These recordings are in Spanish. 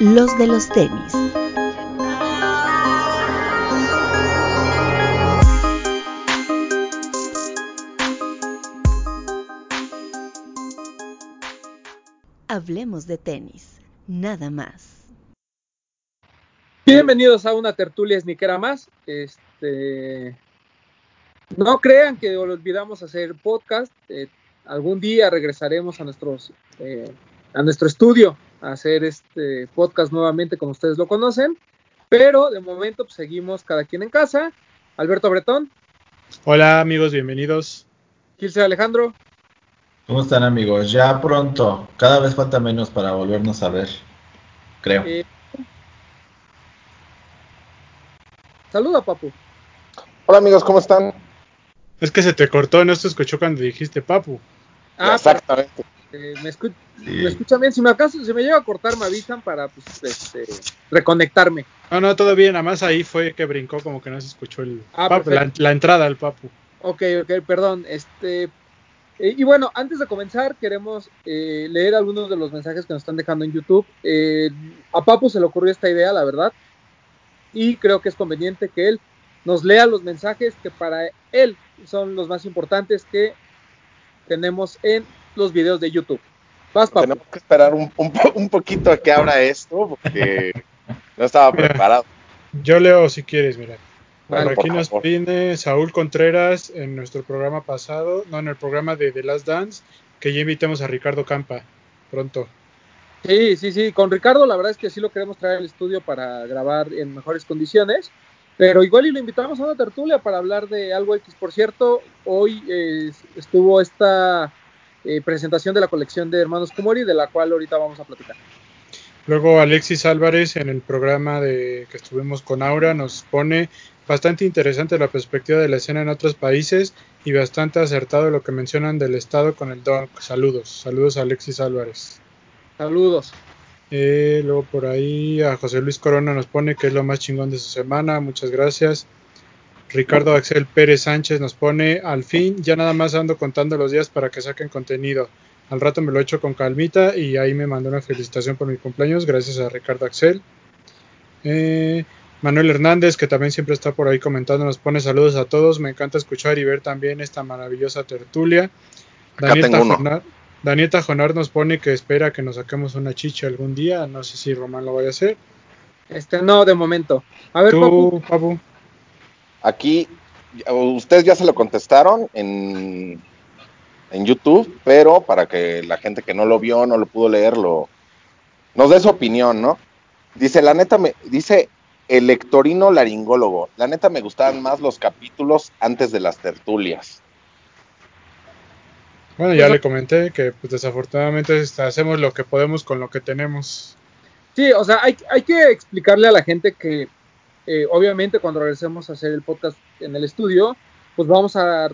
los de los tenis. Hablemos de tenis, nada más. Bienvenidos a una tertulia sniquera más. Este, no crean que olvidamos hacer podcast. Eh, algún día regresaremos a nuestros eh, a nuestro estudio a hacer este podcast nuevamente como ustedes lo conocen. Pero de momento pues, seguimos cada quien en casa. Alberto Bretón. Hola amigos, bienvenidos. Gilce Alejandro. ¿Cómo están amigos? Ya pronto, cada vez falta menos para volvernos a ver, creo. Eh, saluda, Papu. Hola amigos, ¿cómo están? Es que se te cortó, no se escuchó cuando dijiste Papu. Ah, Exactamente. Eh, me, escuchan bien. Si me acaso, si me llega a cortar, me avisan para pues, este, reconectarme. No, no, todo bien. Nada más ahí fue que brincó, como que no se escuchó el ah, la, entrada al papu. Ok, ok, perdón. Este, eh, y bueno, antes de comenzar, queremos eh, leer algunos de los mensajes que nos están dejando en YouTube. Eh, a Papu se le ocurrió esta idea, la verdad, y creo que es conveniente que él nos lea los mensajes que para él son los más importantes que tenemos en los videos de YouTube. Tenemos que esperar un, un, poquito a que abra esto porque no estaba preparado. Yo leo si quieres, mira. Bueno, aquí nos pide Saúl Contreras en nuestro programa pasado, no, en el programa de The Last Dance, que ya invitemos a Ricardo Campa pronto. Sí, sí, sí, con Ricardo la verdad es que sí lo queremos traer al estudio para grabar en mejores condiciones, pero igual y lo invitamos a una tertulia para hablar de algo X. Por cierto, hoy eh, estuvo esta eh, presentación de la colección de Hermanos Kumori, de la cual ahorita vamos a platicar. Luego Alexis Álvarez en el programa de que estuvimos con Aura nos pone bastante interesante la perspectiva de la escena en otros países y bastante acertado lo que mencionan del Estado con el don. Saludos, saludos a Alexis Álvarez. Saludos. Eh, luego por ahí a José Luis Corona nos pone que es lo más chingón de su semana, muchas gracias. Ricardo Axel Pérez Sánchez nos pone, al fin, ya nada más ando contando los días para que saquen contenido. Al rato me lo echo con calmita y ahí me mandó una felicitación por mi cumpleaños, gracias a Ricardo Axel. Eh, Manuel Hernández, que también siempre está por ahí comentando, nos pone saludos a todos. Me encanta escuchar y ver también esta maravillosa tertulia. Danieta Jonar nos pone que espera que nos saquemos una chicha algún día. No sé si Román lo vaya a hacer. Este, no, de momento. A ver, Tú, Papu. Aquí, ustedes ya se lo contestaron en, en YouTube, pero para que la gente que no lo vio, no lo pudo leerlo, nos dé su opinión, ¿no? Dice, la neta, me, dice el lectorino laringólogo, la neta me gustaban más los capítulos antes de las tertulias. Bueno, ya le comenté que pues, desafortunadamente hacemos lo que podemos con lo que tenemos. Sí, o sea, hay, hay que explicarle a la gente que eh, obviamente cuando regresemos a hacer el podcast en el estudio, pues vamos a,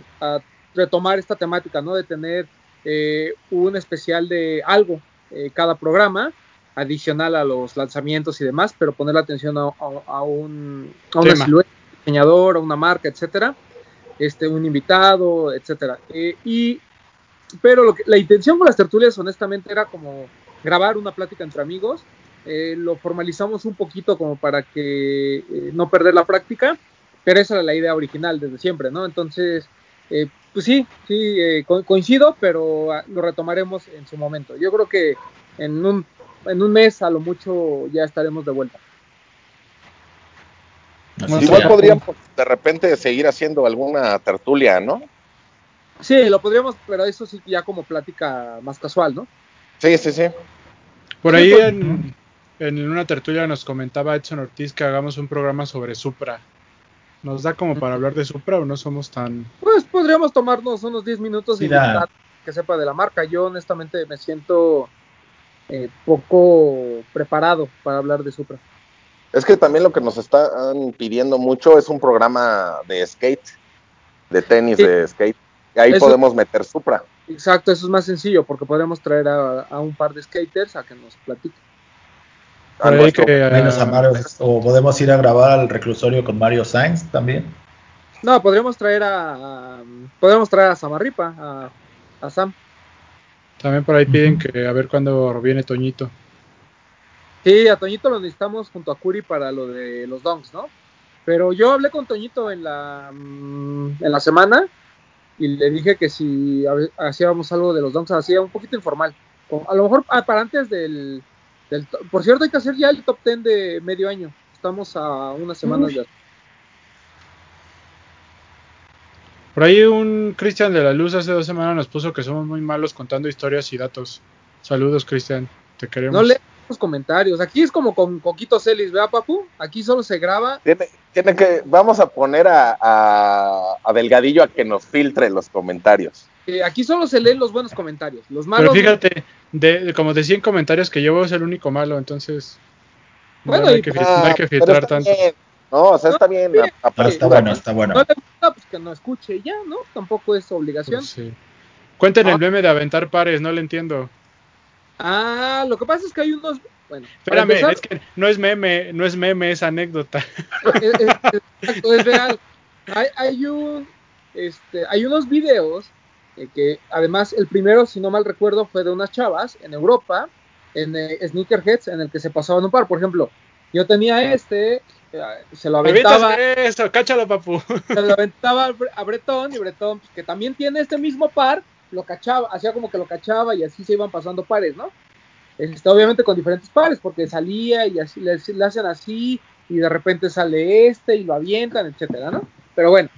retomar esta temática, ¿no? De tener eh, un especial de algo eh, cada programa, adicional a los lanzamientos y demás, pero poner la atención a, un, a una silueta, un diseñador, a una marca, etcétera, este, un invitado, etcétera. y, pero lo que, la intención con las tertulias, honestamente, era como grabar una plática entre amigos eh, lo formalizamos un poquito como para que eh, no perder la práctica, pero esa era la idea original desde siempre, ¿no? Entonces, eh, pues sí, sí, coincido, pero ah, lo retomaremos en su momento. Yo creo que en un, en un mes a lo mucho ya estaremos de vuelta. Igual podríamos de repente seguir haciendo alguna tertulia, ¿no? Sí, lo podríamos, pero eso sí ya como plática más casual, ¿no? Sí, sí, sí. Por ahí en, en una tertulia nos comentaba Edson Ortiz que hagamos un programa sobre Supra. ¿Nos da como para hablar de Supra o no somos tan...? Pues podríamos tomarnos unos 10 minutos y que sepa de la marca. Yo honestamente me siento eh, poco preparado para hablar de Supra. Es que también lo que nos están pidiendo mucho es un programa de skate, de tenis de skate. Y ahí podemos meter Supra. Exacto, eso es más sencillo porque podríamos traer a, a un par de skaters a que nos platiquen o podemos ir a grabar al reclusorio con Mario Sainz también. No, podríamos traer a, podemos traer a Samarripa, a, Sam. También por ahí piden que a ver cuándo viene Toñito. Sí, a Toñito lo necesitamos junto a Curi para lo de los donks, ¿no? Pero yo hablé con Toñito en la, mm, en la semana y le dije que si a hacíamos algo de los donks, hacía un poquito informal. A lo mejor ah, para antes del, del Por cierto, hay que hacer ya el top 10 de medio año. Estamos a unas semanas de... Por ahí un Cristian de la Luz hace dos semanas nos puso que somos muy malos contando historias y datos. Saludos, Cristian. Te queremos. No leemos los comentarios. Aquí es como con Coquito Celis, ¿verdad, papu? Aquí solo se graba. Tiene, tiene que, vamos a poner a, a, a Delgadillo a que nos filtre los comentarios. eh, aquí solo se leen los buenos comentarios. Los Pero malos... fíjate, de, de como de 100 comentarios que llevo es el único malo, entonces Bueno, no, hay y- que, fil- Ah, no hay que pero filtrar está tanto. bien, No, o sea, está bien. bien. a- a- No, está bueno, está bueno. no le gusta, pues que no escuche ya, ¿no? Tampoco es obligación. Pues sí. Cuenten Ah. el meme de aventar pares, no le entiendo. Ah, lo que pasa es que hay unos... Bueno, Espérame, empezar, es que no es meme, no es meme, es anécdota. es, es- es real. Hay, hay un, este, hay unos videos eh, que además el primero, si no mal recuerdo, fue de unas chavas en Europa, en eh, Sneakerheads, en el que se pasaban un par. Por ejemplo, yo tenía este, eh, se lo aventaba, eso, cáchalo, papu. se lo aventaba a Bre- a Bretón y Bretón, pues, que también tiene este mismo par, lo cachaba, hacía como que lo cachaba y así se iban pasando pares, ¿no? Este, obviamente con diferentes pares, porque salía y así le, le hacen así y de repente sale este y lo avientan, etcétera, ¿no? Pero bueno,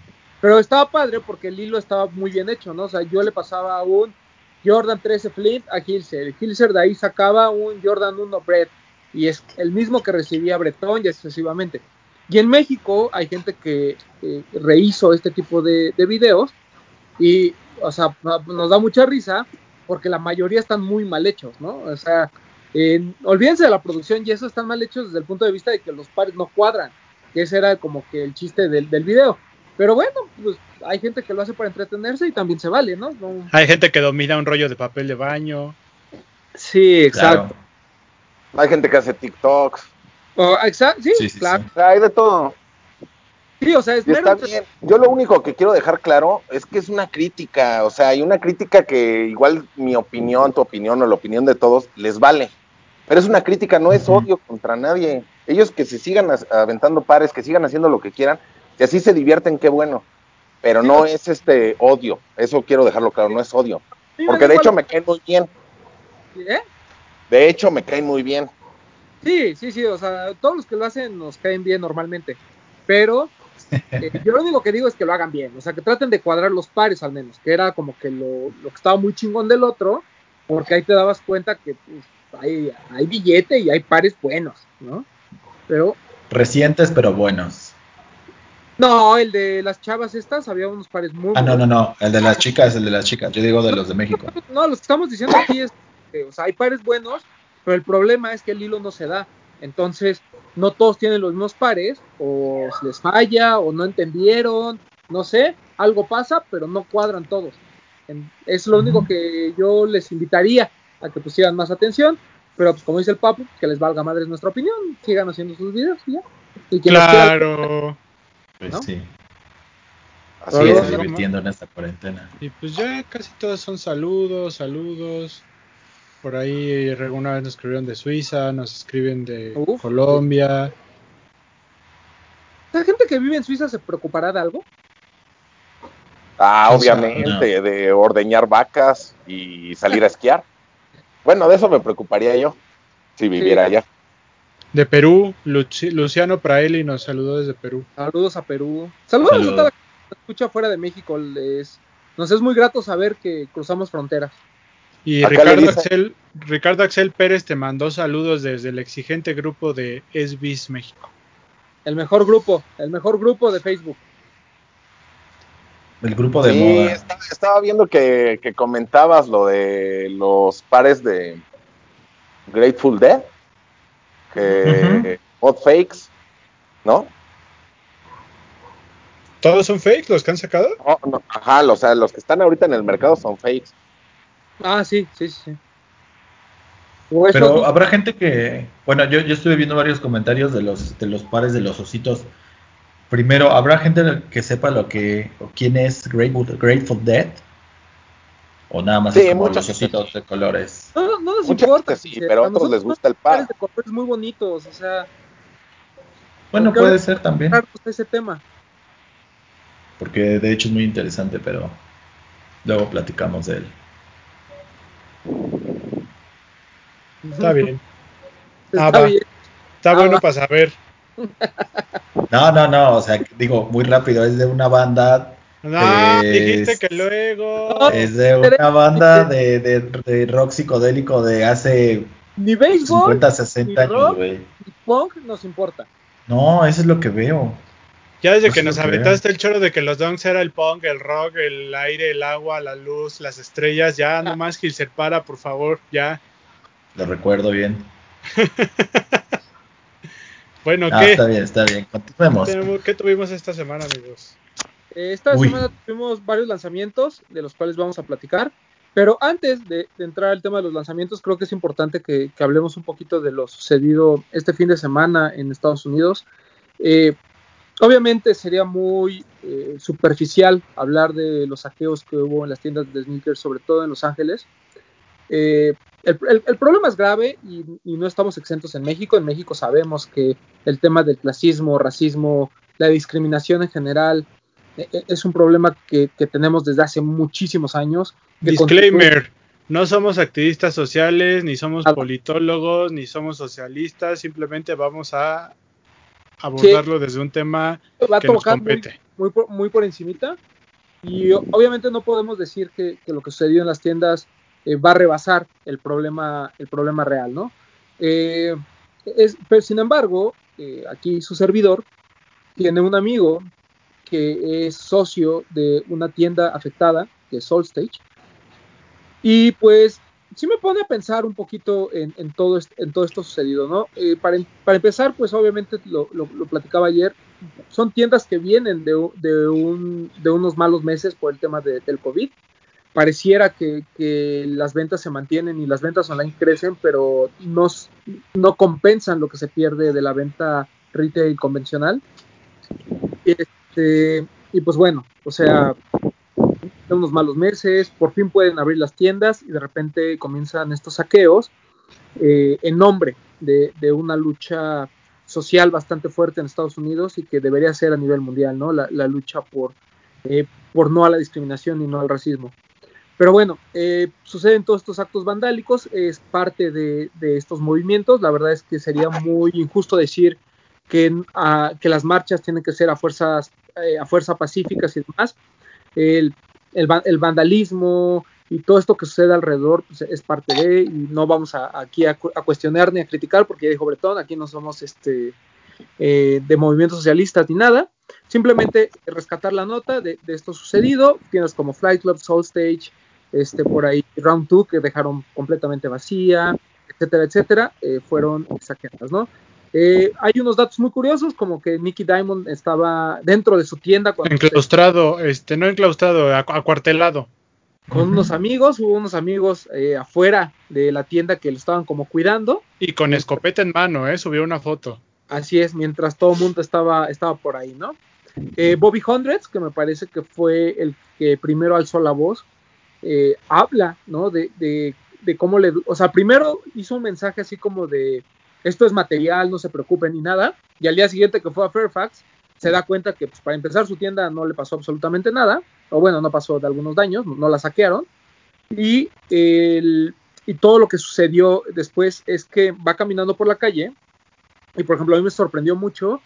pero estaba padre porque el hilo estaba muy bien hecho, ¿no? O sea, yo le pasaba un Jordan 13 Flint a Hilser, Hilser de ahí sacaba un Jordan 1 Brett y es el mismo que recibía Bretón y sucesivamente. Y en México hay gente que eh, rehizo este tipo de, de videos y, o sea, nos da mucha risa porque la mayoría están muy mal hechos, ¿no? O sea, olvídense de la producción y eso están mal hechos desde el punto de vista de que los pares no cuadran, que ese era como que el chiste del video. Pero bueno, pues hay gente que lo hace para entretenerse y también se vale, ¿no? No- Hay gente que domina un rollo de papel de baño. Sí, exacto. Claro. Hay gente que hace TikToks. O, exa- sí, Sí, sí, claro. sí. O sea, hay de todo. Sí, o sea, es mero bien. Yo lo único que quiero dejar claro es que es una crítica, o sea, hay una crítica que igual mi opinión, tu opinión o la opinión de todos les vale. Pero es una crítica, no es odio contra nadie. Ellos que se sigan aventando pares, que sigan haciendo lo que quieran, y así se divierten, qué bueno. Pero no es este odio, eso quiero dejarlo claro, no es odio. Me Porque de hecho me caen muy bien, ¿Eh? de hecho me caen muy bien. Sí, sí, sí, o sea, todos los que lo hacen nos caen bien normalmente, pero eh, yo lo único que digo es que lo hagan bien, o sea, que traten de cuadrar los pares al menos, que era como que lo, lo que estaba muy chingón del otro, porque ahí te dabas cuenta que pues, hay, hay billete y hay pares buenos, ¿no? Pero, Recientes pero buenos. No, el de las chavas estas, había unos pares muy Ah, no, buenos. no, no. El de las chicas, el de las chicas. Yo digo de los de México. No, lo que estamos diciendo aquí es que, o sea, hay pares buenos, pero el problema es que el hilo no se da. Entonces, no todos tienen los mismos pares, o se les falla, o no entendieron, no sé, algo pasa, pero no cuadran todos. Es lo único que yo les invitaría a que pusieran más atención, pero pues como dice el Papu, que les valga madre nuestra opinión, sigan haciendo sus videos y ya. Y los Claro. Pues ¿No? sí. Así Pero es. Divirtiendo en esta cuarentena. Y pues ya casi todos son saludos, saludos. Por ahí alguna vez nos escribieron de Suiza, nos escriben de Uf. Colombia. ¿La gente que vive en Suiza se preocupará de algo? Ah, O sea, obviamente, de ordeñar vacas y salir a esquiar. Bueno, de eso me preocuparía yo, si viviera allá. De Perú, Luci- Luciano Praeli nos saludó desde Perú. Saludos a Perú. Saludos Saludos. a toda la gente que nos escucha fuera de México. Les, nos es muy grato saber que cruzamos fronteras. Y Acá Ricardo Axel, Ricardo Axel Pérez te mandó saludos desde el exigente grupo de SBIS México. El mejor grupo, el mejor grupo de Facebook. El grupo de Sí, moda. estaba, estaba viendo que, que comentabas lo de los pares de Grateful Dead, que hot fakes, ¿no? ¿Todos son fake los que han sacado? No, no, Ajá, o sea, los que están ahorita en el mercado son fakes. Ah, sí, sí, sí. Pero habrá gente que, bueno, yo, yo estuve viendo varios comentarios de los de los pares de los ositos. Primero, habrá gente que sepa lo que o quién es Grateful, Grateful Dead. O nada más Sí, es como muchas los ositos de colores. No, no, no nos importa. sí, pero a otros les gusta el nos pa. pares de colores muy bonitos, o sea, Bueno, puede ser también. ese tema. Porque de hecho es muy interesante, pero luego platicamos de él. Está bien. Está Ah, bien. Está Ah, bueno va. para saber. No, no, no, o sea, digo, muy rápido, es de una banda, No, Es- dijiste que luego. es de una banda de, de, de rock psicodélico de hace Ni béisbol, 50, 60 ni rock. años, güey. ni punk nos importa. No, eso es lo que veo. Ya desde No que nos que aventaste el choro de que los donks era el punk, el rock, el aire, el agua, la luz, las estrellas, ya nomás Gil se para, por favor, ya. Lo recuerdo bien. Bueno, Ah, ¿qué? está bien, está bien. Continuemos. Tenemos- ¿Qué tuvimos esta semana, amigos? Eh, Esta Uy. semana tuvimos varios lanzamientos de los cuales vamos a platicar. Pero antes de, de entrar al tema de los lanzamientos, creo que es importante que, que hablemos un poquito de lo sucedido este fin de semana en Estados Unidos. Eh, obviamente sería muy eh, superficial hablar de los saqueos que hubo en las tiendas de sneakers, sobre todo en Los Ángeles. Eh, el, el- el problema es grave y, y no estamos exentos en México. En México sabemos que el tema del clasismo, racismo, la discriminación en general es un problema que, que tenemos desde hace muchísimos años. Disclaimer. No somos activistas sociales, ni somos politólogos, ni somos socialistas, simplemente vamos a abordarlo desde un tema va que nos tocar muy, compete. muy por, muy por encimita y obviamente no podemos decir que, que lo que sucedió en las tiendas eh, va a rebasar el problema, el problema real, ¿no? Eh, es- pero sin embargo, eh, aquí su servidor tiene un amigo que es socio de una tienda afectada, que es Soul Stage, y pues sí me pone a pensar un poquito en, todo, est- en todo esto sucedido, ¿no? Eh, para, em- empezar, pues obviamente lo, platicaba ayer, son tiendas que vienen de, unos malos meses por el tema de- del COVID. Pareciera que, las ventas se mantienen y las ventas online crecen, pero no, compensan lo que se pierde de la venta retail convencional. Este, y pues bueno, o sea, unos malos meses, por fin pueden abrir las tiendas y de repente comienzan estos saqueos eh, en nombre de, una lucha social bastante fuerte en Estados Unidos y que debería ser a nivel mundial, ¿no? La, lucha por, eh, por no a la discriminación y no al racismo. Pero bueno, eh, suceden todos estos actos vandálicos, es parte de estos movimientos. La verdad es que sería muy injusto decir que, ah, que las marchas tienen que ser a eh, fuerza pacíficas y demás. El, el, va- el vandalismo y todo esto que sucede alrededor pues, es parte de, y no vamos a, aquí a, a cuestionar ni a criticar, porque ya dijo Bretón, aquí no somos este, eh, de movimientos socialistas ni nada. Simplemente rescatar la nota de, de esto sucedido. Tienes como Flight Club, Soul Stage, este, por ahí Round 2 que dejaron completamente vacía, etcétera, etcétera, eh, fueron saqueadas, ¿no? Eh, hay unos datos muy curiosos, como que Nicky Diamond estaba dentro de su tienda cuando Enclaustrado, este, no enclaustrado, acu- acuartelado. con unos amigos, hubo unos amigos eh, afuera de la tienda que lo estaban como cuidando, Y con escopeta en mano, ¿eh? Subió una foto. así es, mientras todo el mundo estaba, estaba por ahí, ¿no? Eh, Bobby Hundreds, que me parece que fue el que primero alzó la voz, eh, habla, ¿no? De, de, de cómo le, o sea, primero hizo un mensaje así como de, esto es material, no se preocupen ni nada, y al día siguiente que fue a Fairfax, se da cuenta que pues, para empezar su tienda no le pasó absolutamente nada, o bueno, no pasó de algunos daños, no, la saquearon, y, el, y todo lo que sucedió después es que va caminando por la calle, y por ejemplo a mí me sorprendió mucho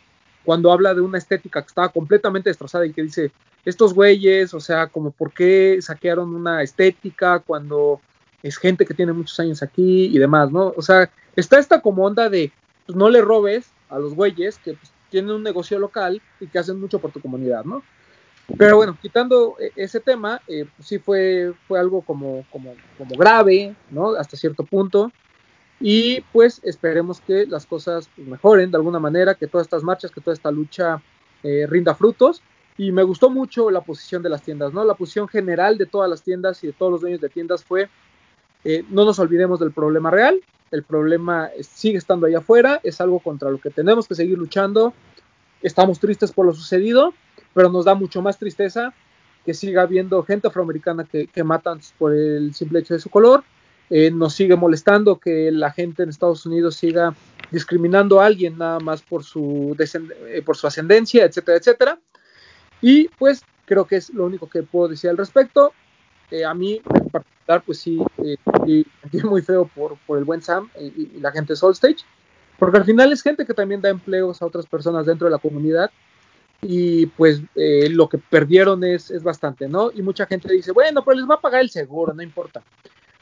cuando habla de una estética que estaba completamente destrozada y que dice, estos güeyes, o sea, como por qué saquearon una estética cuando es gente que tiene muchos años aquí y demás, ¿no? O sea, está esta como onda de, pues no le robes a los güeyes que pues, tienen un negocio local y que hacen mucho por tu comunidad, ¿no? Pero bueno, quitando eh, ese tema, eh, pues sí fue, fue algo como, como, como grave, ¿no? Hasta cierto punto. Y pues esperemos que las cosas mejoren de alguna manera, que todas estas marchas, que toda esta lucha eh, rinda frutos. Y me gustó mucho la posición de las tiendas, ¿no? La posición general de todas las tiendas y de todos los dueños de tiendas fue, eh, no nos olvidemos del problema real, el problema sigue estando allá afuera, es algo contra lo que tenemos que seguir luchando, estamos tristes por lo sucedido, pero nos da mucho más tristeza que siga habiendo gente afroamericana que, que, matan por el simple hecho de su color. Eh, nos sigue molestando que la gente en Estados Unidos siga discriminando a alguien nada más por su, eh, ascendencia, etcétera, etcétera. Y pues creo que es lo único que puedo decir al respecto. Eh, a mí pues sí, eh, muy feo por, por el buen Sam y, y la gente de Soul Stage, porque al final es gente que también da empleos a otras personas dentro de la comunidad y pues eh, lo que perdieron es, es, bastante, ¿no? Y mucha gente dice, bueno, pero les va a pagar el seguro, no importa.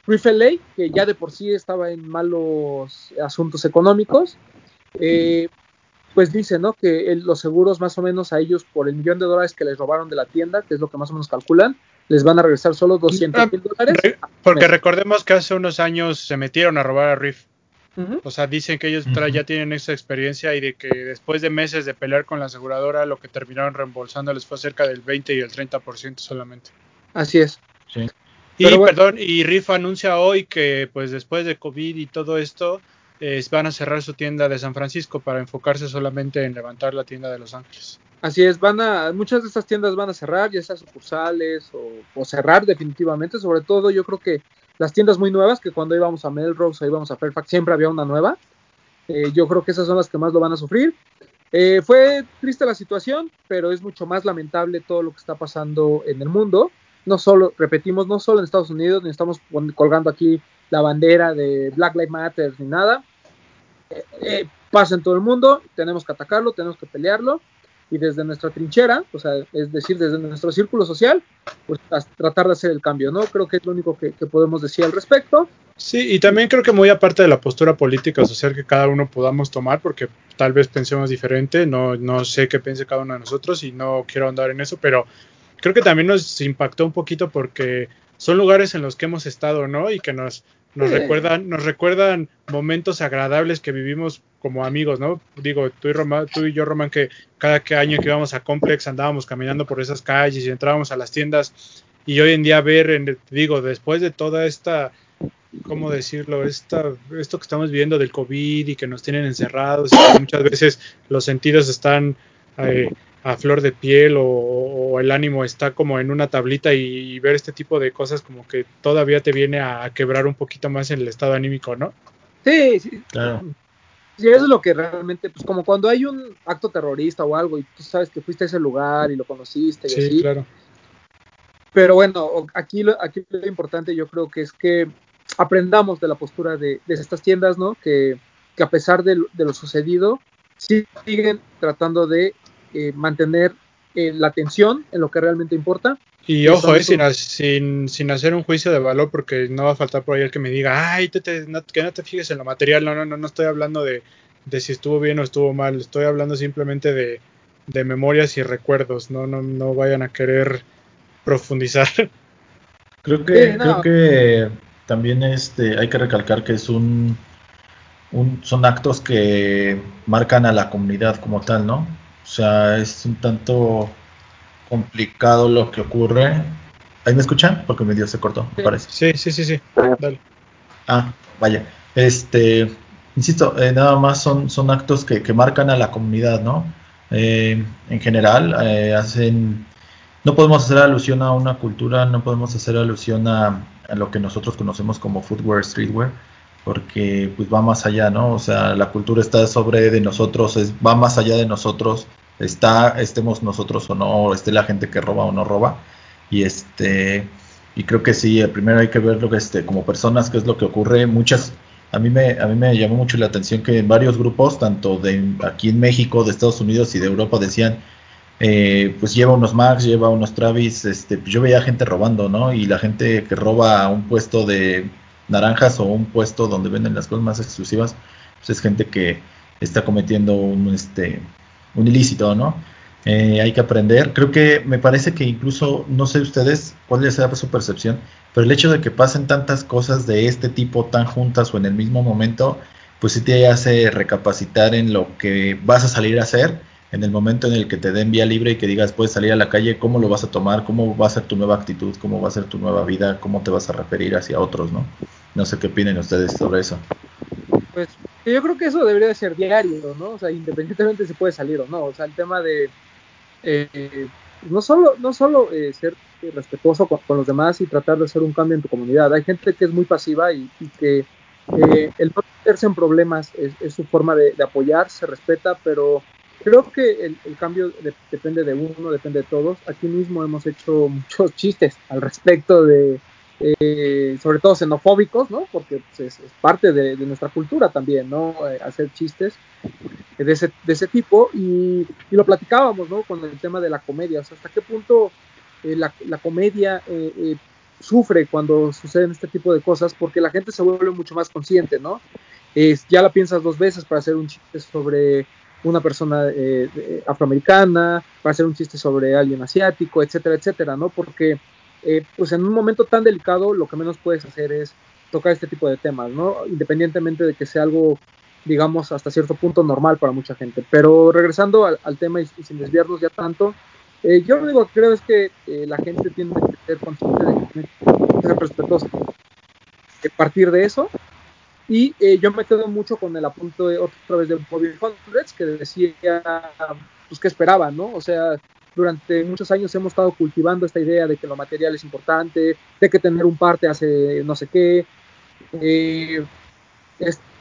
Riffley, que ya de por sí estaba en malos asuntos económicos, eh, pues dice, ¿no? Que el, los seguros más o menos a ellos por el millón de dólares que les robaron de la tienda, que es lo que más o menos calculan, les van a regresar solo 200 mil dólares. Re porque recordemos que hace unos años se metieron a robar a Riff. Uh -huh. O sea, dicen que ellos uh -huh. ya tienen esa experiencia y de que después de meses de pelear con la aseguradora, lo que terminaron reembolsándoles fue cerca del 20 y el 30% solamente. Así es. Sí. Y bueno. perdón, y Riff anuncia hoy que pues después de COVID y todo esto, eh, van a cerrar su tienda de San Francisco para enfocarse solamente en levantar la tienda de Los Ángeles. Así es, van a, muchas de estas tiendas van a cerrar, ya sea sucursales o, cerrar definitivamente, sobre todo yo creo que las tiendas muy nuevas, que cuando íbamos a Melrose o íbamos a Fairfax siempre había una nueva, eh, yo creo que esas son las que más lo van a sufrir. Eh, fue triste la situación, pero es mucho más lamentable todo lo que está pasando en el mundo, no solo, repetimos, no solo en Estados Unidos, ni estamos colgando aquí la bandera de Black Lives Matter ni nada, eh, pasa en todo el mundo, tenemos que atacarlo, tenemos que pelearlo, y desde nuestra trinchera, o sea, es decir, desde nuestro círculo social, pues tratar de hacer el cambio, ¿no? Creo que es lo único que, que, podemos decir al respecto. Sí, y también creo que muy aparte de la postura política social que cada uno podamos tomar, porque tal vez pensemos diferente, no, no sé qué piense cada uno de nosotros y no quiero andar en eso, pero creo que también nos impactó un poquito porque son lugares en los que hemos estado, ¿no? Y que nos, nos, sí. recuerdan, nos recuerdan momentos agradables que vivimos como amigos, ¿no? Digo, tú y, Roma, tú y yo, Román, que cada que año que íbamos a Complex andábamos caminando por esas calles y entrábamos a las tiendas y hoy en día ver, digo, después de toda esta, ¿cómo decirlo? Esta, esto que estamos viviendo del COVID y que nos tienen encerrados y que muchas veces los sentidos están eh, a flor de piel o, o, el ánimo está como en una tablita y, y, ver este tipo de cosas como que todavía te viene a, a quebrar un poquito más el estado anímico, ¿no? Sí, sí. Claro. Sí, eso es lo que realmente, pues como cuando hay un acto terrorista o algo y tú sabes que fuiste a ese lugar y lo conociste y sí, así. claro. Pero bueno, aquí lo, aquí lo importante yo creo que es que aprendamos de la postura de, de estas tiendas, ¿no? Que, que a pesar de, de, lo sucedido, siguen tratando de eh, mantener eh, la atención en lo que realmente importa. Y ojo, eh, sin, sin, sin, hacer un juicio de valor, porque no va a faltar por ahí el que me diga, ay, te, te, no, que no te fijes en lo material. No, no, no, no estoy hablando de, de si estuvo bien o estuvo mal. Estoy hablando simplemente de, de memorias y recuerdos. No, no, no vayan a querer profundizar. Creo que, sí, no. creo que también este, hay que recalcar que es un, un, son actos que marcan a la comunidad como tal, ¿no? O sea, es un tanto complicado lo que ocurre. ¿Ahí me escuchan? Porque medio se cortó, me parece. Sí, sí, sí, sí. Dale. Ah, vaya. Este, insisto, eh, nada más son, son actos que, que, marcan a la comunidad, ¿no? Eh, en general, eh, hacen. No podemos hacer alusión a una cultura, no podemos hacer alusión a, a, lo que nosotros conocemos como footwear, streetwear, porque pues va más allá, ¿no? O sea, la cultura está sobre de nosotros, es, va más allá de nosotros, está, estemos nosotros o no, esté la gente que roba o no roba. Y este, y creo que sí, primero hay que ver lo que este, como personas, qué es lo que ocurre. Muchas, a mí me, a mí me llamó mucho la atención que en varios grupos, tanto de aquí en México, de Estados Unidos y de Europa, decían, eh, pues lleva unos Max, lleva unos Travis, este, pues yo veía gente robando, ¿no? Y la gente que roba un puesto de naranjas o un puesto donde venden las cosas más exclusivas, pues es gente que está cometiendo un, este, un ilícito, ¿no? Eh, hay que aprender. Creo que me parece que incluso, no sé ustedes cuál sea su percepción, pero el hecho de que pasen tantas cosas de este tipo tan juntas o en el mismo momento, pues sí te hace recapacitar en lo que vas a salir a hacer en el momento en el que te den vía libre y que digas puedes salir a la calle, cómo lo vas a tomar, cómo va a ser tu nueva actitud, cómo va a ser tu nueva vida, cómo te vas a referir hacia otros, ¿no? No sé qué opinen ustedes sobre eso. Pues yo creo que eso debería de ser diario, ¿no? O sea, independientemente si puede salir o no. O sea, el tema de eh, no solo, no solo eh, ser respetuoso con, los demás y tratar de hacer un cambio en tu comunidad. Hay gente que es muy pasiva y, que eh, el no meterse en problemas es, es su forma de, de, apoyar, se respeta, pero creo que el, cambio de, depende de uno, depende de todos. Aquí mismo hemos hecho muchos chistes al respecto de, eh, sobre todo xenofóbicos, ¿no? Porque pues, es, parte de, nuestra cultura también, ¿no? Eh, hacer chistes de ese, tipo y, lo platicábamos, ¿no? Con el tema de la comedia, o sea, hasta qué punto eh, la, la, comedia eh, sufre cuando suceden este tipo de cosas porque la gente se vuelve mucho más consciente, ¿no? ya la piensas dos veces para hacer un chiste sobre una persona eh, afroamericana, para hacer un chiste sobre alguien asiático, etcétera, etcétera, ¿no? Porque eh, pues en un momento tan delicado lo que menos puedes hacer es tocar este tipo de temas, ¿no? Independientemente de que sea algo, digamos, hasta cierto punto normal para mucha gente. Pero regresando al, al tema y, sin desviarnos ya tanto, eh, yo lo único que creo es que eh, la gente tiene que ser consciente de que ser respetuosa. A partir de eso, y eh, yo me quedo mucho con el apunto de, otra vez de Bobby Hundreds que decía pues que esperaba, ¿no? O sea, durante muchos años hemos estado cultivando esta idea de que lo material es importante, de que tener un parte hace no sé qué. Eh,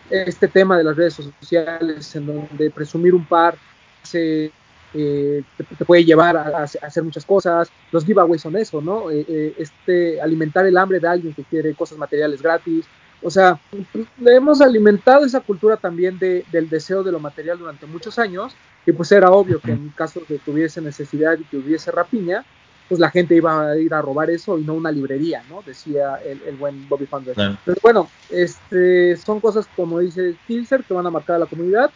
este, tema de las redes sociales, en donde presumir un par hace, eh, te, puede llevar a, a, hacer muchas cosas. Los giveaways son eso, ¿no? Eh, este, alimentar el hambre de alguien que quiere cosas materiales gratis. O sea, hemos alimentado esa cultura también de, del deseo de lo material durante muchos años y pues era obvio que en caso de que hubiese necesidad y que hubiese rapiña, pues la gente iba a ir a robar eso y no una librería, ¿no? Decía el, el buen Bobby Founder. Claro. Pero bueno, este, son cosas como dice Kilser que van a marcar a la comunidad.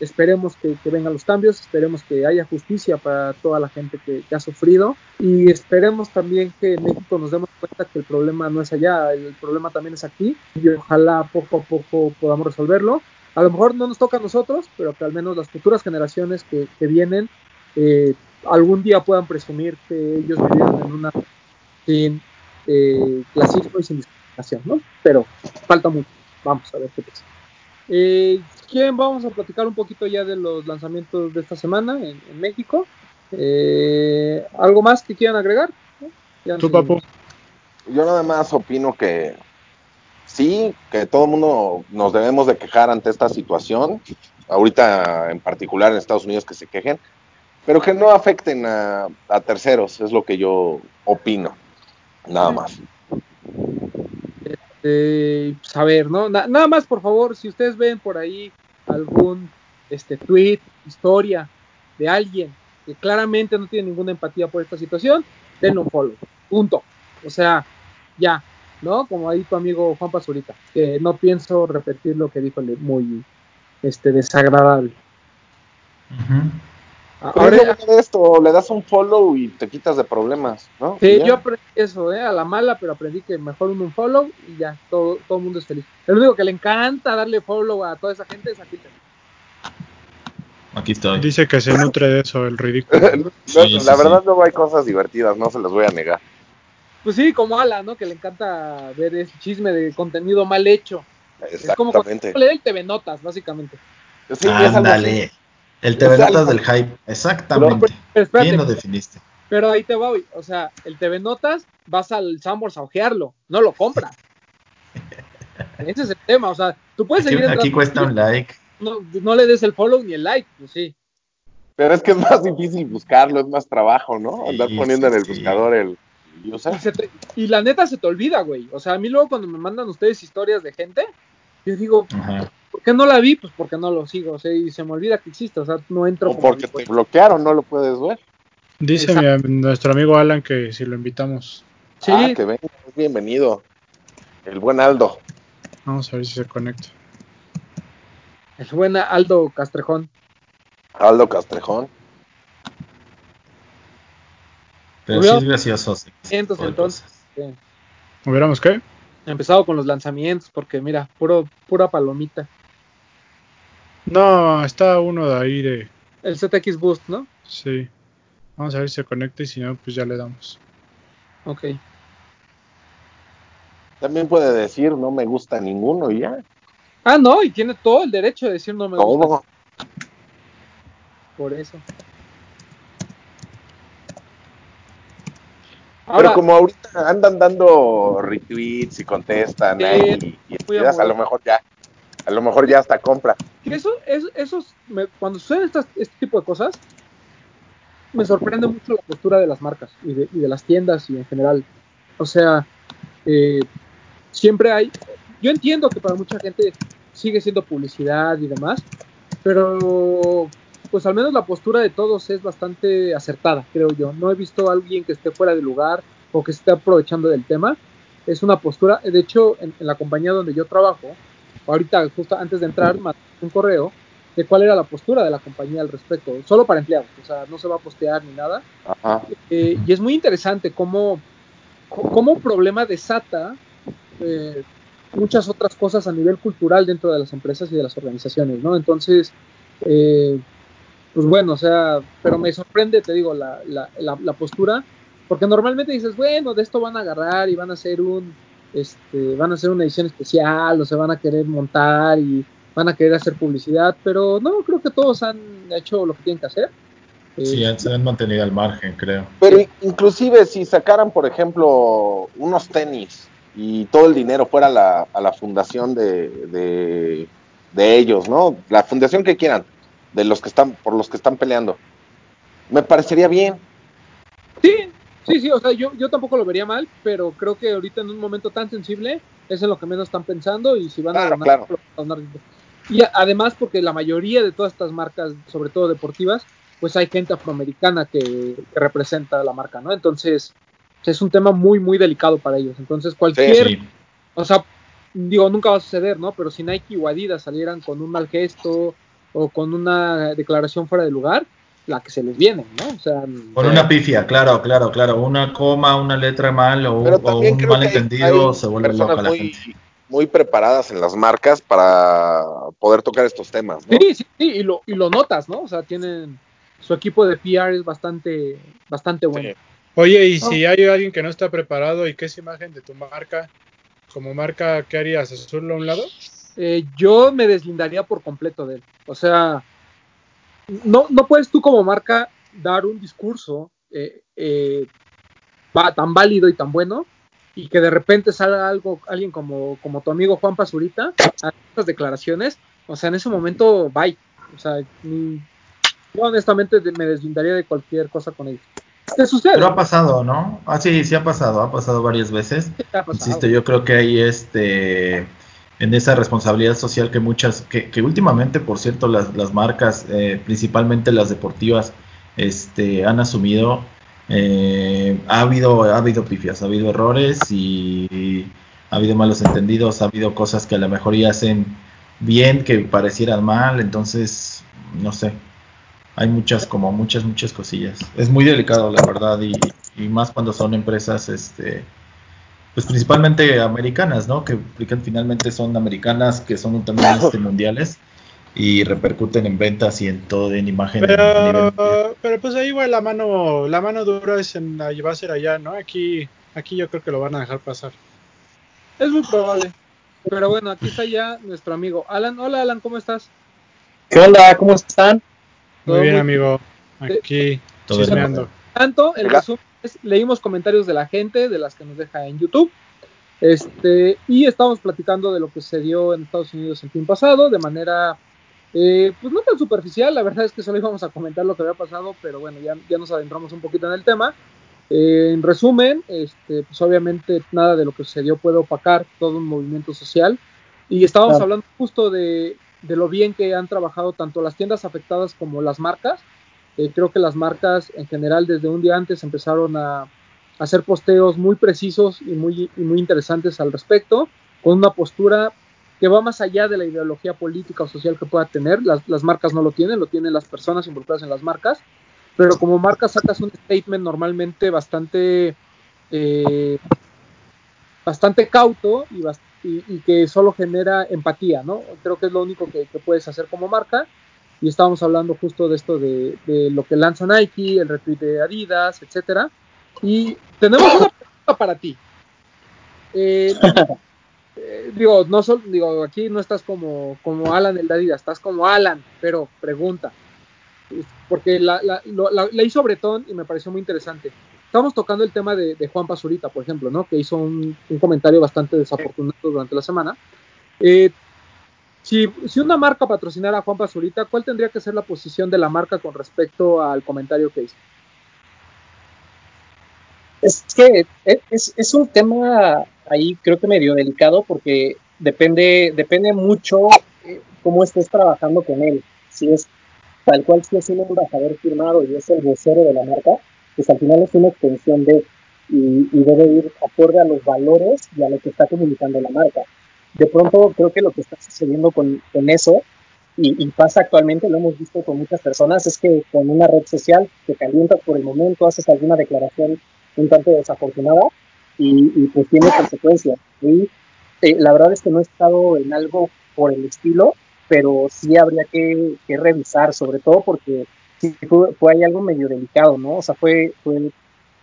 Esperemos que, que, vengan los cambios, esperemos que haya justicia para toda la gente que, que, ha sufrido y esperemos también que México nos demos cuenta que el problema no es allá, el problema también es aquí y ojalá poco a poco podamos resolverlo. A lo mejor no nos toca a nosotros, pero que al menos las futuras generaciones que, que vienen eh, algún día puedan presumir que ellos vivieron en una sin eh, clasismo y sin discriminación, ¿no? Pero falta mucho. Vamos a ver qué pasa. Eh, ¿Quién vamos a platicar un poquito ya de los lanzamientos de esta semana en, en México? Eh, ¿Algo más que quieran agregar? Ya ¿Tú, papu? Yo nada más opino que sí, que todo el mundo nos debemos de quejar ante esta situación, ahorita en particular en Estados Unidos que se quejen, pero que no afecten a, a terceros, es lo que yo opino, nada más. Eh, pues a ver, ¿no? Na nada más, por favor, si ustedes ven por ahí algún este tweet, historia de alguien que claramente no tiene ninguna empatía por esta situación, denle un follow. Punto. O sea, ya, ¿no? Como ahí tu amigo Juan Pazurita, que no pienso repetir lo que dijo muy este desagradable. Uh. Ahora esto, le das un follow y te quitas de problemas, ¿no? Sí, yo aprendí eso, ¿eh? A la mala, pero aprendí que mejor uno un follow y ya, todo, todo el mundo es feliz. El único que le encanta darle follow a toda esa gente es a Peter. Aquí estoy. Dice que se nutre de eso, el ridículo. no, sí, la sí, verdad sí. no hay cosas divertidas, no se las voy a negar. Pues sí, como Ala, ¿no? Que le encanta ver ese chisme de contenido mal hecho. Es como cuando le el TV Notas, básicamente. Sí, Ándale. El TV Notas del hype, exactamente. Pero, pero Bien lo definiste. Pero ahí te voy, o sea, el TV Notas vas al Sambors a ojearlo, no lo compras. Ese es el tema, o sea, tú puedes aquí, seguir. Aquí cuesta un like. No, no, le des el follow ni el like, pues sí. Pero es que es más difícil buscarlo, es más trabajo, ¿no? Andar poniendo sí, en el buscador el. Y, te, y, la neta se te olvida, güey. O sea, a mí luego cuando me mandan ustedes historias de gente, yo digo, Ajá. ¿Por qué no la vi? Pues porque no lo sigo, o sea, y se me olvida que existe, o sea, no entro. O porque te bloquearon, no lo puedes ver. Dice mi, nuestro amigo Alan que si lo invitamos. Sí. Ah, que venga, bienvenido. El buen Aldo. Vamos a ver si se conecta. El buen Aldo Castrejón. Aldo Castrejón. Pero sí es gracioso. Sí, entonces. Sí. ¿Hubiéramos qué? Empezado con los lanzamientos, porque mira, puro, pura palomita. No, está uno de ahí de. El ZX Boost, ¿no? Sí. Vamos a ver si se conecta y si no, pues ya le damos. Ok. También puede decir, no me gusta ninguno y ya. Ah, no, y tiene todo el derecho de decir no me todo. gusta. Por eso. Ahora, Pero como ahorita andan dando retweets y contestan Sí, ahí y, y a lo mejor ya, a lo mejor ya hasta compra. eso, es, esos, me- cuando suceden estas- este tipo de cosas, me sorprende mucho la postura de las marcas y de, las tiendas y en general. O sea, eh, siempre hay. Yo entiendo que para mucha gente sigue siendo publicidad y demás, pero pues al menos la postura de todos es bastante acertada, creo yo. No he visto a alguien que esté fuera de lugar o que esté aprovechando del tema. Es una postura, de hecho, en la compañía donde yo trabajo, ahorita justo antes de entrar, mandé un correo de cuál era la postura de la compañía al respecto, solo para empleados, o sea, no se va a postear ni nada. Ajá. Eh, y es muy interesante cómo, cómo un problema desata eh, muchas otras cosas a nivel cultural dentro de las empresas y de las organizaciones, ¿no? Entonces, eh, pues bueno, o sea, pero me sorprende, te digo, la, la, la, la postura, porque normalmente dices, bueno, de esto van a agarrar y van a hacer un, este, van a hacer una edición especial o se van a querer montar y van a querer hacer publicidad, pero no, creo que todos han hecho lo que tienen que hacer. Eh, Sí, se han mantenido al margen, creo. Pero in- inclusive si sacaran, por ejemplo, unos tenis y todo el dinero fuera a la, a la fundación de, de, de ellos, ¿no? La fundación que quieran, de los que están, por los que están peleando. Me parecería bien. Sí, sí, sí, o sea, yo, yo tampoco lo vería mal, pero creo que ahorita en un momento tan sensible es en lo que menos están pensando y si van a donar, claro. donar. Y además porque la mayoría de todas estas marcas, sobre todo deportivas, pues hay gente afroamericana que, que representa la marca, ¿no? Entonces, es un tema muy, muy delicado para ellos. Entonces, cualquier, Sí, o sea, digo, nunca va a suceder, ¿no? Pero si Nike o Adidas salieran con un mal gesto o con una declaración fuera de lugar, la que se les viene, ¿no? O sea, Por una pifia, claro, claro, claro. Una coma, una letra mal o, o un malentendido hay se vuelve loca la muy, gente. muy preparadas en las marcas para poder tocar estos temas, ¿no? Sí, sí, sí, y lo, y lo notas, ¿no? O sea, tienen su equipo de PR es bastante, bastante bueno. Sí. Oye, y si hay alguien que no está preparado y que es imagen de tu marca, como marca, ¿qué harías? ¿Azurlo a un lado? Eh, yo me deslindaría por completo de él. O sea, no, no puedes tú como marca dar un discurso eh, eh, va- tan válido y tan bueno y que de repente salga algo, alguien como, como tu amigo Juan Pazurita a estas declaraciones. O sea, en ese momento, bye. O sea, ni- yo honestamente me deslindaría de cualquier cosa con ellos. ¿Qué sucede? Pero ha pasado, ¿no? Ah, sí, sí ha pasado, ha pasado varias veces. ¿Qué te ha pasado? Insisto, yo creo que hay este en esa responsabilidad social que muchas, que, últimamente, por cierto, las, las marcas, eh, principalmente las deportivas, este, han asumido. eh, ha habido, ha habido pifias, ha habido errores y ha habido malos entendidos, ha habido cosas que a lo mejor ya hacen bien que parecieran mal, entonces, no sé, hay muchas, como muchas, muchas cosillas. Es muy delicado, la verdad, y, y más cuando son empresas, este, pues principalmente americanas, ¿no? Que finalmente son americanas, que son también este, mundiales y repercuten en ventas y en todo, en imagen nivel. Pero, pero pues ahí igual la mano, la mano dura es en, va a ser allá, ¿no? Aquí, aquí yo creo que lo van a dejar pasar. Es muy probable. Pero bueno, aquí está ya nuestro amigo Alan. Hola Alan, ¿cómo estás? ¿Qué onda? ¿Cómo están? Muy bien, muy- amigo. Aquí, Todo bien. chismeando. Tanto, el resumen leímos comentarios de la gente, de las que nos deja en YouTube. Este, y estamos platicando de lo que se dio en Estados Unidos el fin pasado, de manera, eh, pues no tan superficial, la verdad es que solo íbamos a comentar lo que había pasado, pero bueno, ya, ya nos adentramos un poquito en el tema. Eh, en resumen, este, pues obviamente nada de lo que sucedió puede opacar todo un movimiento social. Y estábamos Claro. hablando justo de, de lo bien que han trabajado tanto las tiendas afectadas como las marcas. Eh, creo que las marcas en general desde un día antes empezaron a, hacer posteos muy precisos y muy, y muy interesantes al respecto, con una postura que va más allá de la ideología política o social que pueda tener. Las, las marcas no lo tienen, lo tienen las personas involucradas en las marcas, pero como marca sacas un statement normalmente bastante eh, bastante cauto y, bast- y- y que solo genera empatía, ¿no? Creo que es lo único que, que puedes hacer como marca. Y estábamos hablando justo de esto de, de lo que lanza Nike, el retweet de Adidas, etcétera. Y tenemos una pregunta para ti. Eh, eh, digo, no solo, digo, aquí no estás como, como Alan el de Adidas, estás como Alan, pero pregunta. Porque la, la, la- la hizo Bretón y me pareció muy interesante. estamos tocando el tema de, de Juan Pazurita, por ejemplo, ¿no? Que hizo un, un comentario bastante desafortunado durante la semana. Eh, si, una marca patrocinara a Juan Pazurita, ¿cuál tendría que ser la posición de la marca con respecto al comentario que hizo? Es que es, un tema ahí creo que medio delicado porque depende, depende mucho cómo estés trabajando con él. Si es tal cual si es un embajador firmado y es el vocero de la marca, pues al final es una extensión de y, y, debe ir acorde a los valores y a lo que está comunicando la marca. De pronto creo que lo que está sucediendo con, con eso y, y, pasa actualmente, lo hemos visto con muchas personas, es que con una red social te calientas por el momento, haces alguna declaración un tanto desafortunada y, pues tiene consecuencias. Y eh, la verdad es que no he estado en algo por el estilo, pero sí habría que, revisar, sobre todo porque sí fue, algo medio delicado, ¿no? O sea, fue, fue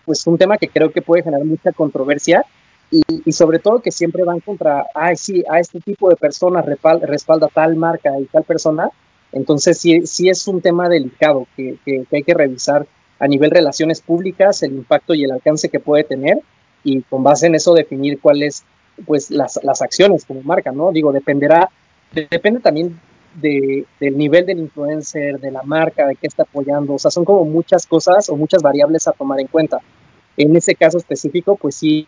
pues un tema que creo que puede generar mucha controversia y, sobre todo que siempre van contra, ay, sí, a este tipo de personas respalda, tal marca y tal persona. Entonces sí, sí es un tema delicado que, que, hay que revisar a nivel relaciones públicas, el impacto y el alcance que puede tener y con base en eso definir cuáles pues las, las acciones como marca, ¿no? Digo, dependerá, de, depende también de, del nivel del influencer, de la marca, de qué está apoyando, o sea, son como muchas cosas o muchas variables a tomar en cuenta. En ese caso específico, pues sí,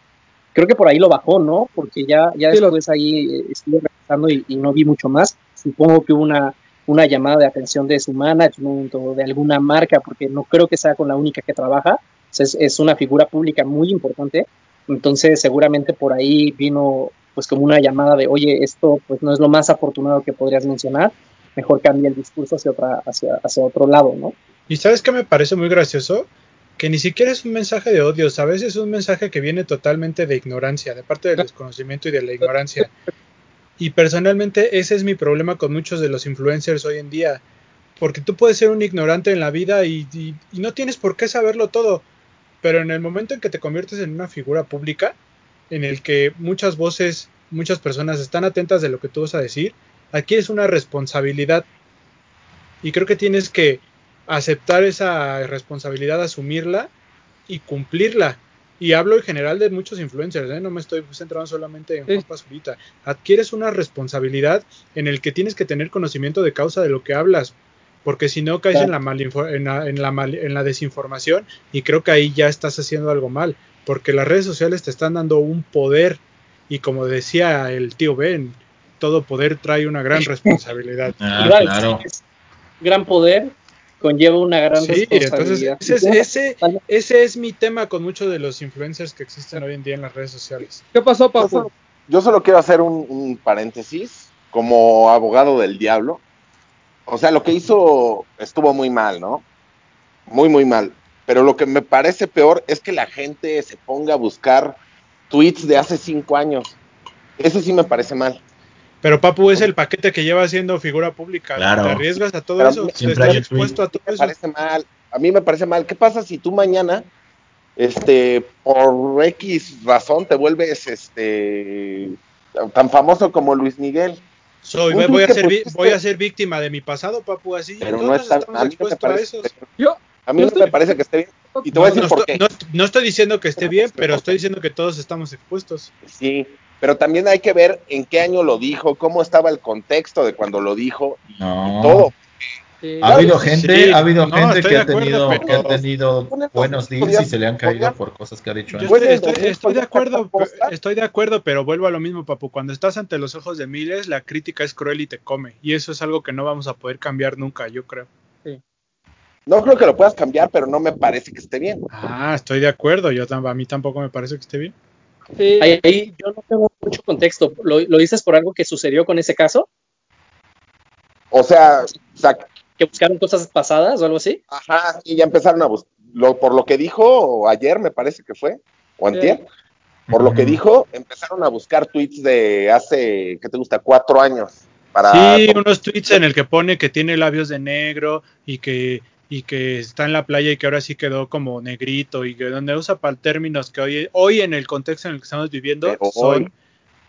creo que por ahí lo bajó, ¿no? Porque ya, ya sí, después lo... ahí eh, estuve revisando y, y, no vi mucho más. Supongo que hubo una, una llamada de atención de su management o de alguna marca, porque no creo que sea con la única que trabaja. Es, es una figura pública muy importante. Entonces, seguramente por ahí vino pues como una llamada de, oye, esto pues no es lo más afortunado que podrías mencionar, mejor cambia el discurso hacia, otra, hacia, hacia otro lado, ¿no? Y sabes que me parece muy gracioso, que ni siquiera es un mensaje de odio, a veces es un mensaje que viene totalmente de ignorancia, de parte del desconocimiento y de la ignorancia. Y personalmente ese es mi problema con muchos de los influencers hoy en día, porque tú puedes ser un ignorante en la vida y, y, y no tienes por qué saberlo todo, pero en el momento en que te conviertes en una figura pública, en el que muchas voces, muchas personas están atentas de lo que tú vas a decir, aquí es una responsabilidad. Y creo que tienes que aceptar esa responsabilidad, asumirla y cumplirla. Y hablo en general de muchos influencers, ¿eh? no me estoy centrando solamente en Juan Pazurita. Adquieres una responsabilidad en el que tienes que tener conocimiento de causa de lo que hablas, porque si no caes en, la en, la, en, la mal, en la desinformación y creo que ahí ya estás haciendo algo mal porque las redes sociales te están dando un poder y como decía el tío Ben, todo poder trae una gran responsabilidad. Ah, claro. Gran poder conlleva una gran sí, responsabilidad. Entonces ese, ese, ese, es mi tema con muchos de los influencers que existen hoy en día en las redes sociales. ¿Qué pasó, Papu? Yo solo, yo solo quiero hacer un, un paréntesis como abogado del diablo. O sea, lo que hizo estuvo muy mal, ¿no? Muy, muy mal. Pero lo que me parece peor es que la gente se ponga a buscar tweets de hace cinco años. Eso sí me parece mal. Pero Papu es el paquete que lleva siendo figura pública. Claro. Te arriesgas a todo Pero eso. Te estás expuesto a todo me eso. parece mal. A mí me parece mal. ¿Qué pasa si tú mañana, este, por X razón te vuelves, este, tan famoso como Luis Miguel? Soy, voy, a ser, voy a ser víctima de mi pasado, Papu, así. Pero no está, estamos expuestos a, eso. Yo, a mí no me parece que esté bien. Y te voy a decir no, por estoy, qué. No, no, estoy diciendo que esté bien, pero estoy diciendo que todos estamos expuestos. Sí, pero también hay que ver en qué año lo dijo, cómo estaba el contexto de cuando lo dijo y, no. y todo. Sí, ha habido gente, sí, ha habido no, gente que, ha tenido, pero... que ha tenido buenos deals y se le han caído por cosas que ha dicho antes. Estoy, estoy, estoy, de acuerdo, estoy de acuerdo, pero vuelvo a lo mismo, Papu. Cuando estás ante los ojos de miles, la crítica es cruel y te come. Y eso es algo que no vamos a poder cambiar nunca, yo creo. Sí. No creo que lo puedas cambiar, pero no me parece que esté bien. Ah, estoy de acuerdo. Yo a mí tampoco me parece que esté bien. Sí. Ahí, ahí, yo no tengo mucho contexto. ¿Lo, ¿Lo, dices por algo que sucedió con ese caso? O sea, o sea, que buscaron cosas pasadas o algo así. Ajá, y ya empezaron a buscar. Lo, por lo que dijo ayer, me parece que fue, o antier, sí. por lo que dijo, empezaron a buscar tweets de hace, ¿qué te gusta? Cuatro años. Para sí, unos tweets en el que pone que tiene labios de negro y que y que está en la playa y que ahora sí quedó como negrito y que donde usa para términos que hoy, hoy en el contexto en el que estamos viviendo Pero son hoy.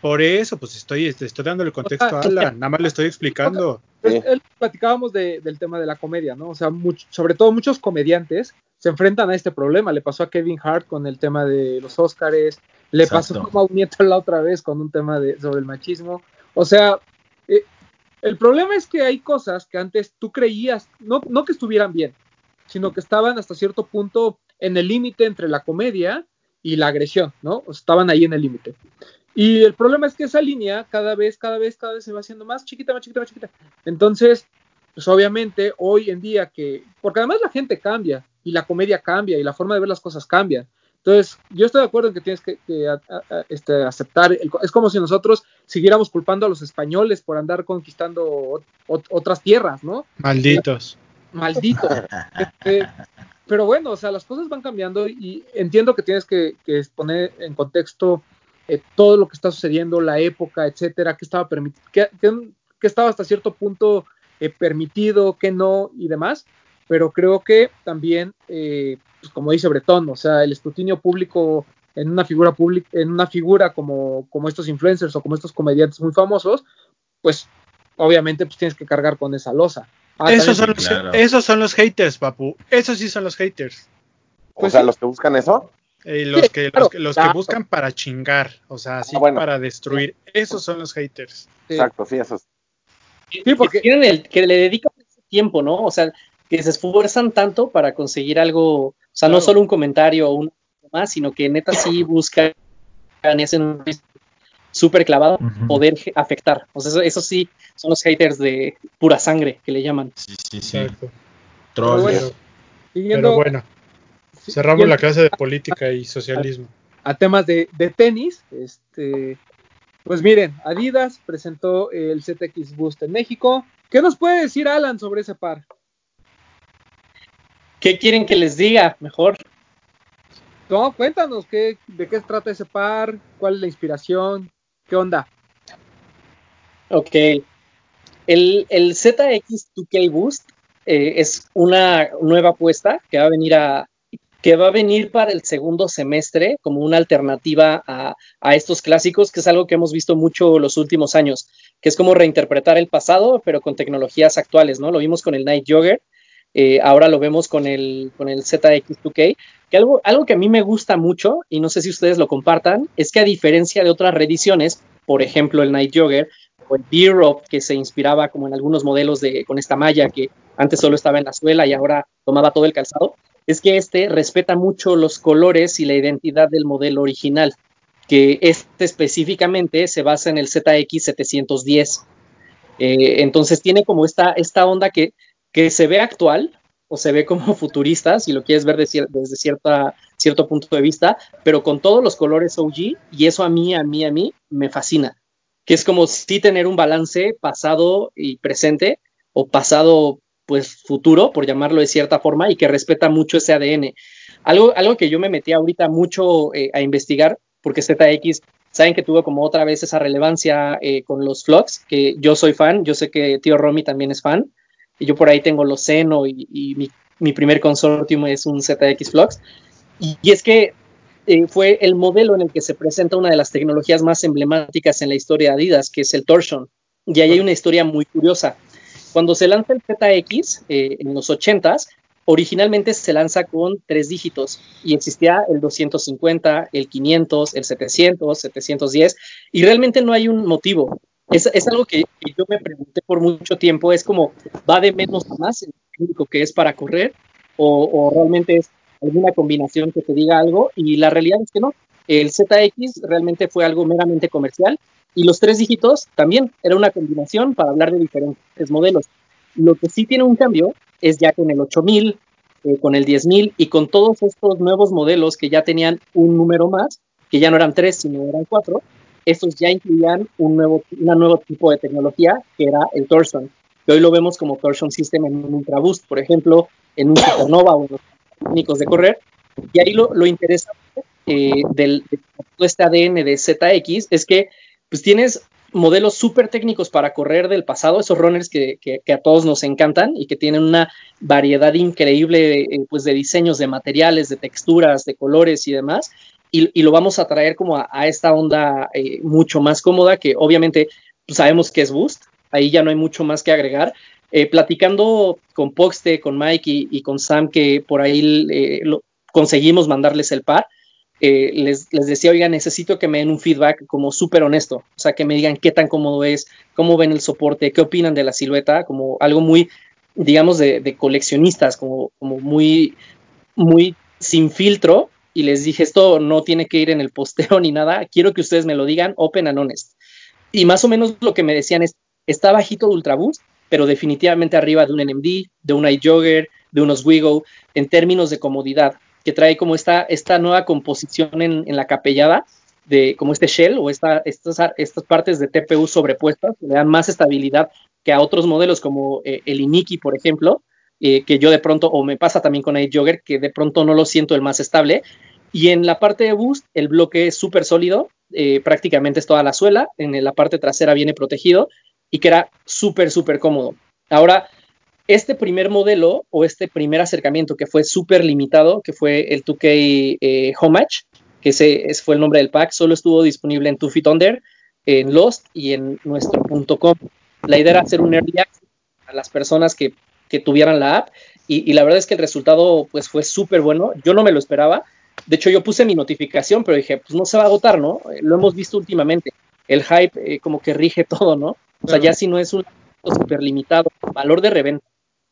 por eso pues estoy estoy dando el contexto a Alan, nada más le estoy explicando. Él, platicábamos de, del tema de la comedia, ¿no? O sea, mucho, sobre todo muchos comediantes se enfrentan a este problema. Le pasó a Kevin Hart con el tema de los Óscares, le Exacto. pasó como a un nieto la otra vez con un tema de, sobre el machismo. O sea, eh, el problema es que hay cosas que antes tú creías, no, no que estuvieran bien, sino que estaban hasta cierto punto en el límite entre la comedia y la agresión, ¿no? Estaban ahí en el límite. Y el problema es que esa línea cada vez, cada vez, cada vez se va haciendo más chiquita, más chiquita, más chiquita. Entonces, pues obviamente hoy en día que, porque además la gente cambia y la comedia cambia y la forma de ver las cosas cambia. Entonces, yo estoy de acuerdo en que tienes que, que a, a, este, aceptar, el, es como si nosotros siguiéramos culpando a los españoles por andar conquistando o, o, otras tierras, ¿no? Malditos. Malditos. este, pero bueno, o sea, las cosas van cambiando y entiendo que tienes que, que poner en contexto eh, todo lo que está sucediendo, la época, etcétera, que estaba permitido, que, que, que, estaba hasta cierto punto eh, permitido, que no y demás, pero creo que también, eh, pues como dice Bretón, o sea, el escrutinio público en una figura pública, en una figura como, como estos influencers o como estos comediantes muy famosos, pues obviamente pues tienes que cargar con esa losa. Ah, esos, son los, claro. esos son los haters, papu. Esos sí son los haters. Pues, o sea, los que buscan eso. Eh, los sí, que, claro, los, que, los claro. que, buscan para chingar, o sea, así ah, bueno. para destruir. Esos son los haters. Sí. Exacto, sí, esos. Sí, porque tienen el, que le dedican tiempo, ¿no? O sea, que se esfuerzan tanto para conseguir algo, o sea, no solo un comentario o un más, sino que neta sí buscan y hacen un súper clavado uh -huh. poder afectar. O sea, eso, eso, sí son los haters de pura sangre que le llaman. Sí, sí, sí. Exacto. Pero, pero bueno, cerramos la clase de política y socialismo. A, a temas de, de, tenis, este, pues miren, Adidas presentó el ZX Boost en México. ¿Qué nos puede decir Alan sobre ese par? ¿Qué quieren que les diga? Mejor. No, cuéntanos qué, de qué trata ese par, cuál es la inspiración, qué onda. Ok. El, el ZX2K Boost eh, es una nueva apuesta que va a venir a que va a venir para el segundo semestre como una alternativa a, a, estos clásicos, que es algo que hemos visto mucho los últimos años, que es como reinterpretar el pasado, pero con tecnologías actuales, ¿no? Lo vimos con el Night Jogger, eh, ahora lo vemos con el, con el ZX2K, que algo, algo que a mí me gusta mucho, y no sé si ustedes lo compartan, es que a diferencia de otras reediciones, por ejemplo el Night Jogger, o el B-Rob, que se inspiraba como en algunos modelos de, con esta malla que antes solo estaba en la suela y ahora tomaba todo el calzado, es que este respeta mucho los colores y la identidad del modelo original, que este específicamente se basa en el ZX710. Eh, entonces tiene como esta, esta onda que, que se ve actual o se ve como futurista, si lo quieres ver de desde cierta, cierto punto de vista, pero con todos los colores OG, y eso a mí, a mí, a mí me fascina, que es como si tener un balance pasado y presente, o pasado pues futuro, por llamarlo de cierta forma, y que respeta mucho ese ADN. Algo, algo que yo me metí ahorita mucho eh, a investigar, porque ZX, saben que tuvo como otra vez esa relevancia eh, con los vlogs, que yo soy fan, yo sé que tío Romy también es fan, y yo por ahí tengo los Seno y, mi, primer consortium es un ZX Flux. Y, y es que eh, fue el modelo en el que se presenta una de las tecnologías más emblemáticas en la historia de Adidas, que es el torsion. Y ahí hay una historia muy curiosa. Cuando se lanza el ZX eh, en los 80s, originalmente se lanza con tres dígitos y existía el 250, el 500, el 700, 710 y realmente no hay un motivo. Es, es algo que, yo me pregunté por mucho tiempo, es como, ¿va de menos a más el técnico que es para correr? O, o, realmente es alguna combinación que te diga algo? Y la realidad es que no. El ZX realmente fue algo meramente comercial y los tres dígitos también era una combinación para hablar de diferentes modelos. Lo que sí tiene un cambio es ya con el 8000, eh, con el 10000 y con todos estos nuevos modelos que ya tenían un número más, que ya no eran tres, sino eran cuatro, estos ya incluían un nuevo, una nuevo tipo de tecnología que era el torsion, que hoy lo vemos como torsion system en un Ultra Boost, por ejemplo, en un Supernova o en los técnicos de correr. Y ahí lo, lo interesante eh, del, de todo este ADN de ZX es que pues tienes modelos súper técnicos para correr del pasado, esos runners que, que, que, a todos nos encantan y que tienen una variedad increíble eh, pues de diseños, de materiales, de texturas, de colores y demás, y, y, lo vamos a traer como a, a esta onda eh, mucho más cómoda que obviamente sabemos que es Boost, ahí ya no hay mucho más que agregar. Eh, platicando con Poxte, con Mike y, con Sam, que por ahí eh, lo, conseguimos mandarles el par, eh, les, les, decía, oiga, necesito que me den un feedback como súper honesto, o sea, que me digan qué tan cómodo es, cómo ven el soporte, qué opinan de la silueta, como algo muy, digamos, de, coleccionistas, como, como muy, muy sin filtro, y les dije, esto no tiene que ir en el posteo ni nada, quiero que ustedes me lo digan open and honest. Y más o menos lo que me decían es, está bajito de Ultraboost, pero definitivamente arriba de un NMD, de un iJogger, de unos Wigo, en términos de comodidad que trae como esta, esta nueva composición en, la capellada, de como este shell o esta, estas, estas partes de TPU sobrepuestas, que le dan más estabilidad que a otros modelos como eh, el Iniki, por ejemplo, eh, que yo de pronto, o me pasa también con iJogger, que de pronto no lo siento el más estable. Y en la parte de boost, el bloque es súper sólido, eh, prácticamente es toda la suela, en la parte trasera viene protegido y que era súper, súper cómodo. Ahora, este primer modelo o este primer acercamiento que fue súper limitado, que fue el 2K eh, Homage, que ese, fue el nombre del pack, solo estuvo disponible en Two Feet Under, en Lost y en nuestro .com. La idea era hacer un early access a las personas que, tuvieran la app y, la verdad es que el resultado pues fue súper bueno. Yo no me lo esperaba. De hecho, yo puse mi notificación, pero dije, pues no se va a agotar, ¿no? Lo hemos visto últimamente. El hype eh, como que rige todo, ¿no? O sea, ya si no es un súper limitado, valor de reventa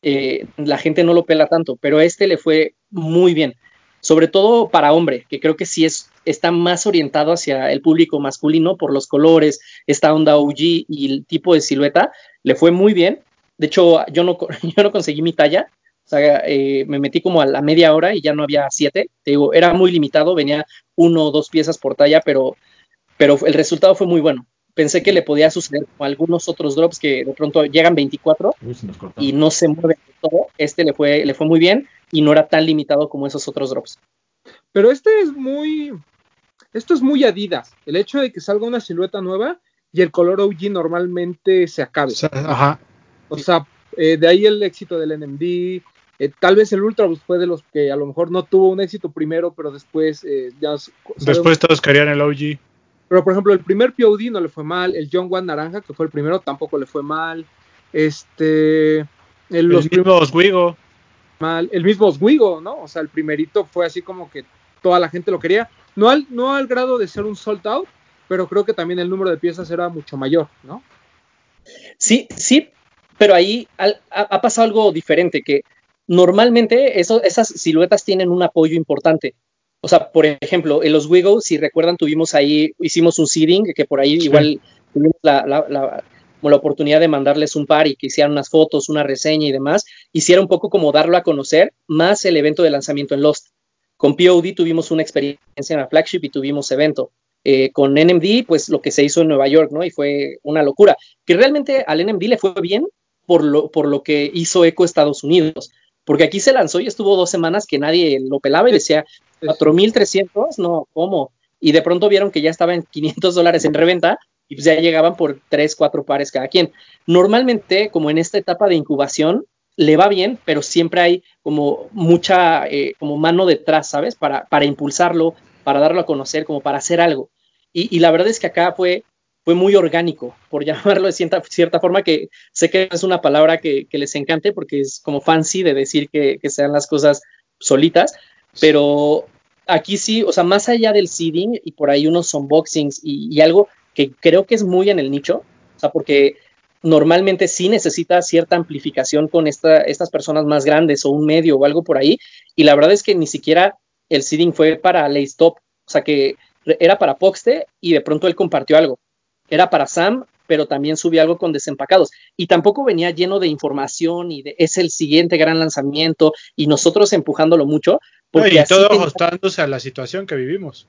eh, la gente no lo pela tanto, pero este le fue muy bien, sobre todo para hombre, que creo que sí es, está más orientado hacia el público masculino por los colores, esta onda OG y el tipo de silueta, le fue muy bien. De hecho, yo no, yo no conseguí mi talla, o sea, eh, me metí como a la media hora y ya no había siete. Te digo, era muy limitado, venía uno o dos piezas por talla, pero, pero el resultado fue muy bueno pensé que le podía suceder como algunos otros drops que de pronto llegan 24 y no se mueven todo. Este le fue, le fue muy bien y no era tan limitado como esos otros drops. Pero este es muy, esto es muy Adidas. El hecho de que salga una silueta nueva y el color OG normalmente se acabe. Ajá. O sea, eh, de ahí el éxito del NMD. Eh, tal vez el Ultraboost fue de los que a lo mejor no tuvo un éxito primero, pero después eh, ya. Después todos querían el OG. Pero, por ejemplo, el primer POD no le fue mal, el John One Naranja, que fue el primero, tampoco le fue mal. Este. El, los mismo Oswego. Mal, el mismo Oswego, ¿no? O sea, el primerito fue así como que toda la gente lo quería. No al, no al grado de ser un sold out, pero creo que también el número de piezas era mucho mayor, ¿no? Sí, sí, pero ahí ha, pasado algo diferente, que normalmente esas siluetas tienen un apoyo importante. O sea, por ejemplo, en los Wiggles, si recuerdan, tuvimos ahí, hicimos un seeding, que por ahí igual tuvimos la, la, la, la, oportunidad de mandarles un par y que hicieran unas fotos, una reseña y demás. Hiciera un poco como darlo a conocer, más el evento de lanzamiento en Lost. Con POD tuvimos una experiencia en la flagship y tuvimos evento. Eh, con NMD, pues lo que se hizo en Nueva York, ¿no? Y fue una locura. Que realmente al NMD le fue bien por lo, por lo que hizo Eco Estados Unidos porque aquí se lanzó y estuvo dos semanas que nadie lo pelaba y decía, 4.300, no, ¿cómo? Y de pronto vieron que ya estaba en 500 dólares en reventa y pues ya llegaban por 3, 4 pares cada quien. Normalmente, como en esta etapa de incubación, le va bien, pero siempre hay como mucha eh, como mano detrás, ¿sabes? Para, para impulsarlo, para darlo a conocer, como para hacer algo. Y, la verdad es que acá fue, fue muy orgánico, por llamarlo de cierta, forma, que sé que es una palabra que, les encante porque es como fancy de decir que, sean las cosas solitas, pero aquí sí, o sea, más allá del seeding y por ahí unos unboxings y, algo que creo que es muy en el nicho, o sea, porque normalmente sí necesita cierta amplificación con esta, estas personas más grandes o un medio o algo por ahí, y la verdad es que ni siquiera el seeding fue para Laystop, o sea, que era para Poxte y de pronto él compartió algo. Era para Sam, pero también subió algo con desempacados. Y tampoco venía lleno de información y de es el siguiente gran lanzamiento y nosotros empujándolo mucho, y todo ajustándose a la situación que vivimos.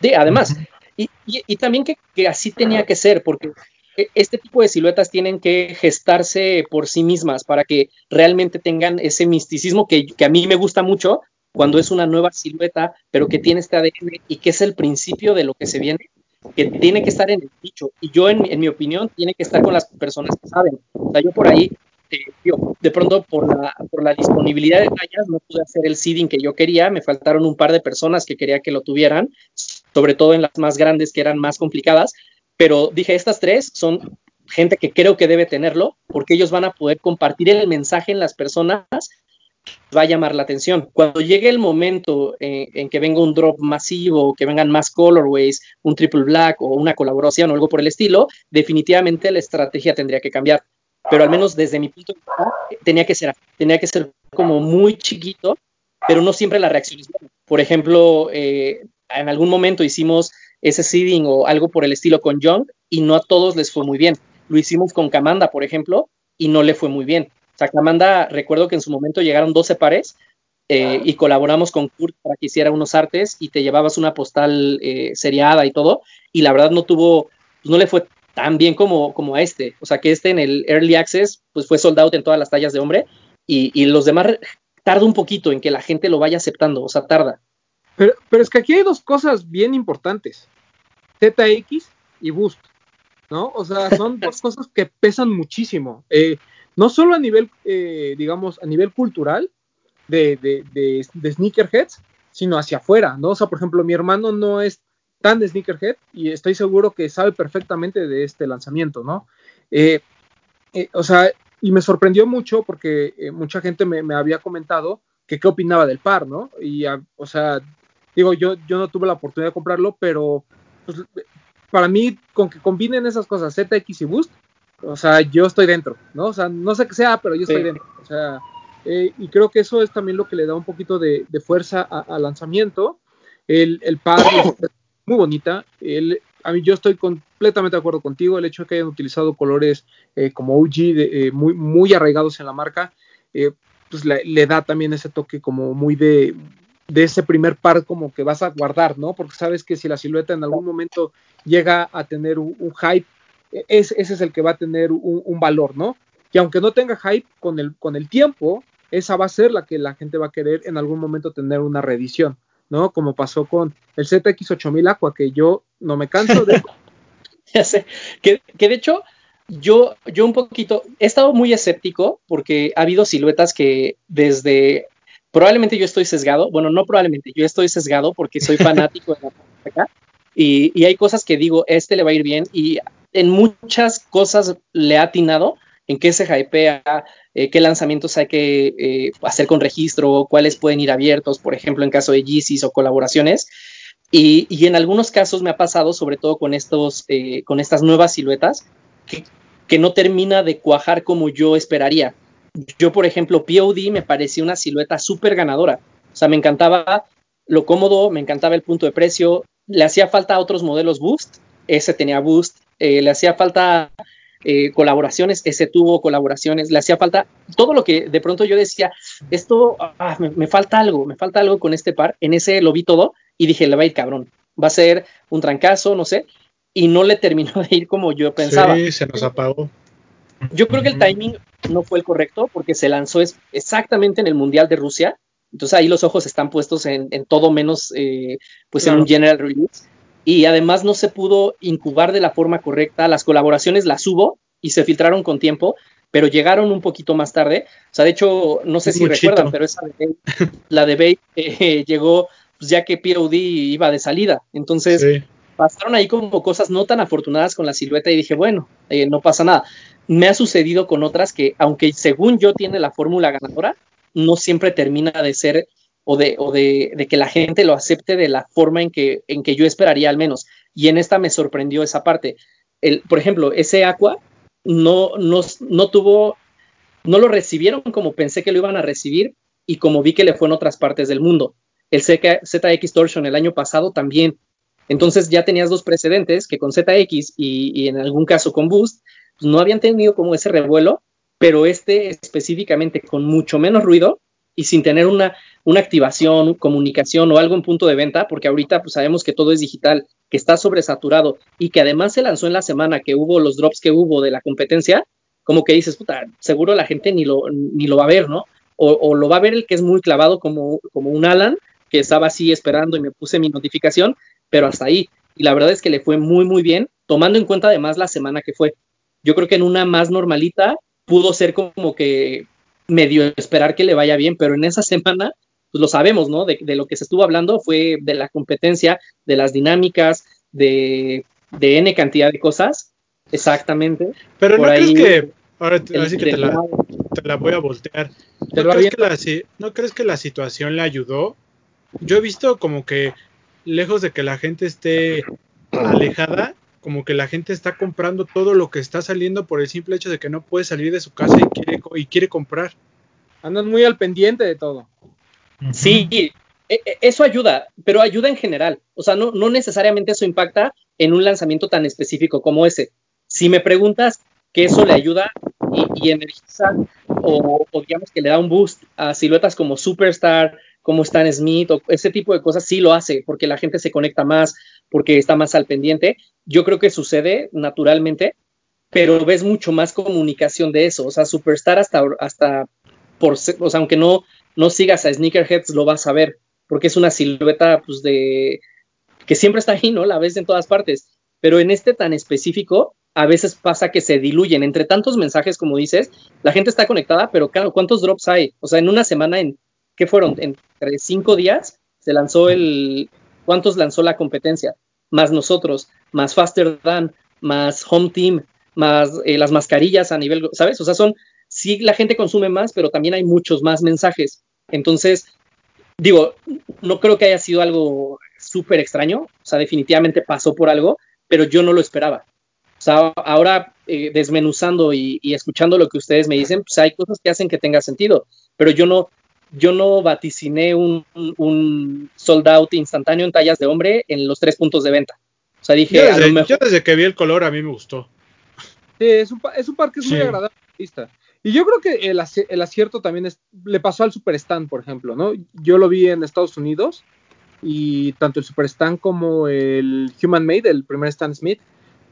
Sí, además, y, también que, así tenía que ser, porque e, este tipo de siluetas tienen que gestarse por sí mismas para que realmente tengan ese misticismo que, a mí me gusta mucho cuando es una nueva silueta, pero que tiene este ADN y que es el principio de lo que se viene, que tiene que estar en el nicho. Y yo, en, en mi opinión, tiene que estar con las personas que saben. O sea, yo por ahí de pronto por la, por la disponibilidad de tallas no pude hacer el seeding que yo quería, me faltaron un par de personas que quería que lo tuvieran, sobre todo en las más grandes que eran más complicadas, pero dije, estas tres son gente que creo que debe tenerlo, porque ellos van a poder compartir el mensaje en las personas va a llamar la atención. Cuando llegue el momento eh, en que venga un drop masivo, que vengan más colorways, un triple black o una colaboración o algo por el estilo, definitivamente la estrategia tendría que cambiar. Pero al menos desde mi punto de vista, tenía que ser, tenía que ser como muy chiquito, pero no siempre la reacción es buena. Por ejemplo, eh, en algún momento hicimos ese seeding o algo por el estilo con Young y no a todos les fue muy bien. Lo hicimos con Kamanda, por ejemplo, y no le fue muy bien. Sacamanda, recuerdo que en su momento llegaron 12 pares eh, y colaboramos con Kurt para que hiciera unos artes y te llevabas una postal eh, seriada y todo, y la verdad no tuvo, pues no le fue tan bien como, como a este. O sea que este en el Early Access, pues fue sold out en todas las tallas de hombre, y, y los demás tarda un poquito en que la gente lo vaya aceptando, o sea, tarda. Pero, pero es que aquí hay dos cosas bien importantes, ZX y Boost, ¿no? O sea, son dos cosas que pesan muchísimo. Eh, no solo a nivel, eh, digamos, a nivel cultural de, de, de, sneakerheads, sino hacia afuera, ¿no? O sea, por ejemplo, mi hermano no es tan de sneakerhead y estoy seguro que sabe perfectamente de este lanzamiento, ¿no? Eh, eh, o sea, y me sorprendió mucho porque mucha gente me, había comentado que qué opinaba del par, ¿no? Y, o sea, digo, yo, yo no tuve la oportunidad de comprarlo, pero pues, para mí, con que combinen esas cosas, ZX y Boost, o sea, yo estoy dentro, ¿no? O sea, no sé qué sea, pero yo estoy dentro. O sea, eh, y creo que eso es también lo que le da un poquito de, fuerza al lanzamiento. El, el par es muy bonita. El, a mí yo estoy completamente de acuerdo contigo. El hecho de que hayan utilizado colores eh, como OG, de, eh, muy, muy arraigados en la marca, pues le, le, da también ese toque como muy de, de ese primer par como que vas a guardar, ¿no? Porque sabes que si la silueta en algún momento llega a tener un, un hype ese es el que va a tener un, valor, ¿no? Que aunque no tenga hype con el, con el tiempo, esa va a ser la que la gente va a querer en algún momento tener una reedición, ¿no? Como pasó con el ZX8000 Aqua, que yo no me canso de... ya sé, que, que, de hecho yo, yo un poquito, he estado muy escéptico porque ha habido siluetas que desde, probablemente yo estoy sesgado, bueno, no probablemente, yo estoy sesgado porque soy fanático de la acá, y, y hay cosas que digo, este le va a ir bien, y en muchas cosas le ha atinado, en qué se hypea, eh, qué lanzamientos hay que eh, hacer con registro, cuáles pueden ir abiertos, por ejemplo, en caso de Yeezys o colaboraciones. Y, y, en algunos casos me ha pasado, sobre todo con, estos, eh, con estas nuevas siluetas, que, que, no termina de cuajar como yo esperaría. Yo, por ejemplo, POD me parecía una silueta súper ganadora. O sea, me encantaba lo cómodo, me encantaba el punto de precio, le hacía falta a otros modelos Boost, ese tenía Boost, eh, le hacía falta eh, colaboraciones, ese tuvo colaboraciones, le hacía falta todo lo que de pronto yo decía, esto ah, me, falta algo, me falta algo con este par, en ese lo vi todo y dije, le va a ir cabrón, va a ser un trancazo, no sé, y no le terminó de ir como yo pensaba. Sí, se nos apagó. Yo creo que el timing no fue el correcto porque se lanzó exactamente en el Mundial de Rusia, entonces ahí los ojos están puestos en, todo menos eh, pues en un general release y además no se pudo incubar de la forma correcta. Las colaboraciones las hubo y se filtraron con tiempo, pero llegaron un poquito más tarde. O sea, de hecho, no sé si recuerdan, pero esa de la de Bait eh, llegó pues, ya que POD iba de salida. Entonces, pasaron ahí como cosas no tan afortunadas con la silueta y dije, bueno, eh, no pasa nada. Me ha sucedido con otras que, aunque según yo tiene la fórmula ganadora, no siempre termina de ser o, de, o de, de, que la gente lo acepte de la forma en que, en que yo esperaría al menos. Y en esta me sorprendió esa parte. El, por ejemplo, ese Aqua no, no, no tuvo, no lo recibieron como pensé que lo iban a recibir y como vi que le fue en otras partes del mundo. El ZX Torsion el año pasado también. Entonces ya tenías dos precedentes que con ZX y, y en algún caso con Boost pues no habían tenido como ese revuelo, pero este específicamente con mucho menos ruido y sin tener una, una activación, comunicación o algo en punto de venta, porque ahorita pues sabemos que todo es digital, que está sobresaturado y que además se lanzó en la semana que hubo los drops que hubo de la competencia, como que dices, puta, seguro la gente ni lo, ni lo va a ver, ¿no? O, o lo va a ver el que es muy clavado como, como un Alan, que estaba así esperando y me puse mi notificación, pero hasta ahí. Y la verdad es que le fue muy, muy bien, tomando en cuenta además la semana que fue. Yo creo que en una más normalita pudo ser como que medio esperar que le vaya bien, pero en esa semana pues lo sabemos, ¿no? De, lo que se estuvo hablando fue de la competencia, de las dinámicas, de, de N cantidad de cosas. Exactamente. Pero Por no ahí, crees que. Ahora el así que te la, te la voy a voltear. Te ¿No crees, que la, si- ¿No crees que la situación le ayudó? Yo he visto como que, lejos de que la gente esté alejada, como que la gente está comprando todo lo que está saliendo por el simple hecho de que no puede salir de su casa y quiere, co- y quiere comprar. Andan muy al pendiente de todo. Sí, e- e- eso ayuda, pero ayuda en general. O sea, no, no necesariamente eso impacta en un lanzamiento tan específico como ese. Si me preguntas que eso le ayuda y, energiza o, o digamos que le da un boost a siluetas como Superstar, como Stan Smith o ese tipo de cosas, sí lo hace porque la gente se conecta más, porque está más al pendiente. Yo creo que sucede naturalmente, pero ves mucho más comunicación de eso. O sea, Superstar hasta, hasta por, o sea, aunque no, no sigas a Sneakerheads, lo vas a ver, porque es una silueta pues de que siempre está ahí, ¿no? La ves en todas partes, pero en este tan específico, a veces pasa que se diluyen entre tantos mensajes, como dices, la gente está conectada, pero ¿cuántos drops hay? O sea, en una semana, en ¿qué fueron? Entre cinco días se lanzó el, ¿cuántos lanzó la competencia? Más nosotros, más Faster Than, más Home Team, más eh, las mascarillas a nivel, ¿sabes? O sea, son, sí la gente consume más, pero también hay muchos más mensajes. Entonces, digo, no creo que haya sido algo súper extraño, o sea, definitivamente pasó por algo, pero yo no lo esperaba. O sea, ahora eh, desmenuzando y, y escuchando lo que ustedes me dicen, pues hay cosas que hacen que tenga sentido, pero yo no, yo no vaticiné un, un- un sold out instantáneo en tallas de hombre en los tres puntos de venta. O sea, dije, Yo a lo desde, mejor. yo desde que vi el color a mí me gustó. Sí, es un, es un par que es muy agradable vista. Y yo creo que el, el acierto también es, le pasó al Super Stand, por ejemplo, ¿no? Yo lo vi en Estados Unidos y tanto el Super Stand como el Human Made, el primer Stan Smith,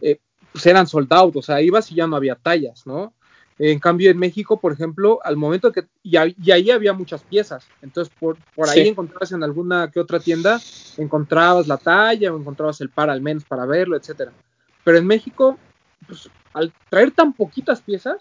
eh, pues eran sold out, o sea, ibas y ya no había tallas, ¿no? En cambio, en México, por ejemplo, al momento que. Y, y ahí había muchas piezas. Entonces, por, por ahí Sí. encontrabas en alguna que otra tienda, encontrabas la talla o encontrabas el par al menos para verlo, etcétera. Pero en México, pues, al traer tan poquitas piezas,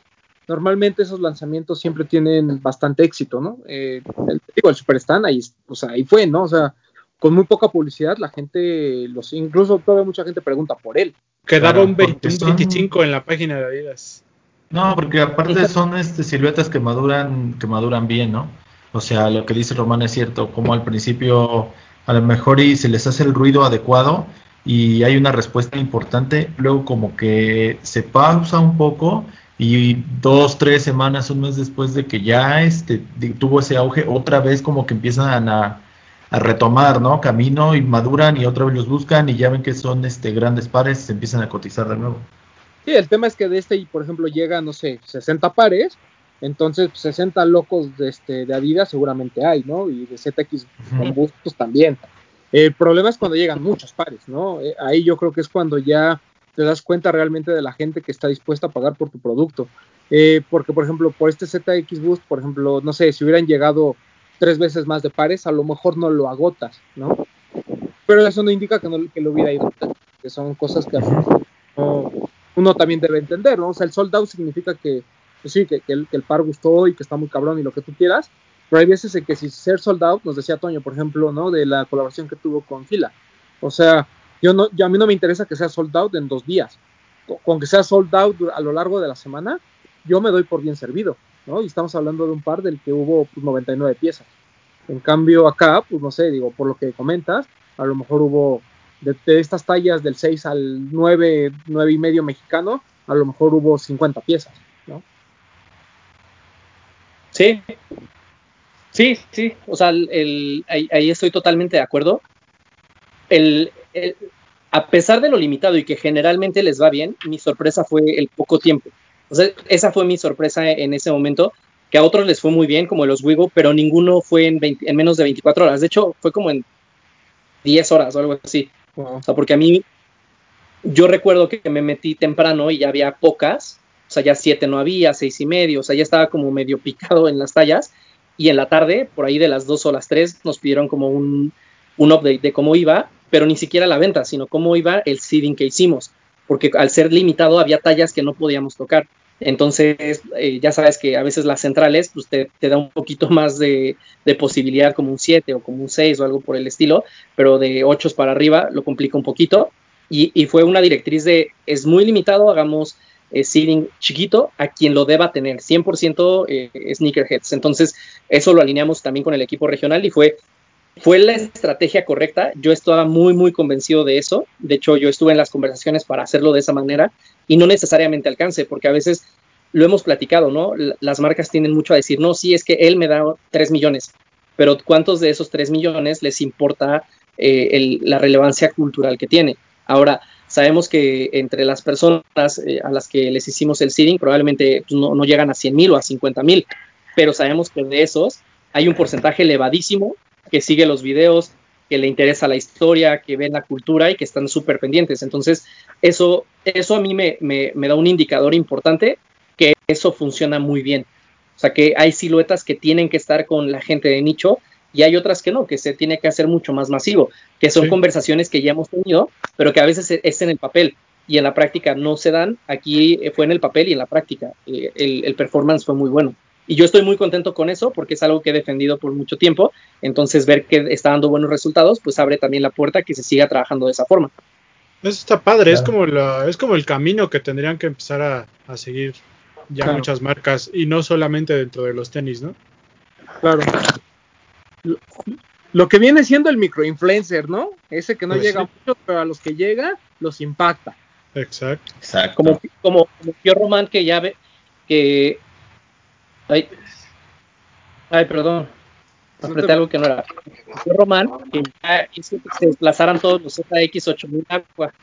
normalmente esos lanzamientos siempre tienen bastante éxito, ¿no? Eh, el, digo, el Super Stand, ahí, pues, ahí fue, ¿no? O sea, con muy poca publicidad, la gente, los incluso todavía mucha gente pregunta por él. Quedaba Claro, un, 20 porque un son- 25 en la página de Adidas. No, porque aparte son este, siluetas que maduran, que maduran bien, ¿no? O sea, lo que dice Román es cierto, como al principio a lo mejor y se les hace el ruido adecuado y hay una respuesta importante, luego como que se pausa un poco y dos, tres semanas, un mes después de que ya este, tuvo ese auge, otra vez como que empiezan a, a retomar, ¿no? Camino y maduran y otra vez los buscan y ya ven que son este, grandes pares, se empiezan a cotizar de nuevo. Sí, el tema es que de este, por ejemplo, llega, no sé, 60 pares, entonces pues, 60 locos de, este, de Adidas seguramente hay, ¿no? Y de ZX con bustos también. El problema es cuando llegan muchos pares, ¿no? Eh, ahí yo creo que es cuando ya te das cuenta realmente de la gente que está dispuesta a pagar por tu producto. Eh, porque, por ejemplo, por este ZX Boost, por ejemplo, no sé, si hubieran llegado tres veces más de pares, a lo mejor no lo agotas, ¿no? Pero eso no indica que, no, que lo hubiera ido, que son cosas que a lo mejor no, uno también debe entender, ¿no? O sea, el sold out significa que, pues sí, que, que el, que el par gustó y que está muy cabrón y lo que tú quieras, pero hay veces en que si ser sold out, nos decía Toño, por ejemplo, ¿no? De la colaboración que tuvo con Fila. O sea, yo no, yo, a mí no me interesa que sea sold out en dos días. Con, que sea sold out a lo largo de la semana, yo me doy por bien servido, ¿no? Y estamos hablando de un par del que hubo pues, 99 piezas. En cambio, acá, pues no sé, digo, por lo que comentas, a lo mejor hubo de, de, estas tallas del 6 al 9, 9 y medio mexicano, a lo mejor hubo 50 piezas, ¿no? Sí, sí, sí, o sea, el, el, ahí, ahí, estoy totalmente de acuerdo. El, el, a pesar de lo limitado y que generalmente les va bien, mi sorpresa fue el poco tiempo. O sea, esa fue mi sorpresa en ese momento, que a otros les fue muy bien, como los Wigo, pero ninguno fue en, 20, en menos de 24 horas. De hecho, fue como en 10 horas o algo así. O sea, porque a mí, yo recuerdo que me metí temprano y ya había pocas, o sea, ya siete no había, seis y medio, o sea, ya estaba como medio picado en las tallas. Y en la tarde, por ahí de las dos o las tres, nos pidieron como un, un update de cómo iba, pero ni siquiera la venta, sino cómo iba el seeding que hicimos, porque al ser limitado había tallas que no podíamos tocar. Entonces, eh, ya sabes que a veces las centrales pues te, te da un poquito más de, de, posibilidad como un 7 o como un 6 o algo por el estilo, pero de 8 para arriba lo complica un poquito. Y, y fue una directriz de, es muy limitado, hagamos eh, seeding chiquito a quien lo deba tener, 100% eh, sneakerheads. Entonces, eso lo alineamos también con el equipo regional y fue, fue la estrategia correcta. Yo estaba muy, muy convencido de eso. De hecho, yo estuve en las conversaciones para hacerlo de esa manera y no necesariamente alcance, porque a veces lo hemos platicado, ¿no? Las marcas tienen mucho a decir, no, sí, es que él me da 3 millones, pero ¿cuántos de esos 3 millones les importa eh, el, la relevancia cultural que tiene? Ahora, sabemos que entre las personas eh, a las que les hicimos el seeding probablemente pues, no, no, llegan a 100 mil o a 50 mil, pero sabemos que de esos hay un porcentaje elevadísimo que sigue los videos, que le interesa la historia, que ven la cultura y que están súper pendientes. Entonces, eso, eso a mí me, me, me da un indicador importante que eso funciona muy bien. O sea, que hay siluetas que tienen que estar con la gente de nicho y hay otras que no, que se tiene que hacer mucho más masivo, que son sí. conversaciones que ya hemos tenido, pero que a veces es en el papel y en la práctica no se dan. Aquí fue en el papel y en la práctica. Eh, el, el, performance fue muy bueno. Y yo estoy muy contento con eso porque es algo que he defendido por mucho tiempo. Entonces, ver que está dando buenos resultados, pues abre también la puerta a que se siga trabajando de esa forma. Eso está padre, claro. es, como la, es como el camino que tendrían que empezar a, a seguir ya claro. muchas marcas y no solamente dentro de los tenis, ¿no? Claro lo que viene siendo el microinfluencer, ¿no? Ese que no pues llega sí. mucho, pero a los que llega los impacta. Exacto. Exacto. Como, como, como Tío Román que ya ve que. Ay, ay perdón. Apreté algo que no era. Tío Román que ya hizo que se desplazaran todos los ZX8000 agua.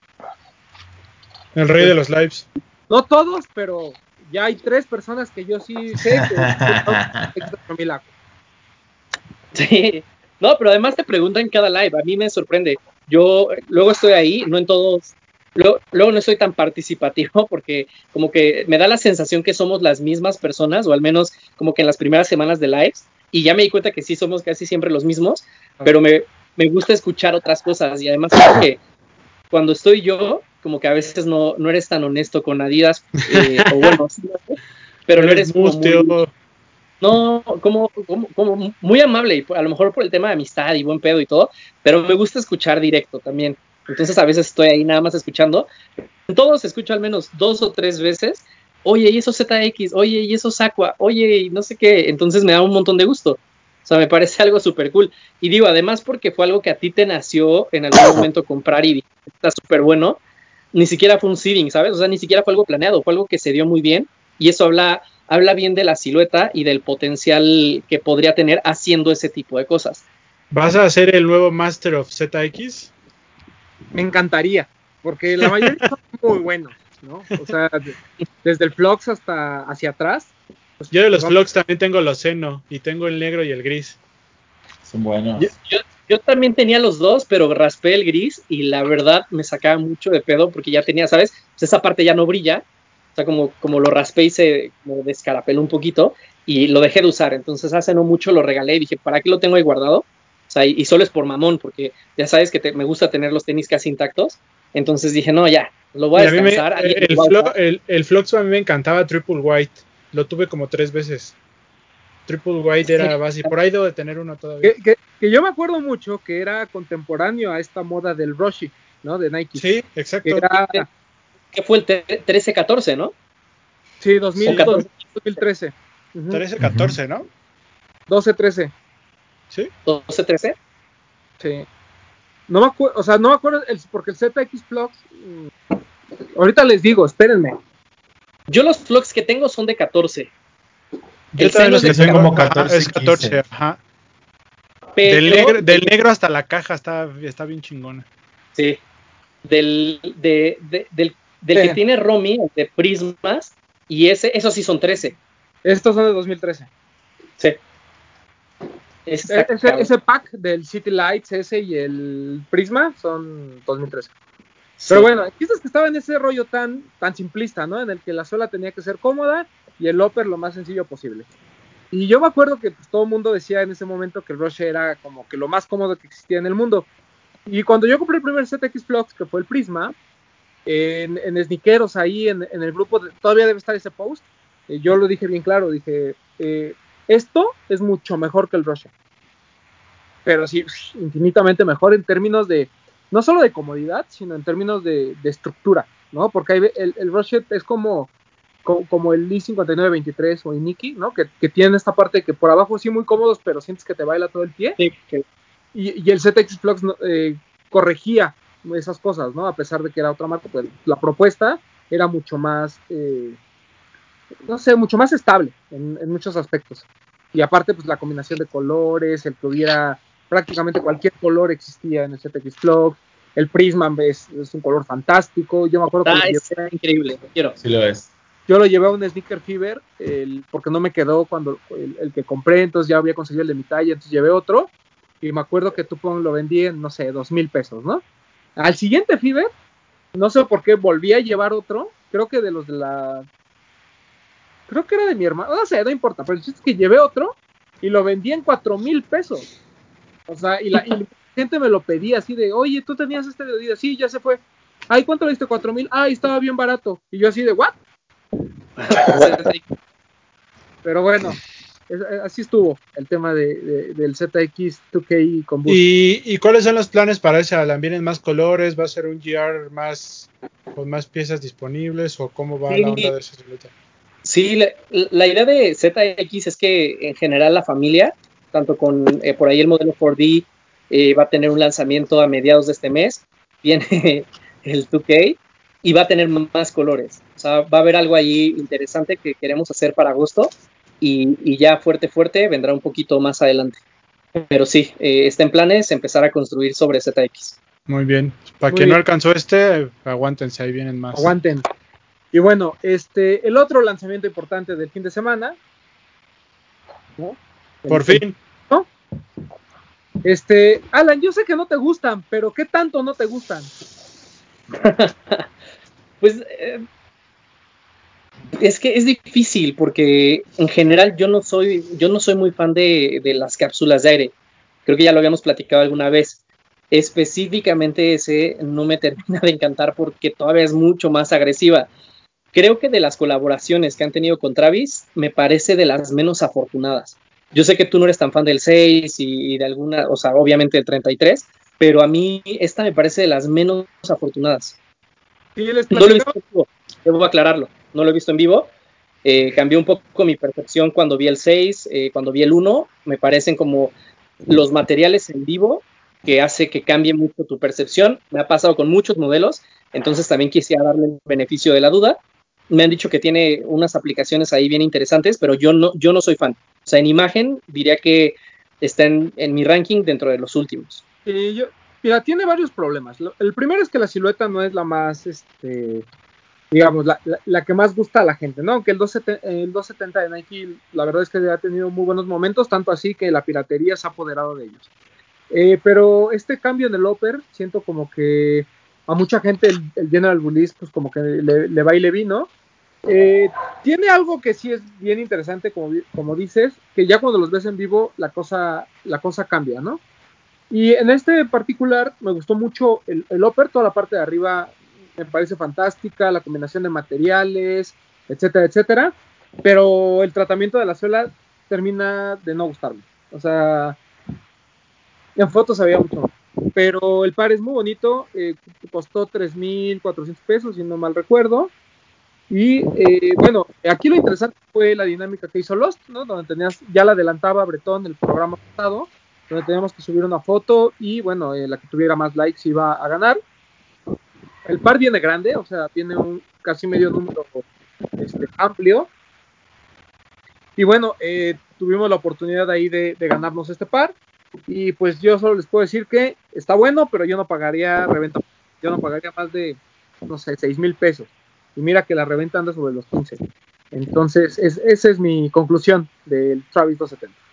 El rey de los lives. No todos, pero ya hay tres personas que yo sí sé que ZX8000 agua. Sí, no, pero además te preguntan cada live, a mí me sorprende. Yo luego estoy ahí, no en todos, luego, luego, no estoy tan participativo porque como que me da la sensación que somos las mismas personas, o al menos como que en las primeras semanas de lives, y ya me di cuenta que sí somos casi siempre los mismos, pero me, me gusta escuchar otras cosas y además creo que cuando estoy yo, como que a veces no, no eres tan honesto con Adidas, eh, o bueno, pero no eres muy, no, como, como, como, muy amable, y a lo mejor por el tema de amistad y buen pedo y todo, pero me gusta escuchar directo también. Entonces a veces estoy ahí nada más escuchando. Todos escucho al menos dos o tres veces. Oye, y eso ZX, oye, y eso Aqua, oye, y no sé qué. Entonces me da un montón de gusto. O sea, me parece algo súper cool. Y digo, además porque fue algo que a ti te nació en algún momento comprar y está súper bueno, ni siquiera fue un seeding, ¿sabes? O sea, ni siquiera fue algo planeado, fue algo que se dio muy bien. Y eso habla habla bien de la silueta y del potencial que podría tener haciendo ese tipo de cosas. ¿Vas a hacer el nuevo Master of ZX? Me encantaría, porque la mayoría son muy buenos, ¿no? O sea, desde el Flux hasta hacia atrás. Pues, yo de los Flux también tengo los seno y tengo el negro y el gris. Son buenos. Yo, yo, yo, también tenía los dos, pero raspé el gris y la verdad me sacaba mucho de pedo porque ya tenía, ¿sabes? Pues esa parte ya no brilla o sea, como, como lo raspé y se como descarapeló un poquito y lo dejé de usar. Entonces hace no mucho lo regalé y dije, ¿para qué lo tengo ahí guardado? Sea, y, y solo es por mamón, porque ya sabes que te, me gusta tener los tenis casi intactos. Entonces dije, no, ya, lo voy a descansar. Me, el, flo, el, el, Flux a mí me encantaba Triple White. Lo tuve como tres veces. Triple White era sí. base. Por ahí debo de tener uno todavía. Que, que, que, yo me acuerdo mucho que era contemporáneo a esta moda del Roshi, ¿no? De Nike. Sí, exacto. Era, que fue el 13-14, ¿no? Sí, 2000, 2013. Uh -huh. 13-14, ¿no? 12-13. ¿Sí? 12-13. Sí. No me acuerdo, o sea, no me acuerdo, el, porque el ZX Flux, mmm, ahorita les digo, espérenme. Yo los Flux que tengo son de 14. Yo también los que tengo como 14. Es 14, ajá. Pero, del, negro, del negro hasta la caja está, está bien chingona. Sí. Del, de, de, del del sí. que tiene Romy, de Prismas, y ese, esos sí son 13. Estos son de 2013. Sí. Ese, ese, pack del City Lights ese y el Prisma son 2013. Sí. Pero bueno, es que estaba en ese rollo tan, tan simplista, ¿no? En el que la suela tenía que ser cómoda y el upper lo más sencillo posible. Y yo me acuerdo que pues, todo el mundo decía en ese momento que el Rush era como que lo más cómodo que existía en el mundo. Y cuando yo compré el primer ZX Flux, que fue el Prisma, en, en Sniqueros, ahí en, en, el grupo, de, todavía debe estar ese post. Eh, yo lo dije bien claro, dije, eh, esto es mucho mejor que el Russia. Pero sí, infinitamente mejor en términos de, no solo de comodidad, sino en términos de, estructura, ¿no? Porque el, el es como, como, el i5923 o Iniki, ¿no? Que, que tiene esta parte que por abajo sí muy cómodos, pero sientes que te baila todo el pie. y, y, el ZX Flux eh, corregía esas cosas, ¿no? A pesar de que era otra marca, pues la propuesta era mucho más, eh, no sé, mucho más estable en, muchos aspectos. Y aparte, pues la combinación de colores, el que hubiera prácticamente cualquier color existía en el ZX Flux. El Prisma es, es un color fantástico. Yo me acuerdo ah, que. es increíble, quiero. Sí lo es. Yo lo llevé a un Sneaker Fever el, porque no me quedó cuando el, que compré, entonces ya había conseguido el de mi talla, entonces llevé otro. Y me acuerdo que tú lo vendí en, no sé, dos mil pesos, ¿no? Al siguiente Fever, no sé por qué, volví a llevar otro, creo que de los de la... Creo que era de mi hermano, no sé, no importa, pero el chiste es que llevé otro y lo vendí en cuatro mil pesos. O sea, y la, gente me lo pedía así de, oye, tú tenías este de sí, ya se fue. Ay, ¿cuánto le diste? Cuatro mil. Ay, estaba bien barato. Y yo así de, ¿what? pero bueno, eh, así estuvo el tema de, del ZX 2K con ¿Y, ¿Y, cuáles son los planes para ese Alan? ¿Vienen más colores? ¿Va a ser un GR más con más piezas disponibles? ¿O cómo va la onda de esa silueta? Sí, la, idea de ZX es que en general la familia, tanto con eh, por ahí el modelo 4D, eh, va a tener un lanzamiento a mediados de este mes. Viene el 2K y va a tener más colores. O sea, va a haber algo ahí interesante que queremos hacer para agosto y, ya fuerte, fuerte vendrá un poquito más adelante. Pero sí, eh, está en planes empezar a construir sobre ZX. Muy bien. Para quien no alcanzó este, aguántense, ahí vienen más. Aguanten. Y bueno, este, el otro lanzamiento importante del fin de semana. Por fin. ¿no? Este, Alan, yo sé que no te gustan, pero ¿qué tanto no te gustan? pues eh, es que es difícil porque en general yo no soy, yo no soy muy fan de, las cápsulas de aire. Creo que ya lo habíamos platicado alguna vez. Específicamente ese no me termina de encantar porque todavía es mucho más agresiva. Creo que de las colaboraciones que han tenido con Travis, me parece de las menos afortunadas. Yo sé que tú no eres tan fan del 6 y, de alguna, o sea, obviamente del 33, pero a mí esta me parece de las menos afortunadas. ¿Y les no lo debo aclararlo no lo he visto en vivo. Eh, cambió un poco mi percepción cuando vi el 6, eh, cuando vi el 1. Me parecen como los materiales en vivo que hace que cambie mucho tu percepción. Me ha pasado con muchos modelos, entonces también quisiera darle el beneficio de la duda. Me han dicho que tiene unas aplicaciones ahí bien interesantes, pero yo no, yo no soy fan. O sea, en imagen diría que está en, mi ranking dentro de los últimos. mira, tiene varios problemas. El primero es que la silueta no es la más este, digamos, la, la, que más gusta a la gente, ¿no? Aunque el 270, el 270 de Nike, la verdad es que ha tenido muy buenos momentos, tanto así que la piratería se ha apoderado de ellos. Eh, pero este cambio en el Upper, siento como que a mucha gente el, General Bullies, pues como que le, va y le vino. Eh, tiene algo que sí es bien interesante, como, dices, que ya cuando los ves en vivo, la cosa, cambia, ¿no? Y en este particular me gustó mucho el, el upper, toda la parte de arriba me parece fantástica, la combinación de materiales, etcétera, etcétera, pero el tratamiento de la suela termina de no gustarme. O sea, en fotos había mucho, pero el par es muy bonito, eh, costó 3.400 pesos, si no mal recuerdo. Y eh, bueno, aquí lo interesante fue la dinámica que hizo Lost, ¿no? Donde tenías, ya la adelantaba Bretón el programa pasado, donde teníamos que subir una foto y bueno, eh, la que tuviera más likes iba a ganar. El par viene grande, o sea, tiene un casi medio número este, amplio. Y bueno, eh, tuvimos la oportunidad ahí de, ganarnos este par. Y pues yo solo les puedo decir que está bueno, pero yo no pagaría reventa. Yo no pagaría más de, no sé, 6 mil pesos. Y mira que la reventa anda sobre los 15. Entonces, esa es mi conclusión del Travis 270.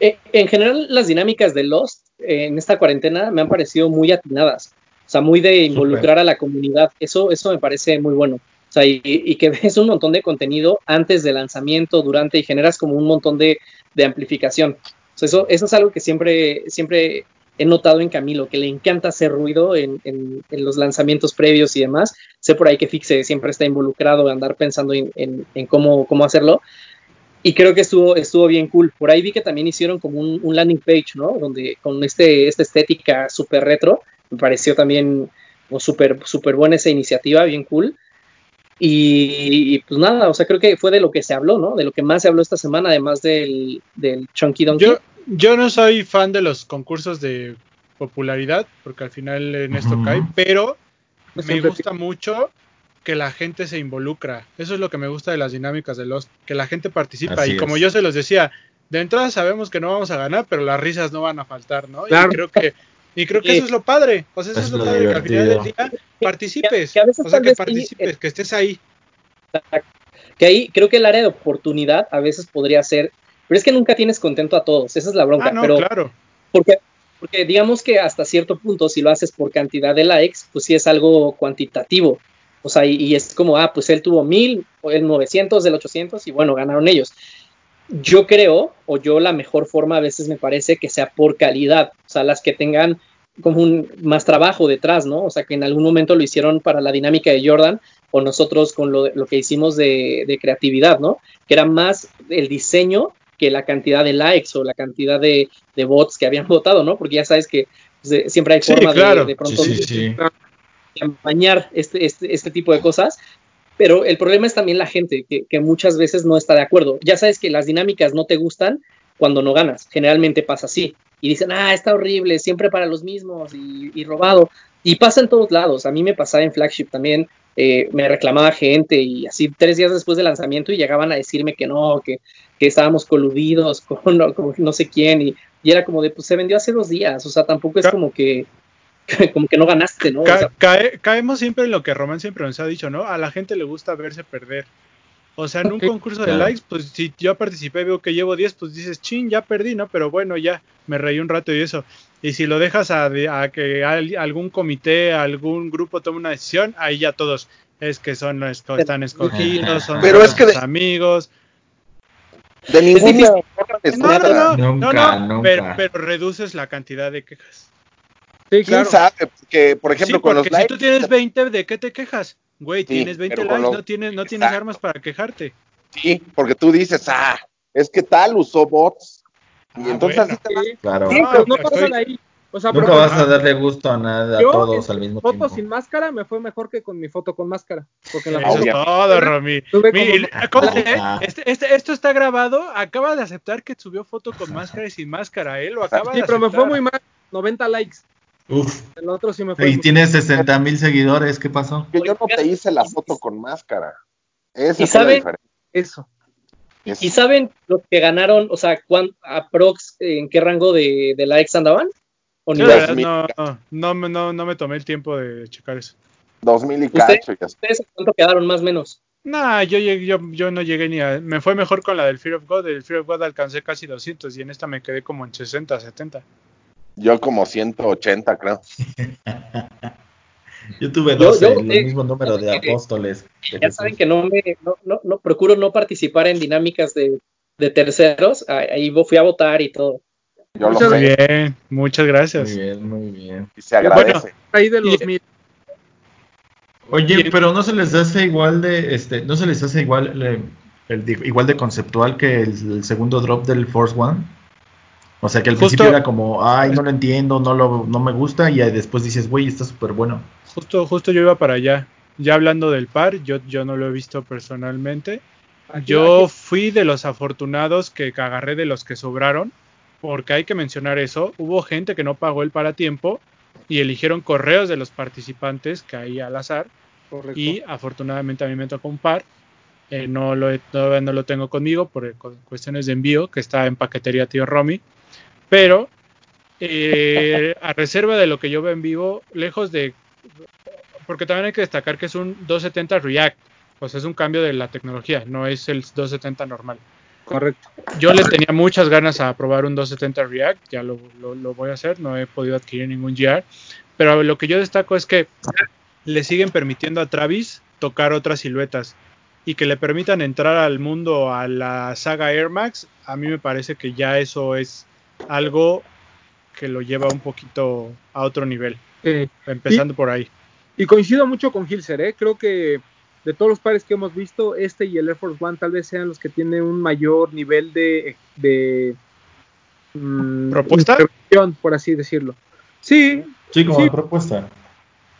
Eh, en general, las dinámicas de Lost eh, en esta cuarentena me han parecido muy atinadas. O sea, muy de involucrar a la comunidad. Eso, eso me parece muy bueno. O sea, y, que ves un montón de contenido antes del lanzamiento, durante, y generas como un montón de, amplificación. Sea, eso, eso es algo que siempre, siempre he notado en Camilo, que le encanta hacer ruido en, los lanzamientos previos y demás. Sé por ahí que Fixe siempre está involucrado en andar pensando en, cómo, cómo hacerlo. Y creo que estuvo, estuvo bien cool. Por ahí vi que también hicieron como un, landing page, ¿no? Donde con este, esta estética súper retro me pareció también súper super buena esa iniciativa, bien cool. Y, pues nada, o sea, creo que fue de lo que se habló, ¿no? De lo que más se habló esta semana, además del, del Chunky Donkey. Yo, yo no soy fan de los concursos de popularidad, porque al final en esto cae, pero Pues me gusta mucho que la gente se involucra. Eso es lo que me gusta de las dinámicas de los, que la gente participa. Así y como es. yo se los decía, de entrada sabemos que no vamos a ganar, pero las risas no van a faltar, ¿no? Claro. Y creo que, y creo que Sí. eso es lo padre. O sea, eso Es es lo lo padre, que al final del día participes. que a veces o sea, que sí, participes, eh, que estés ahí. Que ahí creo que el área de oportunidad a veces podría ser, pero es que nunca tienes contento a todos, esa es la bronca, Ah, no, pero claro. porque, porque digamos que hasta cierto punto, si lo haces por cantidad de likes, pues sí es algo cuantitativo. O sea, y, y es como, ah, pues él tuvo mil, o el 900 del 800, y bueno, ganaron ellos. Yo creo, o yo la mejor forma a veces me parece que sea por calidad, o sea, las que tengan como un más trabajo detrás, ¿no? O sea, que en algún momento lo hicieron para la dinámica de Jordan, o nosotros con lo, lo que hicimos de, de creatividad, ¿no? Que era más el diseño que la cantidad de likes o la cantidad de, de bots que habían votado, ¿no? Porque ya sabes que pues, siempre hay Sí, forma de- de, pronto sí, sí. amañar este, este, este tipo de cosas. Pero el problema es también la gente, que, que muchas veces no está de acuerdo. Ya sabes que las dinámicas no te gustan cuando no ganas. Generalmente pasa así. Y dicen, ah, está horrible, siempre para los mismos y, y robado. Y pasa en todos lados. A mí me pasaba en Flagship también. eh, me reclamaba gente y así tres días después del lanzamiento y llegaban a decirme que no, que, que estábamos coludidos con, no- con no sé quién. Y, y era como de, pues se vendió hace dos días. O sea, tampoco es como que, como que no ganaste, ¿no? O sea, cae- caemos siempre en lo que Román siempre nos ha dicho, ¿no? A la gente le gusta verse perder. O sea, en un concurso de claro. likes, pues si yo participé y veo que llevo 10, pues dices, chin, ya perdí, ¿no? Pero bueno, ya, me reí un rato y eso. Y si lo dejas a, a que al- algún comité, algún grupo tome una decisión, ahí ya todos, es que son esco- están escogidos, son Pero es que sus de- amigos. De ninguna forma No, no, no, no, Nunca, no, nunca. Pero, pero reduces la cantidad de quejas. Sí, ¿Quién claro. sabe? Que, por ejemplo, sí, con los porque si likes. tú tienes 20, ¿de qué te quejas? Güey, Sí, tienes 20 pero con likes, los- no tienes, no tienes armas para quejarte. Sí, porque tú dices, ah, es que tal usó bots. Y Ah, entonces bueno. así te vas. Claro. sí, pero no estoy- pasa de ahí. O sea, Nunca vas a darle gusto a nada, a yo todos en al mismo foto tiempo. sin máscara me fue mejor que con mi foto con máscara. Porque la Eso foto es todo, Romy. Tuve Mi- como- Ah. este, este- esto está grabado. Acaba de aceptar que subió foto con máscara y sin máscara. ¿eh? Lo acaba Sí, de pero me fue aceptar. muy mal. 90 likes. Uf. El otro sí me fue. Y tienes 60 mil seguidores, ¿qué pasó? Que yo no te hice la foto con máscara. Esa ¿Y fue la saben? diferencia. Eso. Es- ¿Y saben los que ganaron, o sea, cuán, aprox, en qué rango de, de likes andaban? ¿O la no, no, no, me- no, no me tomé el tiempo de checar eso. Dos mil y ¿Usted? cacho. ¿Ustedes a cuánto quedaron más o menos? Nah, yo, yo, yo no llegué ni a... Me fue mejor con la del Fear of God. El Fear of God alcancé casi 200 y en esta me quedé como en 60, 70. Yo como 180, creo. Yo tuve Yo- 12, yo- el eh, mismo número de apóstoles. de Ya Jesús. saben que no me, no, no, no, procuro no participar en dinámicas de, de terceros. Ah, Ahí fui a votar y todo. Yo lo Muchas Muy sé. bien, muchas gracias. Muy bien, muy bien. Y se agradece. Ahí de los Y- mil. Oye, pero no se les hace igual de, este, no se les hace igual, el igual de conceptual que el, el segundo drop del Force One. O sea que al Justo- principio era como, ay, no lo entiendo, no lo, no me gusta, y después dices, güey, está súper bueno. Justo, justo yo iba para allá. Ya hablando del par, yo, yo no lo he visto personalmente. Aquí- Yo aquí- fui de los afortunados que agarré de los que sobraron, porque hay que mencionar eso. Hubo gente que no pagó el para tiempo y eligieron correos de los participantes, que ahí al azar, correcto. y afortunadamente a mí me tocó un par. Eh, no lo he- todavía no lo tengo conmigo por eh, cu- cuestiones de envío, que está en paquetería tío Romy. Pero eh, a reserva de lo que yo veo en vivo, lejos de... Porque también hay que destacar que es un 270 React, o sea, es un cambio de la tecnología, no es el 270 normal. Correcto. Yo le tenía muchas ganas a probar un 270 React, ya lo, lo- lo voy a hacer, no he podido adquirir ningún GR, pero lo que yo destaco es que le siguen permitiendo a Travis tocar otras siluetas y que le permitan entrar al mundo a la saga Air Max, a mí me parece que ya eso es algo que lo lleva un poquito a otro nivel, Eh, empezando por ahí. y coincido mucho con Hilser, ¿eh? Creo que de todos los pares que hemos visto, este y el Air Force One tal vez sean los que tienen un mayor nivel de, de mm, ¿Propuesta? por así decirlo. Sí, Sí, como Sí. propuesta.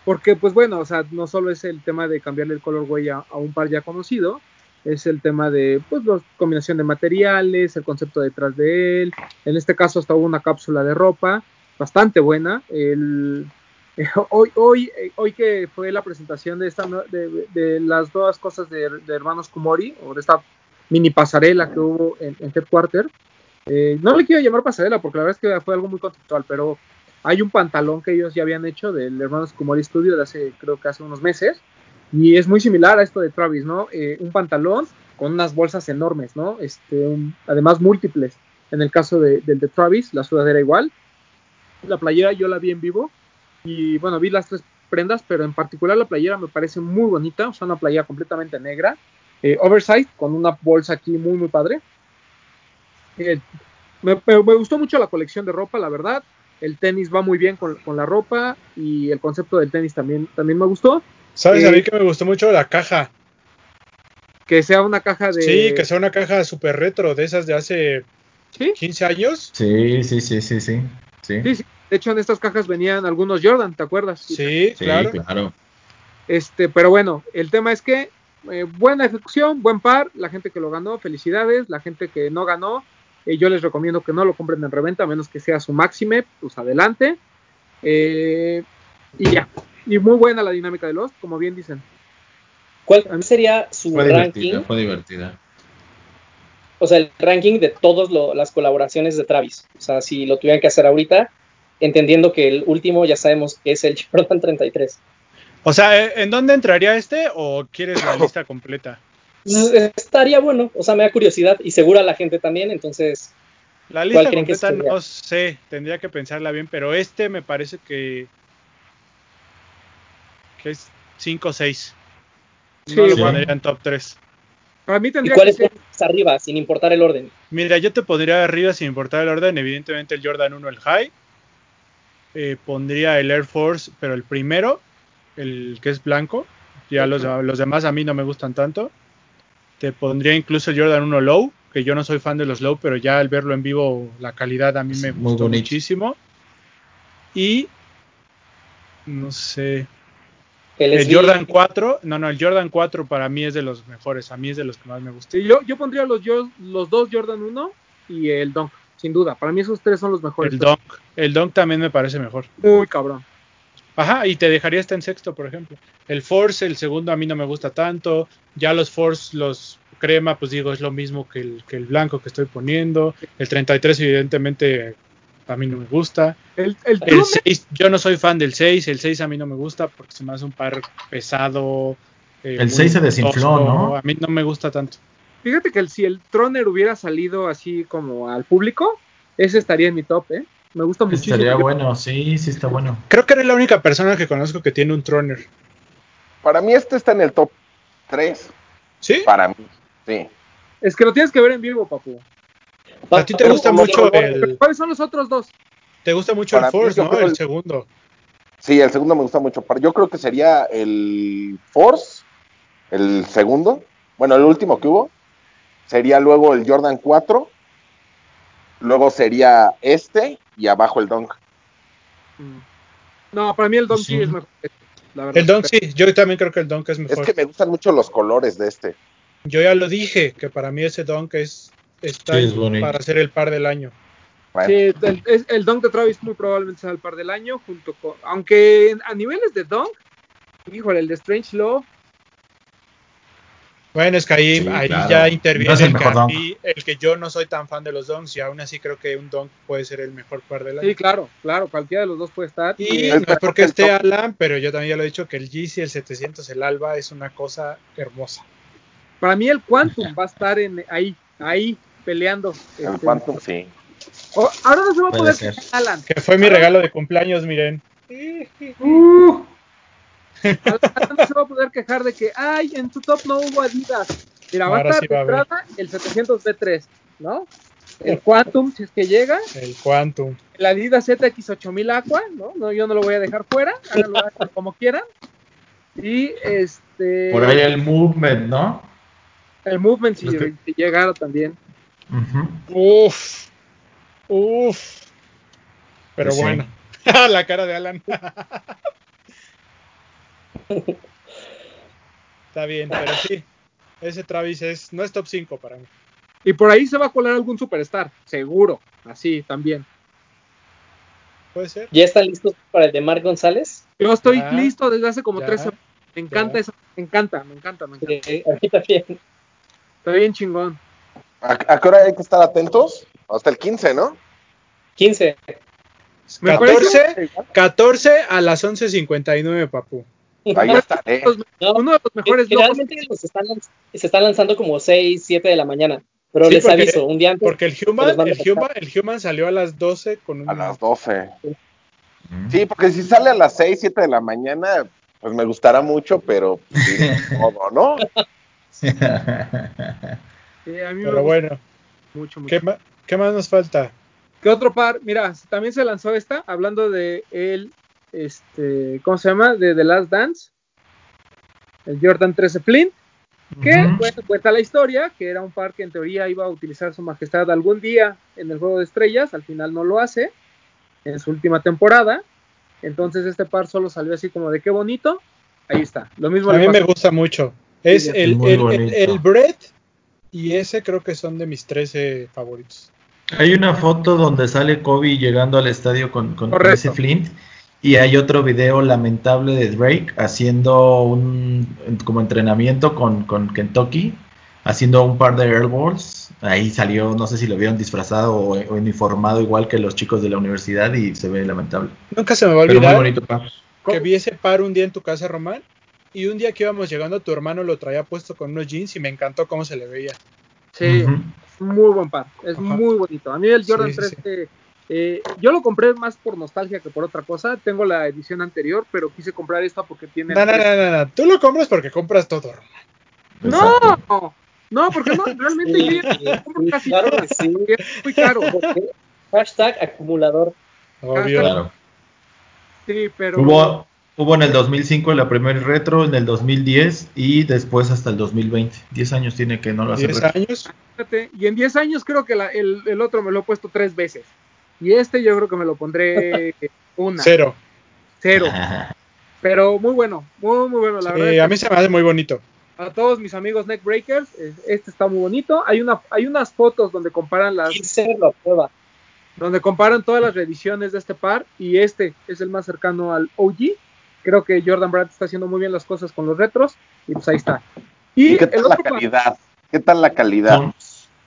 porque pues bueno, o sea, no solo es el tema de cambiarle el colorway a, a un par ya conocido, es el tema de pues la combinación de materiales, el concepto detrás de él. En este caso hasta hubo una cápsula de ropa bastante buena. Hoy, hoy, hoy que fue la presentación de esta de, de las dos cosas de, hermanos Kumori o de esta mini pasarela que hubo en, en Headquarter. eh, no le quiero llamar pasarela porque la verdad es que fue algo muy conceptual, pero hay un pantalón que ellos ya habían hecho del hermanos Kumori Studio de hace, creo que hace unos meses, y es muy similar a esto de Travis, ¿no? Eh, un pantalón con unas bolsas enormes, ¿no? Este, un- además múltiples. En el caso de- del de Travis, la sudadera igual. La playera yo la vi en vivo y bueno, vi las tres prendas, pero en particular la playera me parece muy bonita, o sea, una playera completamente negra, eh, oversized, con una bolsa aquí muy, muy padre. Eh, me, me- me gustó mucho la colección de ropa, la verdad. El tenis va muy bien con, con la ropa y el concepto del tenis también, también me gustó. ¿Sabes? Eh, a mí que me gustó mucho la caja. Que sea una caja de... Sí, que sea una caja súper retro, de esas de hace ¿Sí? 15 años. Sí, sí, sí, sí, sí. Sí, Sí, sí. De hecho, en estas cajas venían algunos Jordan, ¿te acuerdas? Sí, Sí, claro. claro. Este, pero bueno, el tema es que eh, buena ejecución, buen par, la gente que lo ganó, felicidades, la gente que no ganó, eh, yo les recomiendo que no lo compren en reventa, a menos que sea su máxime, pues adelante. Eh, y ya, y muy buena la dinámica de los, como bien dicen. ¿Cuál sería su Fue ranking? divertida, fue divertida. O sea, el ranking de todas las colaboraciones de Travis. O sea, si lo tuvieran que hacer ahorita, entendiendo que el último ya sabemos que es el Jordan 33. O sea, ¿eh, ¿en dónde entraría este o quieres la lista completa? Estaría bueno, o sea, me da curiosidad y seguro a la gente también, entonces La lista creen que completa no sé, tendría que pensarla bien, pero este me parece que es 5 o 6. Sí, no lo pondría en top 3. Para mí ¿Y tendría cuál que es ser, arriba, sin importar el orden? Mira, yo te pondría arriba sin importar el orden, evidentemente el Jordan 1, el High. Eh, pondría el Air Force, pero el primero, el que es blanco. Ya los, los demás a mí no me gustan tanto. Te pondría incluso el Jordan 1 Low, que yo no soy fan de los Low, pero ya al verlo en vivo, la calidad a mí Es me muy gustó bonito. muchísimo. Y no sé, El, Jordan 4, no, no, el Jordan 4 para mí es de los mejores, a mí es de los que más me gusta. yo, yo pondría los, yo- los dos Jordan 1 y el Dunk, sin duda. Para mí esos tres son los mejores. El Dunk, el Dunk también me parece mejor. Muy cabrón. Ajá, y te dejaría este en sexto, por ejemplo. El Force, el segundo a mí no me gusta tanto. Ya los Force, los crema, pues digo, es lo mismo que el, que el blanco que estoy poniendo. El 33 evidentemente a mí no me gusta. El, el El True 6, yo no soy fan del 6, el 6 a mí no me gusta porque se me hace un par pesado. eh, El muy 6 se desinfló, tosco. ¿no? A mí no me gusta tanto. Fíjate que el- si el Troner hubiera salido así como al público, ese estaría en mi top, ¿eh? Me gusta muchísimo. Estaría bueno, sí, sí está bueno. Creo que eres la única persona que conozco que tiene un Troner. Para mí este está en el top 3. ¿Sí? Para mí, sí. Es que lo tienes que ver en vivo, papu. A ti te gusta mucho el, ¿Cuáles son los otros dos? te gusta mucho el Para Force, ¿no? El el- segundo. Sí, el segundo me gusta mucho. Para- Yo creo que sería el Force, el segundo. Bueno, el último que hubo. Sería luego el Jordan 4. Luego sería este y abajo el Dunk. Mm. No, para mí el Dunk sí, Sí. es mejor. este, La verdad. El Dunk sí, yo también creo que el Dunk es Es mejor. que me gustan mucho los colores de este. Yo ya lo dije, que para mí ese Dunk es está Sí, es bonito. para ser el par del año. Bueno, Sí, el, el Dunk de Travis muy probablemente sea el par del año, junto con. Aunque a niveles de Dunk, híjole, el de Strange Love. Bueno, es que ahí, Sí, ahí claro. ya interviene No el el, que a mí- el que yo no soy tan fan de los Dunks y aún así creo que un Dunk puede ser el mejor par del año. Sí, claro, claro, cualquiera de los dos puede estar. Y no es porque esté. Alan, pero yo también ya lo he dicho que el GC, el 700, el Alba es una cosa hermosa. para mí el Quantum va a estar en, ahí, ahí, peleando. el Este, Quantum, sí. oh, ahora no se va a poder ser. quejar Alan. Que fue mi regalo de cumpleaños, miren. Uh. Alan no se va a poder quejar de que, ay, en tu top no hubo Adidas. Mira, va a Ahora estar sí de va a haber. entrada el 700 B3, ¿no? El Quantum, si es que llega. El Quantum. El Adidas ZX8000 Aqua, ¿no? no Yo no lo voy a dejar fuera. Háganlo como quieran. Y este. Por ahí el movement, ¿no? el Movement, si, que- si llegara también. Ujú. Uf. Uf. Pero Pues sí. bueno. la cara de Alan. Está bien, pero sí. Ese Travis es, no es top 5 para mí. Y por ahí se va a colar algún superstar, seguro. Así también. Puede ser. ¿Ya están listos para el de Marc González? Yo estoy Ya, listo desde hace como ya, tres semanas. Me encanta ya. eso. Me encanta, me encanta, me encanta. A mí también. Está bien chingón. ¿A, a qué hora hay que estar atentos? Hasta el 15, ¿no? 15. Me 14, 14 a las 11.59, papu. Ahí estaré. No, Uno de los mejores. Generalmente los están, se están lanzando como 6, 7 de la mañana. Pero Sí, les porque- aviso, un día antes. Porque el Se Human, el. Human, el Human salió a las 12 con un... A las 12. Sí, porque si sale a las 6, 7 de la mañana, pues me gustará mucho, pero pues, sí, todo, ¿no? Sí, a mí me Pero bueno, mucho, mucho. ¿qué, más nos falta? ¿Qué otro par? Mira, también se lanzó esta, hablando de el, este, ¿cómo se llama? De The Last Dance. El Jordan 13 Flint. Que bueno, cuenta la historia, que era un par que en teoría iba a utilizar su majestad algún día en el juego de estrellas, al final no lo hace en su última temporada. Entonces este par solo salió así como de qué bonito. Ahí está. Lo mismo A mí me gusta mucho. Es Sí, el, el, el, el Brett y ese creo que son de mis 13 favoritos. Hay una foto donde sale Kobe llegando al estadio con, con- ese Flint y hay otro video lamentable de Drake haciendo un como entrenamiento con, con Kentucky, haciendo un par de airballs. Ahí salió, no sé si lo vieron disfrazado o, o uniformado igual que los chicos de la universidad y se ve lamentable. Nunca se me va a Pero muy olvidar bonito que vi ese par un día en tu casa, Román, y un día que íbamos llegando, tu hermano lo traía puesto con unos jeans y me encantó cómo se le veía. Sí, muy buen par. Es Ajá. muy bonito. A mí el Jordan Sí, sí, 13, eh, yo lo compré más por nostalgia que por otra cosa. Tengo la edición anterior, pero quise comprar esta porque tiene. No, no, no, no, no. Tú lo compras porque compras todo. Exacto. No, no, porque no, realmente yo ya Sí, compro sí, casi claro todo, que sí. es muy caro. Hashtag acumulador. Obvio. Claro. Sí, pero. Hubo, hubo en el 2005 la primer retro, en el 2010 y después hasta el 2020. 10 años tiene que no lo hace 10 retro. años. y en 10 años creo que la- el, el otro me lo he puesto tres veces. Y este yo creo que me lo pondré una, Cero. cero. Pero muy bueno, muy, muy bueno. La Sí, verdad a mí se me hace muy bonito. a todos mis amigos Neckbreakers, eh, este está muy bonito. Hay, una, hay unas fotos donde comparan las 15 lo aprueba. donde comparan todas las reediciones de este par y este es el más cercano al OG. Creo que Jordan Brand está haciendo muy bien las cosas con los retros y pues ahí está. Y ¿Y qué tal la otro calidad? ¿Qué tal la calidad?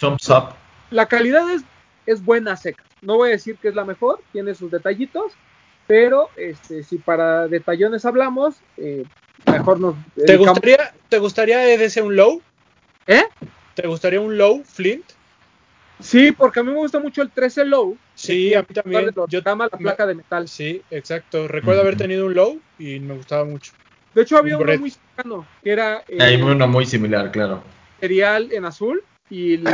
Up. la calidad es, es buena seca. No voy a decir que es la mejor, tiene sus detallitos, pero este, si para detallones hablamos, eh, mejor nos ¿Te gustaría, ¿Te gustaría EDC un low? ¿Eh? ¿Te gustaría un low Flint? Sí, porque a mí me gusta mucho el 13 Low. Sí, a mí también. Yo Yo, la placa de metal. sí, exacto. Recuerdo haber tenido un low y me gustaba mucho. De hecho, había Un uno muy cercano, que era eh, Hay uno muy similar, claro. cereal en azul y el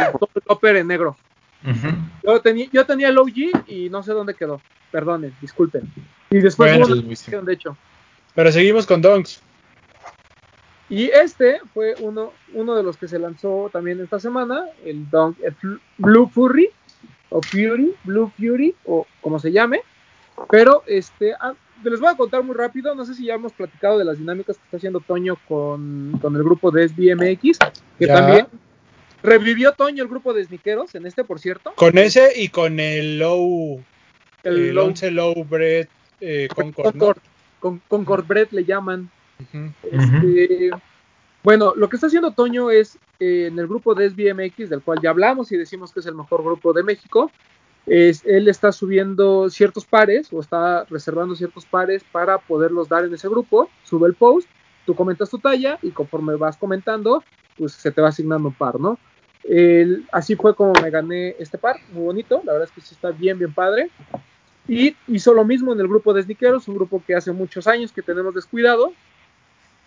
topper en negro. Ujú. Yo tenía, yo tenía el OG y no sé dónde quedó. Perdonen, disculpen. Y después Bueno, hubo una de hecho. Pero seguimos con Donks. Y este fue uno, uno de los que se lanzó también esta semana, el, Dunk, el Blue Fury, o Fury, Blue Fury, o como se llame. Pero este, ah, les voy a contar muy rápido, no sé si ya hemos platicado de las dinámicas que está haciendo Toño con, con el grupo de SBMX, que Ya. también revivió Toño el grupo de sniqueros en este, por cierto. Con ese y con el low, El el, low- 11 low bread eh, Concord, ¿no? Concord, con, Concord Bread le llaman. Este, Bueno, lo que está haciendo Toño es eh, en el grupo de SBMX, del cual ya hablamos y decimos que es el mejor grupo de México. Él está subiendo ciertos pares o está reservando ciertos pares para poderlos dar en ese grupo. Sube el post, tú comentas tu talla y conforme vas comentando, pues se te va asignando un par, ¿no? Así fue como me gané este par, muy bonito, la verdad es que sí está bien, bien padre. Y hizo lo mismo en el grupo de Sniqueros, un grupo que hace muchos años que tenemos descuidado.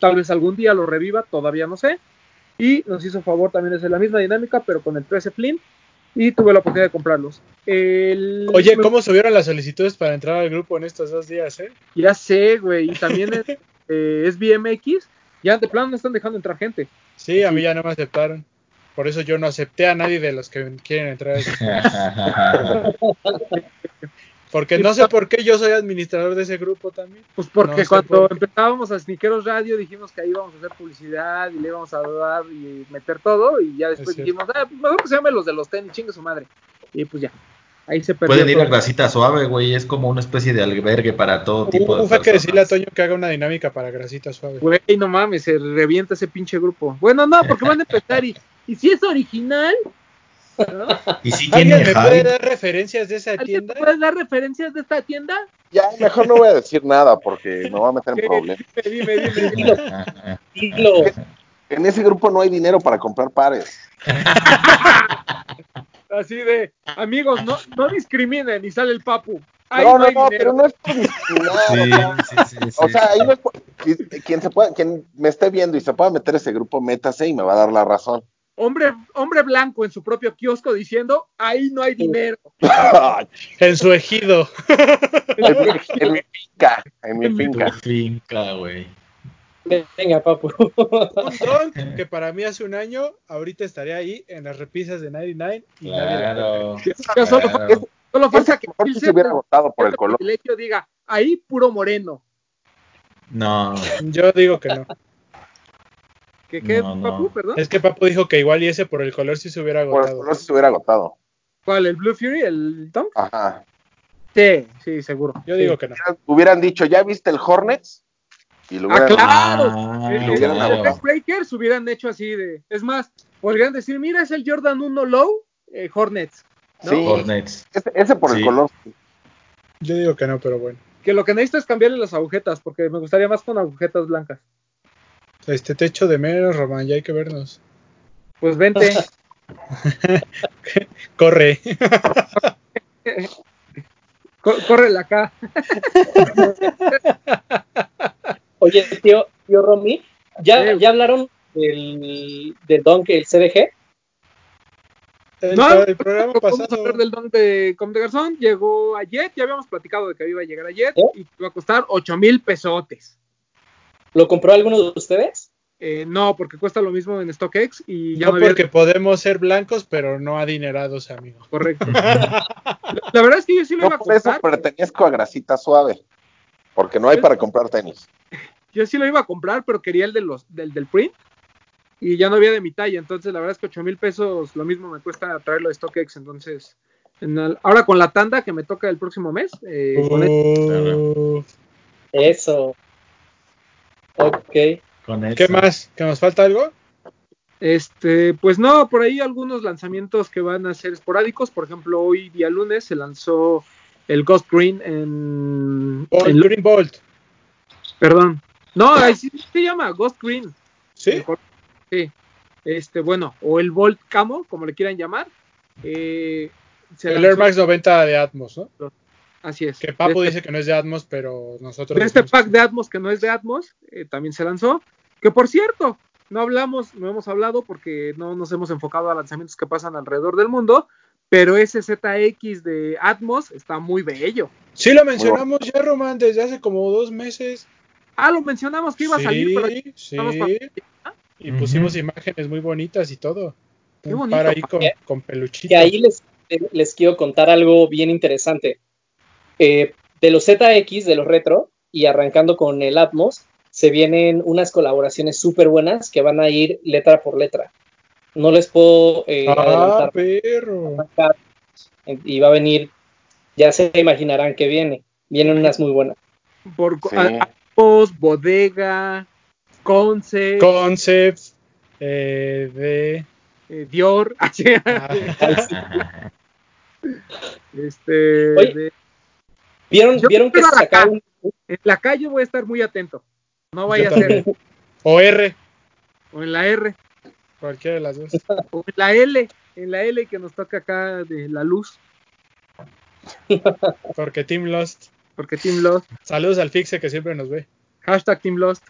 Tal vez algún día lo reviva, todavía no sé. Y nos hizo favor también de hacer la misma dinámica, pero con el 13 Flint. Y tuve la oportunidad de comprarlos. El- Oye, ¿cómo subieron las solicitudes para entrar al grupo en estos dos días, eh? Ya sé, güey. Y también es, eh, es BMX. Ya de plano no están dejando entrar gente. Sí, a mí ya no me aceptaron. Por eso yo no acepté a nadie de los que quieren entrar. Porque no sé por qué yo soy administrador de ese grupo también. Pues porque No sé cuando por empezábamos a Sniqueros Radio dijimos que ahí íbamos a hacer publicidad y le íbamos a dar y meter todo y ya después dijimos, ah, pues mejor que se llame los de los tenis, chingue su madre. Y pues ya, ahí se perdió. Pueden ir a. Grasita Suave, güey. Es como una especie de albergue para todo tipo de Uf, hay que decirle a personas. Toño que haga una dinámica para grasita suave. Güey, no mames, se revienta ese pinche grupo. Bueno, no, porque van a empezar y, y si es original, ¿no? Y si ¿Alguien me puede dar referencias de esa ¿Alguien tienda? puedes dar referencias de esta tienda? Ya, mejor no voy a decir nada porque me voy a meter en problemas. Dime, dime, dime. Dilo. En ese grupo no hay dinero para comprar pares. Así de, amigos, no, no discriminen y sale el papu. Ahí no, no, no, pero no es por discriminar. Sí, o sea, sí, sí, sí, O sea, sí. ahí no es por- qui- quien, se pueda, quien me esté viendo y se pueda meter ese grupo, métase y me va a dar la razón. Hombre, hombre blanco en su propio kiosco diciendo, ahí no hay dinero. En su ejido. en, mi, en mi finca, en mi Tu finca. finca, güey. Venga, papu. Un don que para mí hace un año, ahorita estaría ahí en las repisas de 99 y nadie Claro. Ya solo, Claro. solo falta que se hubiera votado por el color. privilegio diga, ahí puro moreno. No, Yo digo que no. ¿Qué qué, No, no. papu, perdón? Es que Papu dijo que igual y ese por el color sí se hubiera Por el agotado. color sí se hubiera agotado. ¿Cuál? ¿El Blue Fury? ¿El Tom? Ajá. Sí, sí, seguro. Yo digo que no. Hubieran- dicho, ¿ya viste el Hornets? Y lo Ah, hubieran claro. Ah, Eh, lo hubieran los agotado. Breakers hubieran hecho así de. Es más, podrían decir: Mira, es el Jordan 1 Low eh, Hornets. ¿no? Sí. Hornets. Ese, ese por el color. Yo digo que no, pero bueno. Que lo que necesito es cambiarle las agujetas, porque me gustaría más con agujetas blancas. Este techo de menos, Román, ya hay que vernos. Pues vente. Corre. Co- córrele acá. Oye, tío, tío Romy, ¿ya. ¿ya hablaron del, del don que el CDG? El, No, el programa Vamos a pasado. hablar del don de Com de Garzón. Llegó ayer, ya habíamos platicado de que iba a llegar ayer ¿Eh? y iba a costar 8 mil pesotes. ¿Lo compró alguno de ustedes? Eh, no, porque cuesta lo mismo en StockX y ya No no había- porque podemos ser blancos, pero no adinerados, amigo. Correcto. la, verdad es que yo sí lo iba a por eso comprar. pertenezco a Grasita Suave. Porque no hay para comprar tenis. Yo sí lo iba a comprar, pero quería el de los, del, del print. Y ya no había de mi talla. Entonces, la verdad es que 8 mil pesos lo mismo me cuesta traerlo de StockX. Entonces, en el- ahora con la tanda que me toca el próximo mes, eh, con el- Uh, Eso. Ok. Con eso. ¿Qué más? ¿Que nos falta algo? este, pues no, por ahí algunos lanzamientos que van a ser esporádicos. Por ejemplo, hoy día lunes se lanzó el Ghost Green en, Bolt, en- Green Bolt. perdón. No, ahí sí se llama Ghost Green. ¿Sí? Mejor. Sí. Este, bueno, o el Volt Camo, como le quieran llamar. Eh, se El lanzó- Air Max 90 de Atmos, ¿no? Así es. Que Papu De dice que no es de Atmos, pero nosotros. de este pack de Atmos que no es de Atmos, eh, también se lanzó. Que por cierto, no hablamos, no hemos hablado porque no nos hemos enfocado a lanzamientos que pasan alrededor del mundo, pero ese ZX de Atmos está muy bello. sí. Lo mencionamos ya, Román, desde hace como dos meses. Ah, lo mencionamos que iba a salir, pero Sí, sí. Y pusimos imágenes muy bonitas y todo. Qué Un bonito. par ahí con, con peluchitos. Y ahí les, les quiero contar algo bien interesante. Eh, de los ZX, de los retro, y arrancando con el Atmos, se vienen unas colaboraciones súper buenas que van a ir letra por letra. No les puedo eh, Ah, adelantar. perro. Y va a venir, ya se imaginarán que viene. Vienen unas muy buenas. por Sí. Atmos, Bodega, Concept, Concept eh, de. eh, Dior, Ah, este, Oye. de- ¿Vieron, Yo ¿vieron que sacaron? en la calle voy a estar muy atento. No vaya a ser, o R, o en la R, cualquiera de las dos. o en la L, en la L que nos toca acá de la luz, Porque Team Lost. porque Team Lost, Saludos al Fixe que siempre nos ve. hashtag Team Lost.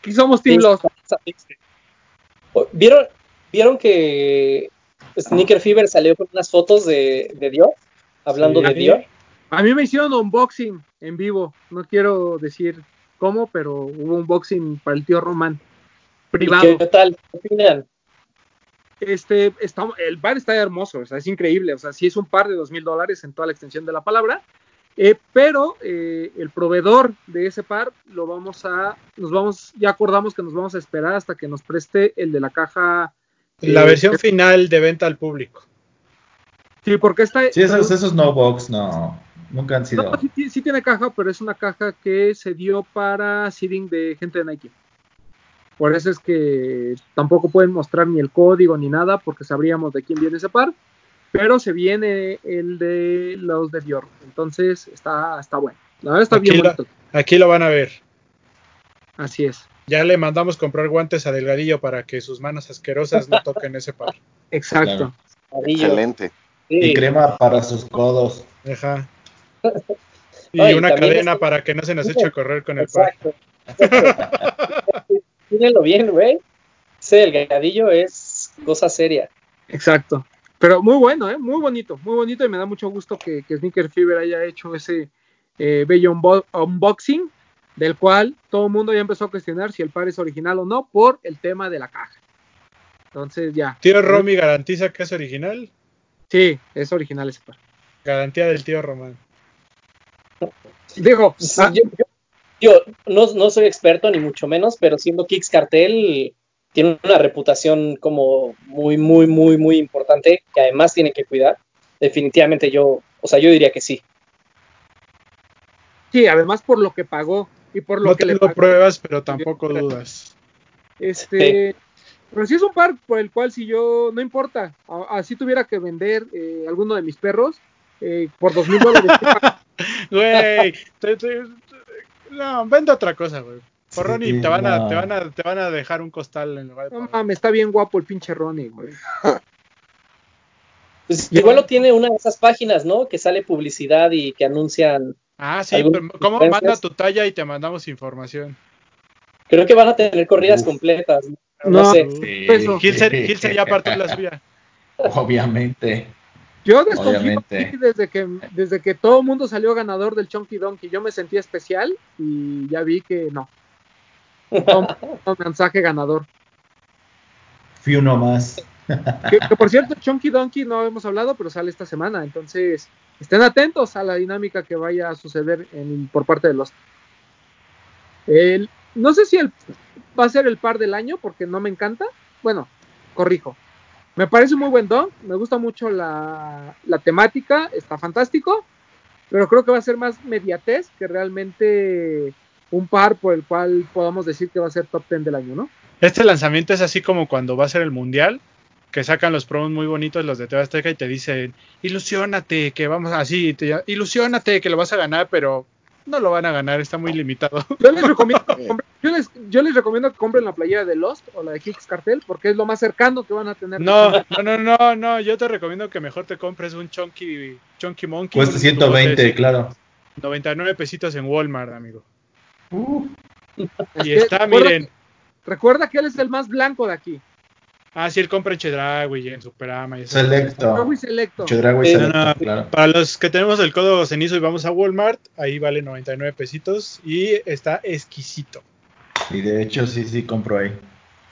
Aquí somos Team Lost. ¿Vieron, ¿Vieron que Sneaker Fever salió con unas fotos de, de Dior? Hablando Sí. de Dior. A mí me hicieron unboxing en vivo, no quiero decir cómo, pero hubo unboxing para el tío Román, ¿Y privado. ¿Qué tal? ¿Qué opinan? Este, está, el par está hermoso, o sea, es increíble, o sea, sí es un par de dos mil dólares en toda la extensión de la palabra, Eh, pero eh, el proveedor de ese par lo vamos a, nos vamos, ya acordamos que nos vamos a esperar hasta que nos preste el de la caja. La eh, versión final de venta al público. Sí, porque esta. Sí, esos, esos no box no, nunca han sido. No, sí, ti- sí tiene caja, pero es una caja que se dio para seeding de gente de Nike. Por eso es que tampoco pueden mostrar ni el código ni nada, porque sabríamos de quién viene ese par. Pero se viene el de los de Dior. Entonces está, está bueno. La verdad está bien bonito. aquí lo van a ver. Así es. Ya le mandamos comprar guantes a Delgadillo para que sus manos asquerosas no toquen ese par. Exacto. Claro. Excelente. Sí. Y crema para sus codos. Ajá. Y una cadena es- para que no se nos eche a correr con el par. Exacto. Mírenlo bien, güey. Ese delgadillo es cosa seria. Exacto. Pero muy bueno, ¿eh? muy bonito, muy bonito y me da mucho gusto que, que Sneaker Fever haya hecho ese eh, bello unbo- unboxing, del cual todo el mundo ya empezó a cuestionar si el par es original o no por el tema de la caja. Entonces ya. Tío Romy garantiza que es original. Sí, es original ese par. Garantía del tío Román. Digo, Sí, ah, yo, yo- yo no, no soy experto ni mucho menos, pero siendo Kicks Cartel tiene una reputación como muy, muy, muy, muy importante que además tienen que cuidar. Definitivamente yo, o sea, yo diría que sí. sí, además por lo que pagó y por lo No que le tengo pagó. pruebas, pero tampoco dudas. Este, pero sí es un par por el cual si yo, no importa, así tuviera que vender eh, alguno de mis perros eh, por dos mil dólares. Güey, te- te- no, vende otra cosa, güey. Por Sí, Ronnie te van, a, no. te, van a, te van a dejar un costal en lugar de No mames, está bien guapo el pinche Ronnie, güey. Pues igual lo tiene una de esas páginas, ¿no? Que sale publicidad y que anuncian. Ah, sí, ¿Algún pero ¿cómo manda tu talla y te mandamos información? Creo que van a tener corridas Uf. completas. No, No. sé. Sí. Peso. Gilser, Gilser ya apartó la suya. Obviamente. Yo desconfío desde que desde que todo el mundo salió ganador del Chunky Donkey. Yo me sentí especial y ya vi que no. No, no mensaje ganador. Fui uno más. Que, que, por cierto, Chunky Donkey no hemos hablado, pero sale esta semana. Entonces, estén atentos a la dinámica que vaya a suceder en- por parte de los. El, no sé si el, va a ser el par del año, porque no me encanta. Bueno, corrijo. Me parece muy buen don. Me gusta mucho la, la temática. Está fantástico. Pero creo que va a ser más mediatez que realmente un par por el cual podamos decir que va a ser top 10 del año, ¿no? Este lanzamiento es así como cuando va a ser el mundial, que sacan los promos muy bonitos los de TV Azteca y te dicen, ilusiónate, que vamos así, te, ilusiónate, que lo vas a ganar, pero no lo van a ganar, está muy limitado. Yo les recomiendo que compren, yo les, yo les recomiendo que compren la playera de Lost o la de Kicks Cartel porque es lo más cercano que van a tener. No, no, no, no, no, yo te recomiendo que mejor te compres un Chunky, chunky Monkey. Cuesta un 120, tubote, claro. 99 pesitos en Walmart, amigo. Uh, Y está, recuerda- miren. Recuerda que él es el más blanco de aquí. Ah, sí, él compra en Chedraui y en Superama. Y eso. selecto. Muy selecto. Chedraui Sí, selecto, no, no. claro. Para los que tenemos el código cenizo y vamos a Walmart, ahí vale 99 pesitos y está exquisito. Y de hecho, sí, sí, compro ahí.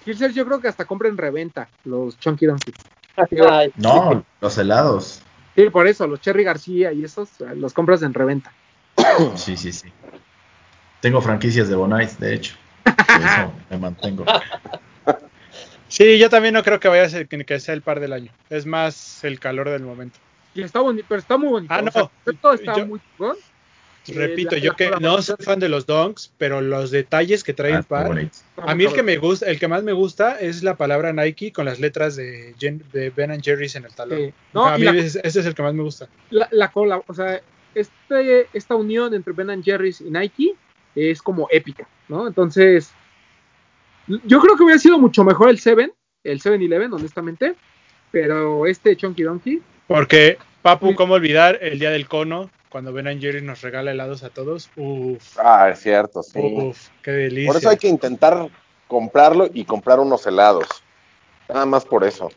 Kilser, yo creo que hasta compren reventa los Chunky Donkey. Ay, No, los helados. Sí, por eso, los Cherry García y esos eh, los compras en reventa. Sí, sí, sí. Tengo franquicias de Bonais, de hecho. Por eso me mantengo. Sí, yo también no creo que vaya a ser que sea el par del año. Es más el calor del momento. Y está bonito, pero está muy bonito. Ah, o sea, no. el concepto está Yo- muy chingón. Eh, Repito, la- yo la que no soy fan de los donks, pero los detalles que trae Ah, el par. A mí el que me gusta, el que más me gusta es la palabra Nike con las letras de, Jen- de Ben and Jerry's en el talón. Sí. No, a mí la- ese, ese es el que más me gusta. la, la cola, o sea, este, esta unión entre Ben Jerry's y Nike es como épica, ¿no? Entonces, yo creo que hubiera sido mucho mejor el 7, el 7-Eleven, honestamente, pero este Chunky Donkey, Porque, Papu. ¿cómo olvidar el día del cono? Cuando Ben and Jerry's nos regala helados a todos. Uf, Ah, es cierto, sí. uf, qué delicia. Por eso hay que intentar comprarlo y comprar unos helados. Nada más por eso.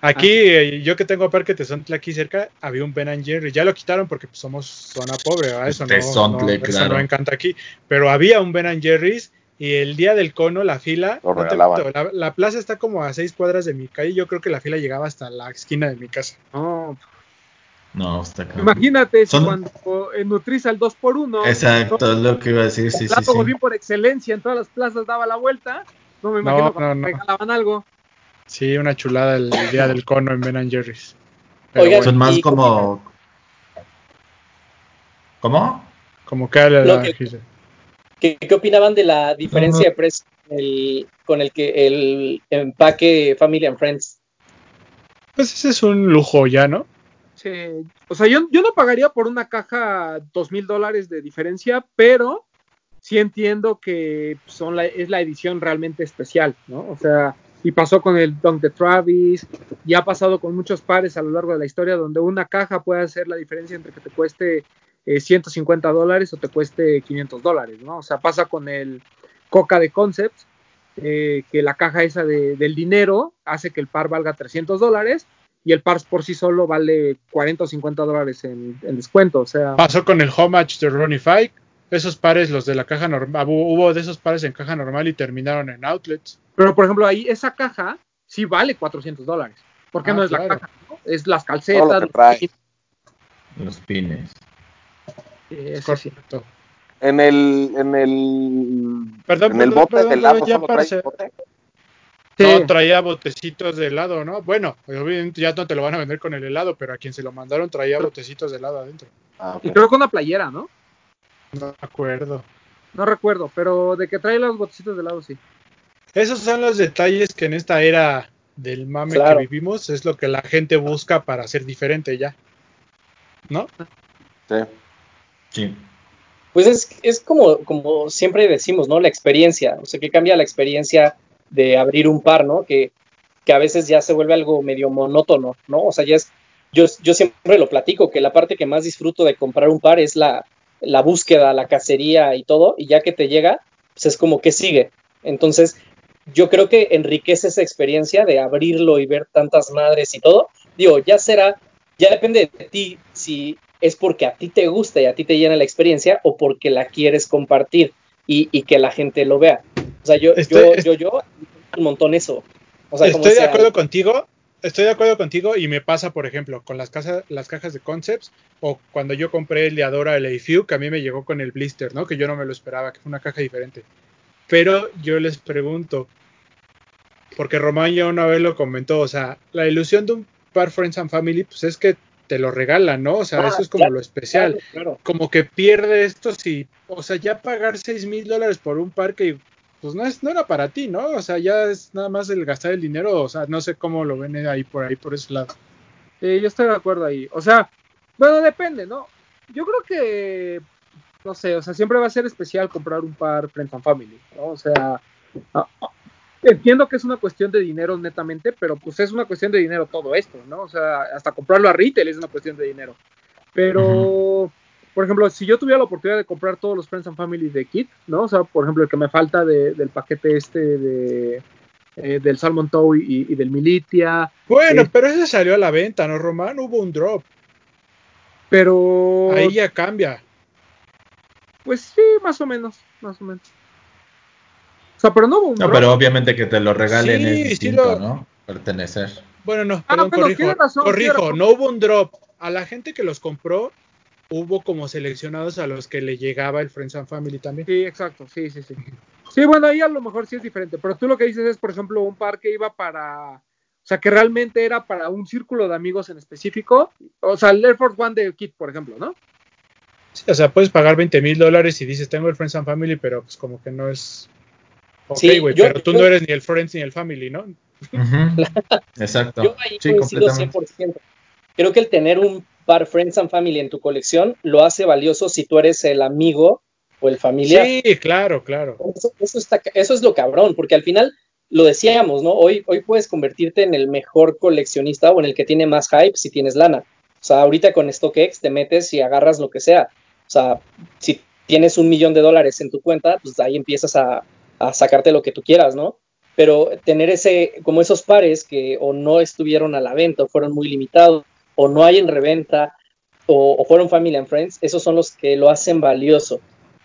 Aquí, eh, yo que tengo Parque Tezontle aquí cerca, había un Ben and Jerry. Ya lo quitaron porque pues, somos zona pobre, ¿verdad? Eso, no, Tezontle, no, eso claro. no encanta aquí. Pero había un Ben and Jerry's y el día del cono, la fila, Lo no te la, la plaza está como a seis cuadras de mi calle. Yo creo que la fila llegaba hasta la esquina de mi casa. no, No, está acá. Imagínate si Son- cuando en Nutriza el 2x1. Exacto, es lo que iba a decir, sí, el sí, plato sí. Por excelencia en todas las plazas daba la vuelta. No me imagino No, cuando no, no. regalaban algo. Sí, una chulada el, el día del cono en Ben Jerry's. Pero Oigan, bueno, Son más ¿Y como... ¿Cómo? como que la, Lo la- que- ¿Qué, qué opinaban de la diferencia de precio con el, con el que el empaque Family and Friends? Pues ese es un lujo ya, ¿no? Sí, O sea, yo, yo no pagaría por una caja dos mil dólares de diferencia, pero sí entiendo que son la, es la edición realmente especial, ¿no? O sea, y pasó con el Dunk de Travis, y ha pasado con muchos pares a lo largo de la historia donde una caja puede hacer la diferencia entre que te cueste eh, 150 dólares o te cueste 500 dólares, ¿no? O sea, pasa con el Coca de Concepts, eh, que la caja esa de- del dinero hace que el par valga 300 dólares y el par por sí solo vale 40 o 50 dólares en, en descuento. O sea, Pasó con el Homage de Ronnie Fike. Esos pares, los de la caja normal, hubo de esos pares en caja normal y terminaron en outlets. pero por ejemplo, ahí esa caja sí vale 400 dólares. Porque Ah, no es la caja, ¿no? es las calcetas. Los pines. Sí. Correcto. En el, en el, Perdón, en el perdón, bote perdón, de helado ya solo para trae hacer- bote. Sí. No, traía botecitos de helado, ¿no? Bueno, obviamente ya no te lo van a vender con el helado, pero a quien se lo mandaron traía botecitos de helado adentro. Ah. Y creo que una playera, ¿no? No me acuerdo. No recuerdo, pero de que trae los botecitos de lado, sí. Esos son los detalles que en esta era del mame Claro. que vivimos es lo que la gente busca para ser diferente ya. ¿No? Sí. Sí. Pues es, es como, como siempre decimos, ¿no? La experiencia, o sea, que cambia la experiencia de abrir un par, ¿no? Que, que a veces ya se vuelve algo medio monótono, ¿no? O sea, ya es, yo, yo siempre lo platico, que la parte que más disfruto de comprar un par es la, la búsqueda, la cacería y todo, y ya que te llega, pues es como que sigue. Entonces, yo creo que enriquece esa experiencia de abrirlo y ver tantas madres y todo. Digo, ya será, ya depende de ti si es porque a ti te gusta y a ti te llena la experiencia o porque la quieres compartir y, y que la gente lo vea. O sea, yo, Estoy- yo, yo, yo, un montón eso. O sea, como Estoy de sea- acuerdo contigo. Estoy de acuerdo contigo y me pasa, por ejemplo, con las, casas, las cajas de concepts o cuando yo compré el de Adora, el AFU, que a mí me llegó con el blister, ¿no? Que yo no me lo esperaba, que fue una caja diferente. Pero yo les pregunto, porque Román ya una vez lo comentó, o sea, la ilusión de un par Friends and Family, pues es que te lo regalan, ¿no? O sea, Ah, eso es como claro, lo especial. Claro, claro. Como que pierde esto si, o sea, ya pagar 6 mil dólares por un par que pues no es, no era para ti, ¿no? O sea, ya es nada más el gastar el dinero, o sea, no sé cómo lo ven ahí por ahí, por ese lado. Sí, yo estoy de acuerdo ahí. O sea, bueno, depende, ¿no? Yo creo que, no sé, o sea, siempre va a ser especial comprar un par Friends and Family, ¿no? O sea, entiendo que es una cuestión de dinero netamente, pero pues es una cuestión de dinero todo esto, ¿no? O sea, hasta comprarlo a retail es una cuestión de dinero. Pero, por ejemplo, si yo tuviera la oportunidad de comprar todos los Friends and Family de Kit, ¿no? O sea, por ejemplo, el que me falta de- del paquete este de... eh, del Salmon Tow y, y del Militia, Bueno, Sí. pero ese salió a la venta, ¿no, Román? Hubo un drop. pero Ahí ya cambia. Pues sí, más o menos, más o menos. Sea, pero no hubo un No, pero obviamente que te lo regalen Sí, es sí distinto, lo- ¿no? Pertenecer. Bueno, no, Ah, perdón, bueno, corrijo. tiene razón, corrijo, no hubo un drop. A la gente que los compró, hubo como seleccionados a los que le llegaba el Friends and Family también. Sí, exacto, sí, sí, sí. Sí, bueno, ahí a lo mejor sí es diferente, pero tú lo que dices es, por ejemplo, un par que iba para, o sea, que realmente era para un círculo de amigos en específico, o sea, el Air Force One de Kit, por ejemplo, ¿no? Sí, o sea, puedes pagar 20 mil dólares y dices, tengo el Friends and Family, pero pues como que no es... Ok, Sí, güey, pero tú yo- no eres ni el Friends ni el Family, ¿no? Exacto. Yo ahí Sí, coincido completamente. 100%. Creo que el tener un par Friends and Family en tu colección lo hace valioso si tú eres el amigo o el familiar. Sí, claro, claro. Eso, eso está, eso es lo cabrón, porque al final lo decíamos, ¿no? Hoy, hoy puedes convertirte en el mejor coleccionista o en el que tiene más hype si tienes lana. O sea, ahorita con StockX te metes y agarras lo que sea. O sea, si tienes un millón de dólares en tu cuenta, pues ahí empiezas a, a sacarte lo que tú quieras, ¿no? Pero tener ese, como esos pares que o no estuvieron a la venta o fueron muy limitados o no hay en reventa o, fueron Family and Friends, esos son los que lo hacen valioso.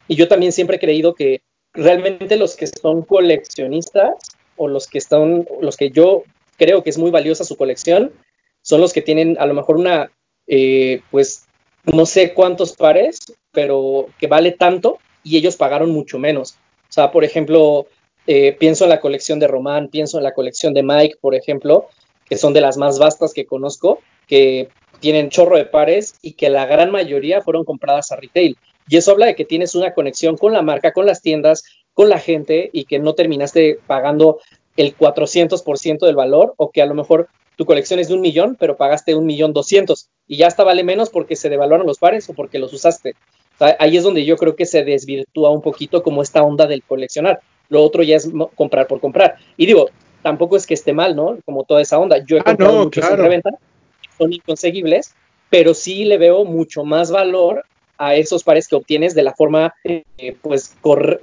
Y yo también siempre he creído que realmente los que son coleccionistas o los que están, los que yo creo que es muy valiosa su colección, son los que tienen a lo mejor una eh, pues no sé cuántos pares, pero que vale tanto y ellos pagaron mucho menos. O sea, por ejemplo, eh, pienso en la colección de Román, pienso en la colección de Mike, por ejemplo, que son de las más vastas que conozco, que tienen chorro de pares y que la gran mayoría fueron compradas a retail. Y eso habla de que tienes una conexión con la marca, con las tiendas, con la gente y que no terminaste pagando el 400% del valor o que a lo mejor tu colección es de un millón, pero pagaste un millón doscientos y ya hasta vale menos porque se devaluaron los pares o porque los usaste. Ahí es donde yo creo que se desvirtúa un poquito como esta onda del coleccionar. Lo otro ya es comprar por comprar. Y digo, tampoco es que esté mal, ¿no? Como toda esa onda. Yo he Ah, comprado no, muchos claro. en reventa, son inconseguibles, pero sí le veo mucho más valor a esos pares que obtienes de la forma, eh, pues,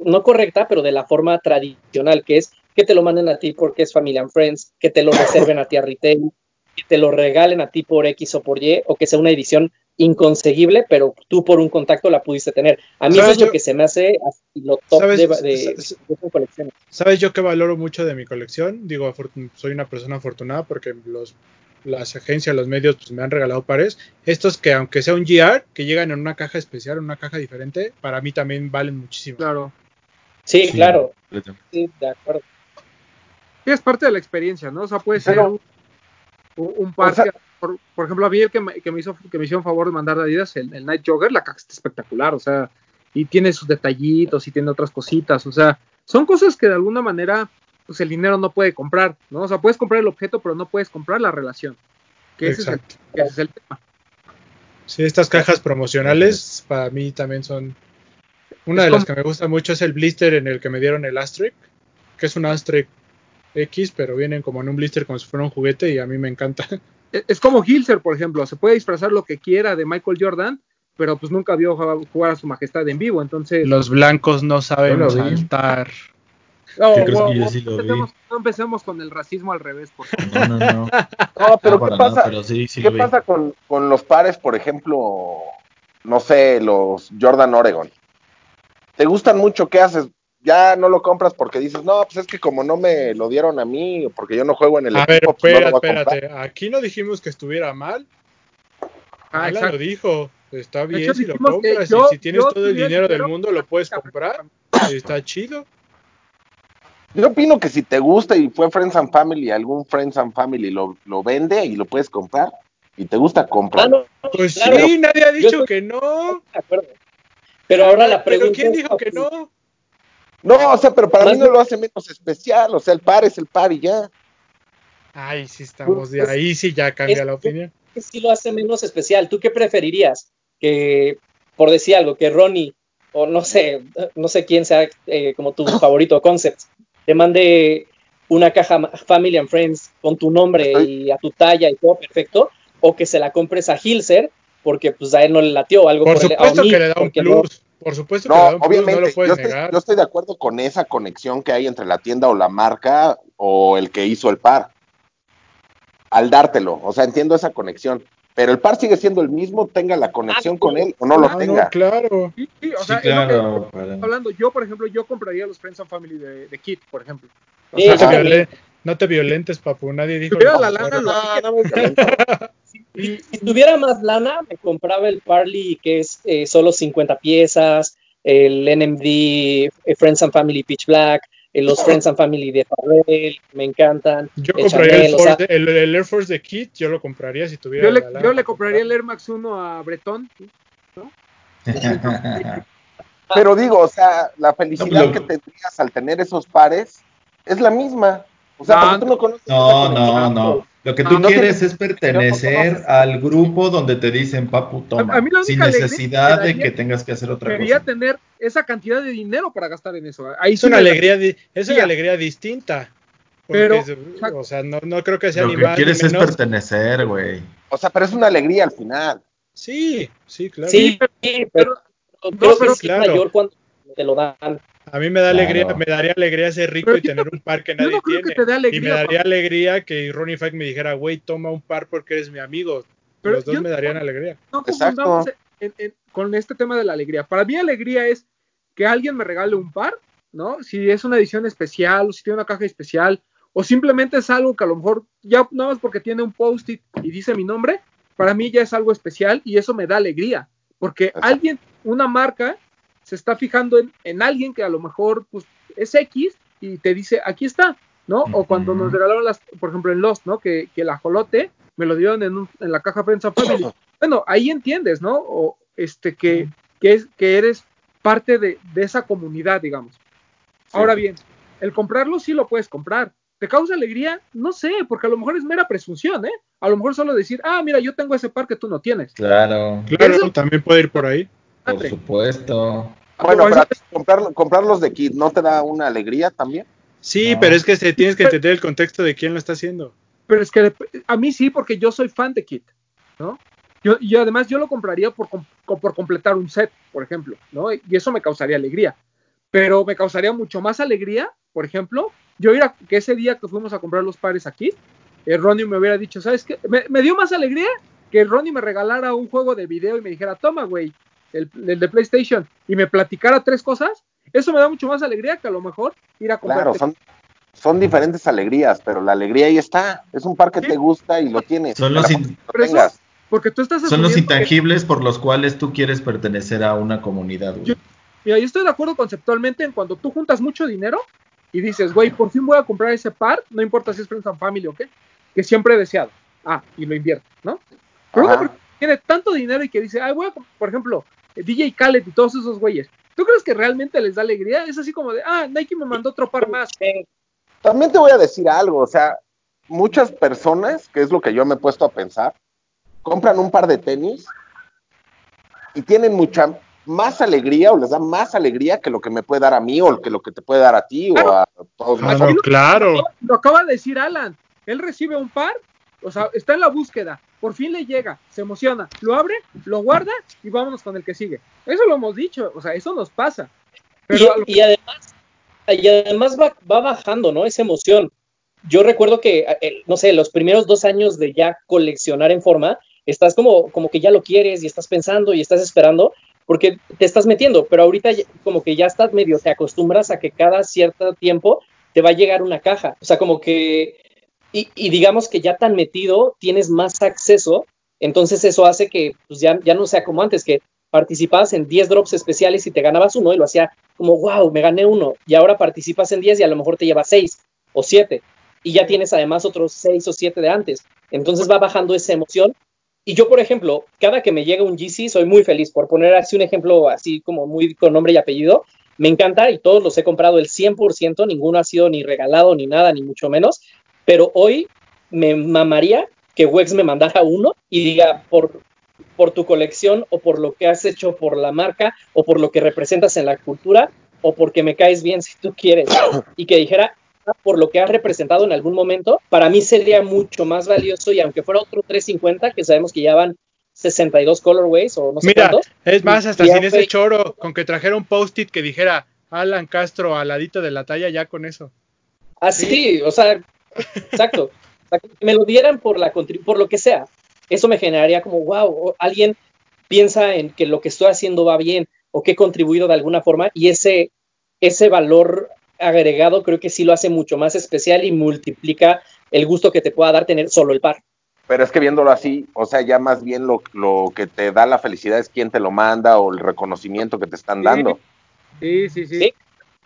no correcta, pero de la forma tradicional, que es que te lo manden a ti porque es Family and Friends, que te lo reserven a ti a retail, que te lo regalen a ti por X o por Y, o que sea una edición inconseguible, pero tú por un contacto la pudiste tener. A mí eso ¿Sabes? es lo que se me hace así lo top ¿Sabes? de, de, S- de s- esas colecciones. ¿Sabes yo que valoro mucho de mi colección? Digo, soy una persona afortunada porque los, las agencias, los medios pues, me han regalado pares. Estos que aunque sea un GR, que llegan en una caja especial, en una caja diferente, para mí también valen muchísimo. Claro. Sí, Sí. claro, sí, de acuerdo. Sí, es parte de la experiencia, ¿no? O sea, puede ser un, un- un par O sea- que, por, por ejemplo, a mí el que me, que me hizo que me hicieron favor de mandar de Adidas, el, el Night Jogger, la caja está espectacular, o sea, y tiene sus detallitos y tiene otras cositas, o sea, son cosas que de alguna manera, pues el dinero no puede comprar, ¿no? O sea, puedes comprar el objeto, pero no puedes comprar la relación. Que ese, es el, Exacto. que ese es el tema. Sí, estas cajas promocionales para mí también son... Una Es de las que me gusta mucho es el blister en el que me dieron el Astric, que es un Astric X, pero vienen como en un blister como si fuera un juguete y a mí me encanta. Es, es como Hilser, por ejemplo, se puede disfrazar lo que quiera de Michael Jordan, pero pues nunca vio jugar- a su majestad en vivo, entonces... Los blancos no saben vi. saltar. No, ¿Qué crees wow, que yo wow, sí lo no vi? empecemos- no empecemos con el racismo al revés, por favor. No, no, no. No, pero No, ¿qué pasa? nada, pero sí, sí ¿Qué pasa con, con los pares, por ejemplo, no sé, los Jordan Oregon? ¿Te gustan mucho? ¿Qué haces? Ya no lo compras porque dices, no, pues es que como no me lo dieron a mí o porque yo no juego en el A ver, pues espera, no lo voy a comprar. espérate. Aquí no dijimos que estuviera mal. Ah, Alan lo dijo. Está bien hecho, si lo compras. yo- y si tienes todo el dinero del mundo, lo puedes comprar. Está chido. Yo opino que si te gusta y fue Friends and Family, algún Friends and Family lo, lo vende y lo puedes comprar y te gusta Ah, comprar. no, Pues Claro. sí, nadie ha dicho estoy- que no. de acuerdo. Pero ahora la Pero pregunta ¿quién es, dijo que no? No, o sea, pero para mí no lo hace menos especial. O sea, el par es el par y ya. Ay, sí estamos de Pues, ahí, sí ya cambia es- la opinión. que sí lo hace menos especial. ¿Tú qué preferirías? Que, por decir algo, que Ronnie, o no sé, no sé quién sea eh, como tu favorito concept, te mande una caja Family and Friends con tu nombre y a tu talla y todo perfecto, o que se la compres a Hilser porque pues a él no le latió o algo Por por el- a supuesto mí, que le da un no- plus. Por supuesto que No, no obviamente, lo yo estoy, negar. yo estoy de acuerdo con esa conexión que hay entre la tienda o la marca o el que hizo el par. Al dártelo, o sea, entiendo esa conexión. Pero el par sigue siendo el mismo, tenga la conexión con él o no lo Ah, tenga. no, claro. Sí, sí, o Sí, sea, es lo que claro. hablando. Yo, por ejemplo, yo compraría los Friends and Family de, de Kit, por ejemplo. O Sí, sea, No te, Ajá. violen- no te violentes, papu. Nadie dijo. lo la lana, No, no Si tuviera más lana, me compraba el Parley, que es eh, solo 50 piezas, el NMD eh, Friends and Family Pitch Black, eh, los Friends and Family de Pharrell, me encantan. Yo el compraría el, o Force sea, el, el Air Force de Kit, yo lo compraría si tuviera yo, le, la lana yo le compraría el. Air Max 1 a Bretón. Pero digo, o sea, la felicidad No, pero- que tendrías al tener esos pares es la misma. O sea, No, tú no conoces No, no, no. Lo que No, tú no quieres es pertenecer al grupo donde te dicen, papu, toma, A- a mí la sin necesidad de que tengas que hacer otra Quería cosa. tener esa cantidad de dinero para gastar en eso. Ahí Es una alegría, es una alegría distinta. Porque Pero- o sea, no, no creo que sea Lo ni que más ni quieres es pertenecer, güey. O sea, pero es una alegría al final. Sí, sí, claro. sí, pero- sí, pero- pero creo pero que sí es claro. mayor cuando te lo dan. A mí me da Claro. alegría, me daría alegría ser rico Pero y tener un par que yo nadie no creo que tiene. te dé y me daría alegría que Ronnie Fike me dijera, güey, toma un par porque eres mi amigo. Pero Los dos yo- me darían alegría. no Exacto. confundamos en- en- con este tema de la alegría. Para mí alegría es que alguien me regale un par, ¿no? Si es una edición especial o si tiene una caja especial o simplemente es algo que a lo mejor ya nada más porque tiene un post-it y dice mi nombre, para mí ya es algo especial y eso me da alegría, porque Exacto. alguien, una marca, se está fijando en, en alguien que a lo mejor pues, es X y te dice, aquí está, ¿no? O cuando nos regalaron las, por ejemplo, en Lost, ¿no? Que, que el ajolote me lo dieron en, un- en la caja Friends and Family. Bueno, ahí entiendes, ¿no? O este que, que, es, que eres parte de, de esa comunidad, digamos. Ahora bien, el comprarlo sí lo puedes comprar. ¿Te causa alegría? No sé, porque a lo mejor es mera presunción, ¿eh? A lo mejor solo decir, ah, mira, yo tengo ese par que tú no tienes. Claro, Claro, Eso- también puede ir por ahí. Por supuesto. Bueno, O pero comprar, comprarlos de kit no te da una alegría también. Sí, No. pero es que se, tienes que entender el contexto de quién lo está haciendo. pero es que a mí sí, porque yo soy fan de Kit, ¿no? Yo, y además yo lo compraría por, com- co- por completar un set, por ejemplo, ¿no? Y eso me causaría alegría. Pero me causaría mucho más alegría, por ejemplo, yo ir a, que ese día que fuimos a comprar los pares aquí, eh, Ronnie me hubiera dicho, ¿sabes qué? Me, me dio más alegría que Ronnie me regalara un juego de video y me dijera, toma, güey, el, el de PlayStation, y me platicara tres cosas. Eso me da mucho más alegría que a lo mejor ir a comprar. Claro, son, son diferentes alegrías, pero la alegría ahí está. Es un par que Sí. te gusta y lo tienes. Son los in- pones, lo Pero eso- tengas. Porque tú estás Son los que- intangibles por los cuales tú quieres pertenecer a una comunidad. güey. Yo- Mira, yo estoy de acuerdo conceptualmente en cuando tú juntas mucho dinero y dices, güey, por fin voy a comprar ese par, no importa si es Friends and Family o qué, que siempre he deseado. Ah, y lo invierto, ¿no? Pero una Ajá. persona que tiene tanto dinero y que dice, ay, voy a, por ejemplo, DJ Khaled y todos esos güeyes, ¿tú crees que realmente les da alegría? Es así como de, ah, Nike me mandó otro par más. También te voy a decir algo, o sea, muchas personas, que es lo que yo me he puesto a pensar, compran un par de tenis y tienen mucha más alegría o les da más alegría que lo que me puede dar a mí o que lo que te puede dar a ti o a todos nosotros. no, claro. Lo acaba de decir Alan, él recibe un par, o sea, está en la búsqueda, por fin le llega, se emociona, lo abre, lo guarda y vámonos con el que sigue. Eso lo hemos dicho, o sea, eso nos pasa. Pero y, además, y además va, va bajando, ¿no? Esa emoción. Yo recuerdo que, no sé, los primeros dos años de ya coleccionar en forma, estás como, como que ya lo quieres y estás pensando y estás esperando porque te estás metiendo, pero ahorita como que ya estás medio, te acostumbras a que cada cierto tiempo te va a llegar una caja. O sea, como que, y, digamos que ya tan metido, tienes más acceso, entonces eso hace que pues ya, ya no sea como antes, que participabas en 10 drops especiales y te ganabas uno y lo hacía como, wow, me gané uno, y ahora participas en 10 y a lo mejor te llevas 6 o 7, y ya tienes además otros 6 o 7 de antes. Entonces va bajando esa emoción. Y yo, por ejemplo, cada que me llega un GC, soy muy feliz. Por poner así un ejemplo, así como muy con nombre y apellido, me encanta y todos los he comprado el 100%, ninguno ha sido ni regalado ni nada, ni mucho menos. Pero hoy me mamaría que Wex me mandara uno y diga, por, por tu colección o por lo que has hecho por la marca o por lo que representas en la cultura o porque me caes bien si tú quieres. Y que dijera, "Ah, por lo que has representado en algún momento, para mí sería mucho más valioso y aunque fuera otro 350, que sabemos que ya van 62 colorways o no sé Mira, cuántos. es más, hasta sin ese choro, con que trajera un post-it que dijera Alan Castro al ladito de la talla, ya con eso. Así, o sea, exacto. Me lo dieran por, la, por lo que sea. Eso me generaría como, wow, alguien piensa en que lo que estoy haciendo va bien o que he contribuido de alguna forma y ese, ese valor agregado creo que sí lo hace mucho más especial y multiplica el gusto que te pueda dar tener solo el par. Pero es que viéndolo así, o sea, ya más bien lo, lo que te da la felicidad es quién te lo manda o el reconocimiento que te están Sí. dando. Sí, sí, sí. Sí.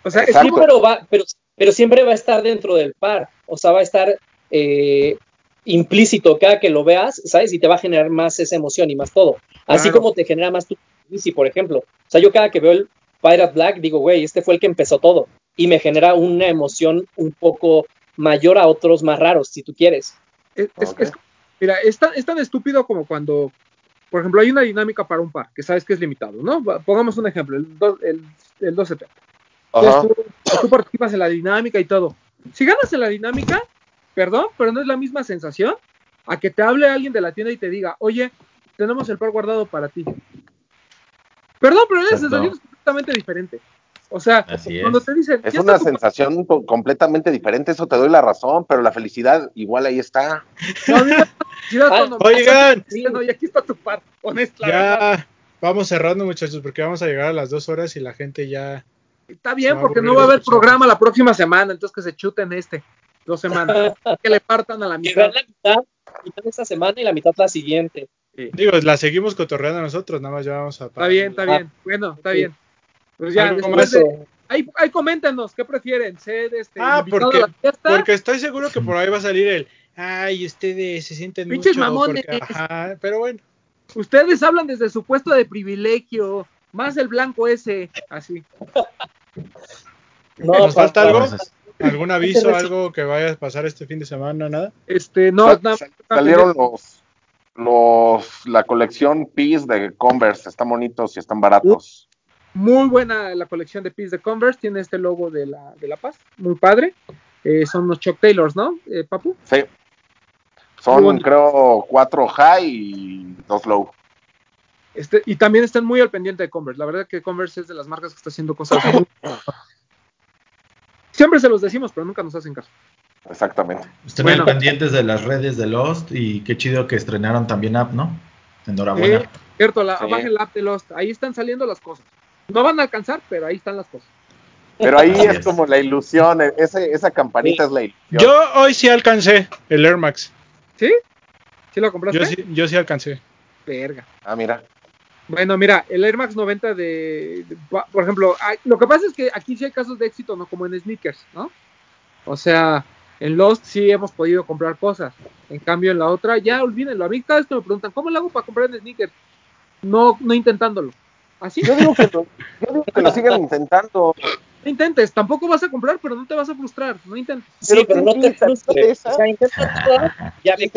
O sea, Exacto. como- pero, va, pero, pero siempre va a estar dentro del par, o sea, va a estar eh, implícito cada que lo veas, ¿sabes? Y te va a generar más esa emoción y más todo. Así Claro. como te genera más tu Easy, por ejemplo. O sea, yo cada que veo el Pirate Black digo, güey, este fue el que empezó todo. Y me genera una emoción un poco mayor a otros más raros, si tú quieres. es, es- mira, es tan, es tan estúpido como cuando, por ejemplo, hay una dinámica para un par, que sabes que es limitado, ¿no? Pongamos un ejemplo, el, do- el, el 270. Ajá. Entonces tú, tú participas en la dinámica y todo. Si ganas en la dinámica, perdón, pero no es la misma sensación a que te hable alguien de la tienda y te diga, oye, tenemos el par guardado para ti. Perdón, pero la sensación es completamente diferente. O sea, Así cuando es. te dicen, Es "Ya una está tu par-". sensación completamente diferente, eso te doy la razón, pero la felicidad igual ahí está. No, Ah, oigan. dicen, "No, y aquí está tu par, honesta, la verdad". Ya vamos cerrando, muchachos, porque vamos a llegar a las dos horas y la gente ya. Está bien, No, porque no va a haber programa la próxima semana, entonces que se chuten este, dos semanas, que le partan a la mitad. la mitad, mitad esta semana y la mitad la siguiente. Sí. Digo, la seguimos cotorreando nosotros, nada más ya vamos a... Está bien, está Ah, bien. Bueno, está sí. bien. Pues ya, después de- ahí, ahí coméntenos, ¿qué prefieren? ¿Ser este, Ah, porque- a la fiesta? Porque estoy seguro que por ahí va a salir el... Ay, ustedes se sienten Pinches mucho mamones. porque- ajá, pero bueno. Ustedes hablan desde su puesto de privilegio, más el blanco ese, así. No, ¿Nos falta algo? ¿Algún aviso, algo que vaya a pasar este fin de semana? ¿Nada? Este, no, Sal- salieron los, los, la colección Peace de Converse, están bonitos y están baratos. muy buena la colección de Peace de Converse, tiene este logo de la, de la paz, muy padre. Eh, son los Chuck Taylors, ¿no, eh, Papu? Sí. Son, creo, cuatro high y dos low. Este, y también están muy al pendiente de Converse. La verdad que Converse es de las marcas que está haciendo cosas muy... Siempre se los decimos, pero nunca nos hacen caso. Exactamente. estén Bueno. al pendientes de las redes de Lost y qué chido que estrenaron también app, ¿no? Enhorabuena. Eh, cierto, la, Sí. bajen la app de Lost. Ahí están saliendo las cosas. No van a alcanzar, pero ahí están las cosas. Pero ahí Así es es. como la ilusión, ese, esa campanita es la ilusión. Yo hoy sí alcancé el Air Max. ¿Sí? ¿Sí lo compraste? Yo sí, yo sí alcancé. Verga. Ah, mira. Bueno, mira, el Air Max 90 de, por ejemplo, hay- lo que pasa es que aquí sí hay casos de éxito, no como en sneakers, ¿no? O sea, en Lost sí hemos podido comprar cosas. En cambio, en la otra, ya olvídenlo. A mí cada vez que me preguntan, ¿cómo le hago para comprar en sneakers? No, no intentándolo. Así, Yo digo que lo, yo digo que lo sigan intentando. No intentes. Tampoco vas a comprar, pero no te vas a frustrar. No intentes. Sí, pero no te frustres. O sea, intenta todo, ya que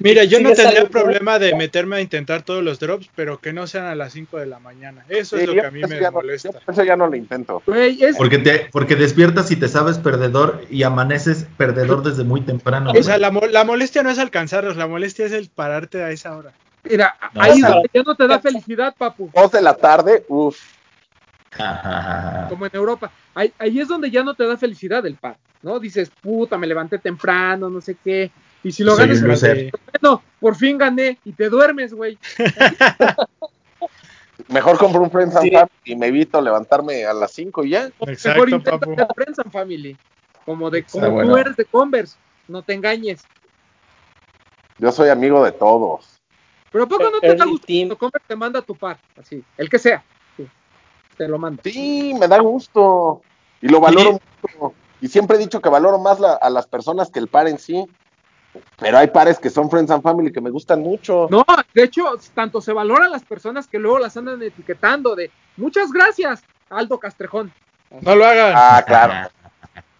Mira, yo no tendría problema de meterme a intentar todos los drops, pero que no sean a las 5 de la mañana. Eso es lo que a mí me no- molesta. yo eso ya no lo intento. Es, Porque te, porque despiertas y te sabes perdedor y amaneces perdedor desde muy temprano. O sea, la, mo- la molestia no es alcanzarlos, la molestia es el pararte a esa hora. mira, No, ahí es claro. donde ya no te da felicidad, papu. Dos de la tarde, uff. Como en Europa. Ahí, ahí es donde ya no te da felicidad el par, ¿no? Dices, puta, me levanté temprano, no sé qué. Y si lo Soy ganas, bueno, por fin gané y te duermes, güey. Mejor compro un Friends and Sí. Family y me evito levantarme a las 5 y ya. Mejor Exacto, intenta papu. Friends and Family. Como, de, como Está tú bueno. eres de Converse, no te engañes. Yo soy amigo de todos. Pero ¿a poco no te Early da gusto team. cuando Converse te manda tu par? Así, el que sea. Sí, te lo manda. Sí, me da gusto. Y lo valoro mucho. Y siempre he dicho que valoro más la- a las personas que el par en sí. Pero hay pares que son Friends and Family que me gustan mucho. No, de hecho, tanto se valoran las personas que luego las andan etiquetando de muchas gracias, Aldo Castrejón. No lo hagan. Ah, claro.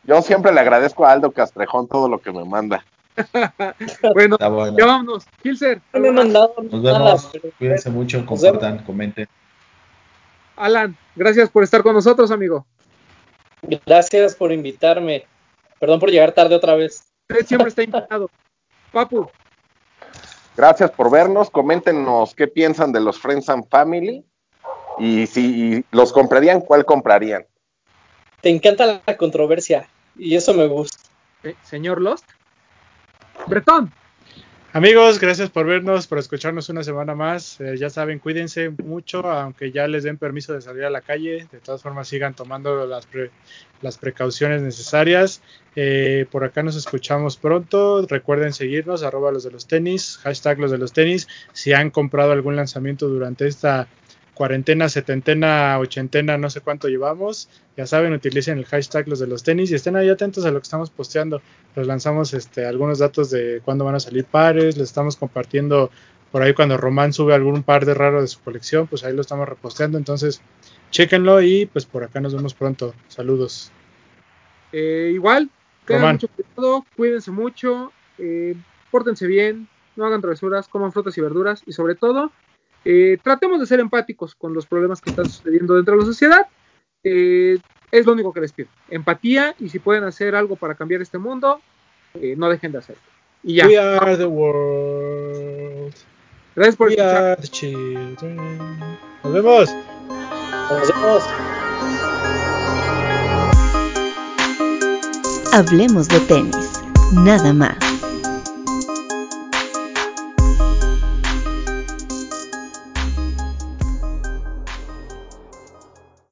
Yo siempre le agradezco a Aldo Castrejón todo lo que me manda. Bueno, ya vámonos. Kilser, no me han mandado Nos nada. vemos. pero- Cuídense mucho, compartan, comenten. Alan, gracias por estar con nosotros, amigo. Gracias por invitarme. Perdón por llegar tarde otra vez. Usted siempre está invitado. Papu, Gracias por vernos. Coméntenos qué piensan de los Friends and Family. Y si los comprarían, ¿cuál comprarían? Te encanta la controversia y eso me gusta. eh, señor Lost. Bretón, Amigos, gracias por vernos, por escucharnos una semana más. Eh, ya saben, cuídense mucho, aunque ya les den permiso de salir a la calle. De todas formas, sigan tomando las, pre- las precauciones necesarias. Eh, por acá nos escuchamos pronto. Recuerden seguirnos, arroba los de los tenis, hashtag los de los tenis. Si han comprado algún lanzamiento durante esta cuarentena, setentena, ochentena, no sé cuánto llevamos, ya saben, utilicen el hashtag los de los tenis y estén ahí atentos a lo que estamos posteando les lanzamos este, algunos datos de cuándo van a salir pares, les estamos compartiendo por ahí cuando Román sube algún par de raro de su colección, pues ahí lo estamos reposteando, entonces chéquenlo y pues por acá nos vemos pronto. Saludos. eh, igual, tengan mucho cuidado, cuídense mucho, eh, pórtense bien, no hagan travesuras, coman frutas y verduras y sobre todo, eh, tratemos de ser empáticos con los problemas que están sucediendo dentro de la sociedad. Eh, es lo único que les pido. Empatía y si pueden hacer algo para cambiar este mundo, eh, no dejen de hacerlo. Y ya. We are the world. Gracias por We escuchar. are the children. Nos vemos. Nos vemos. Hablemos de tenis, nada más.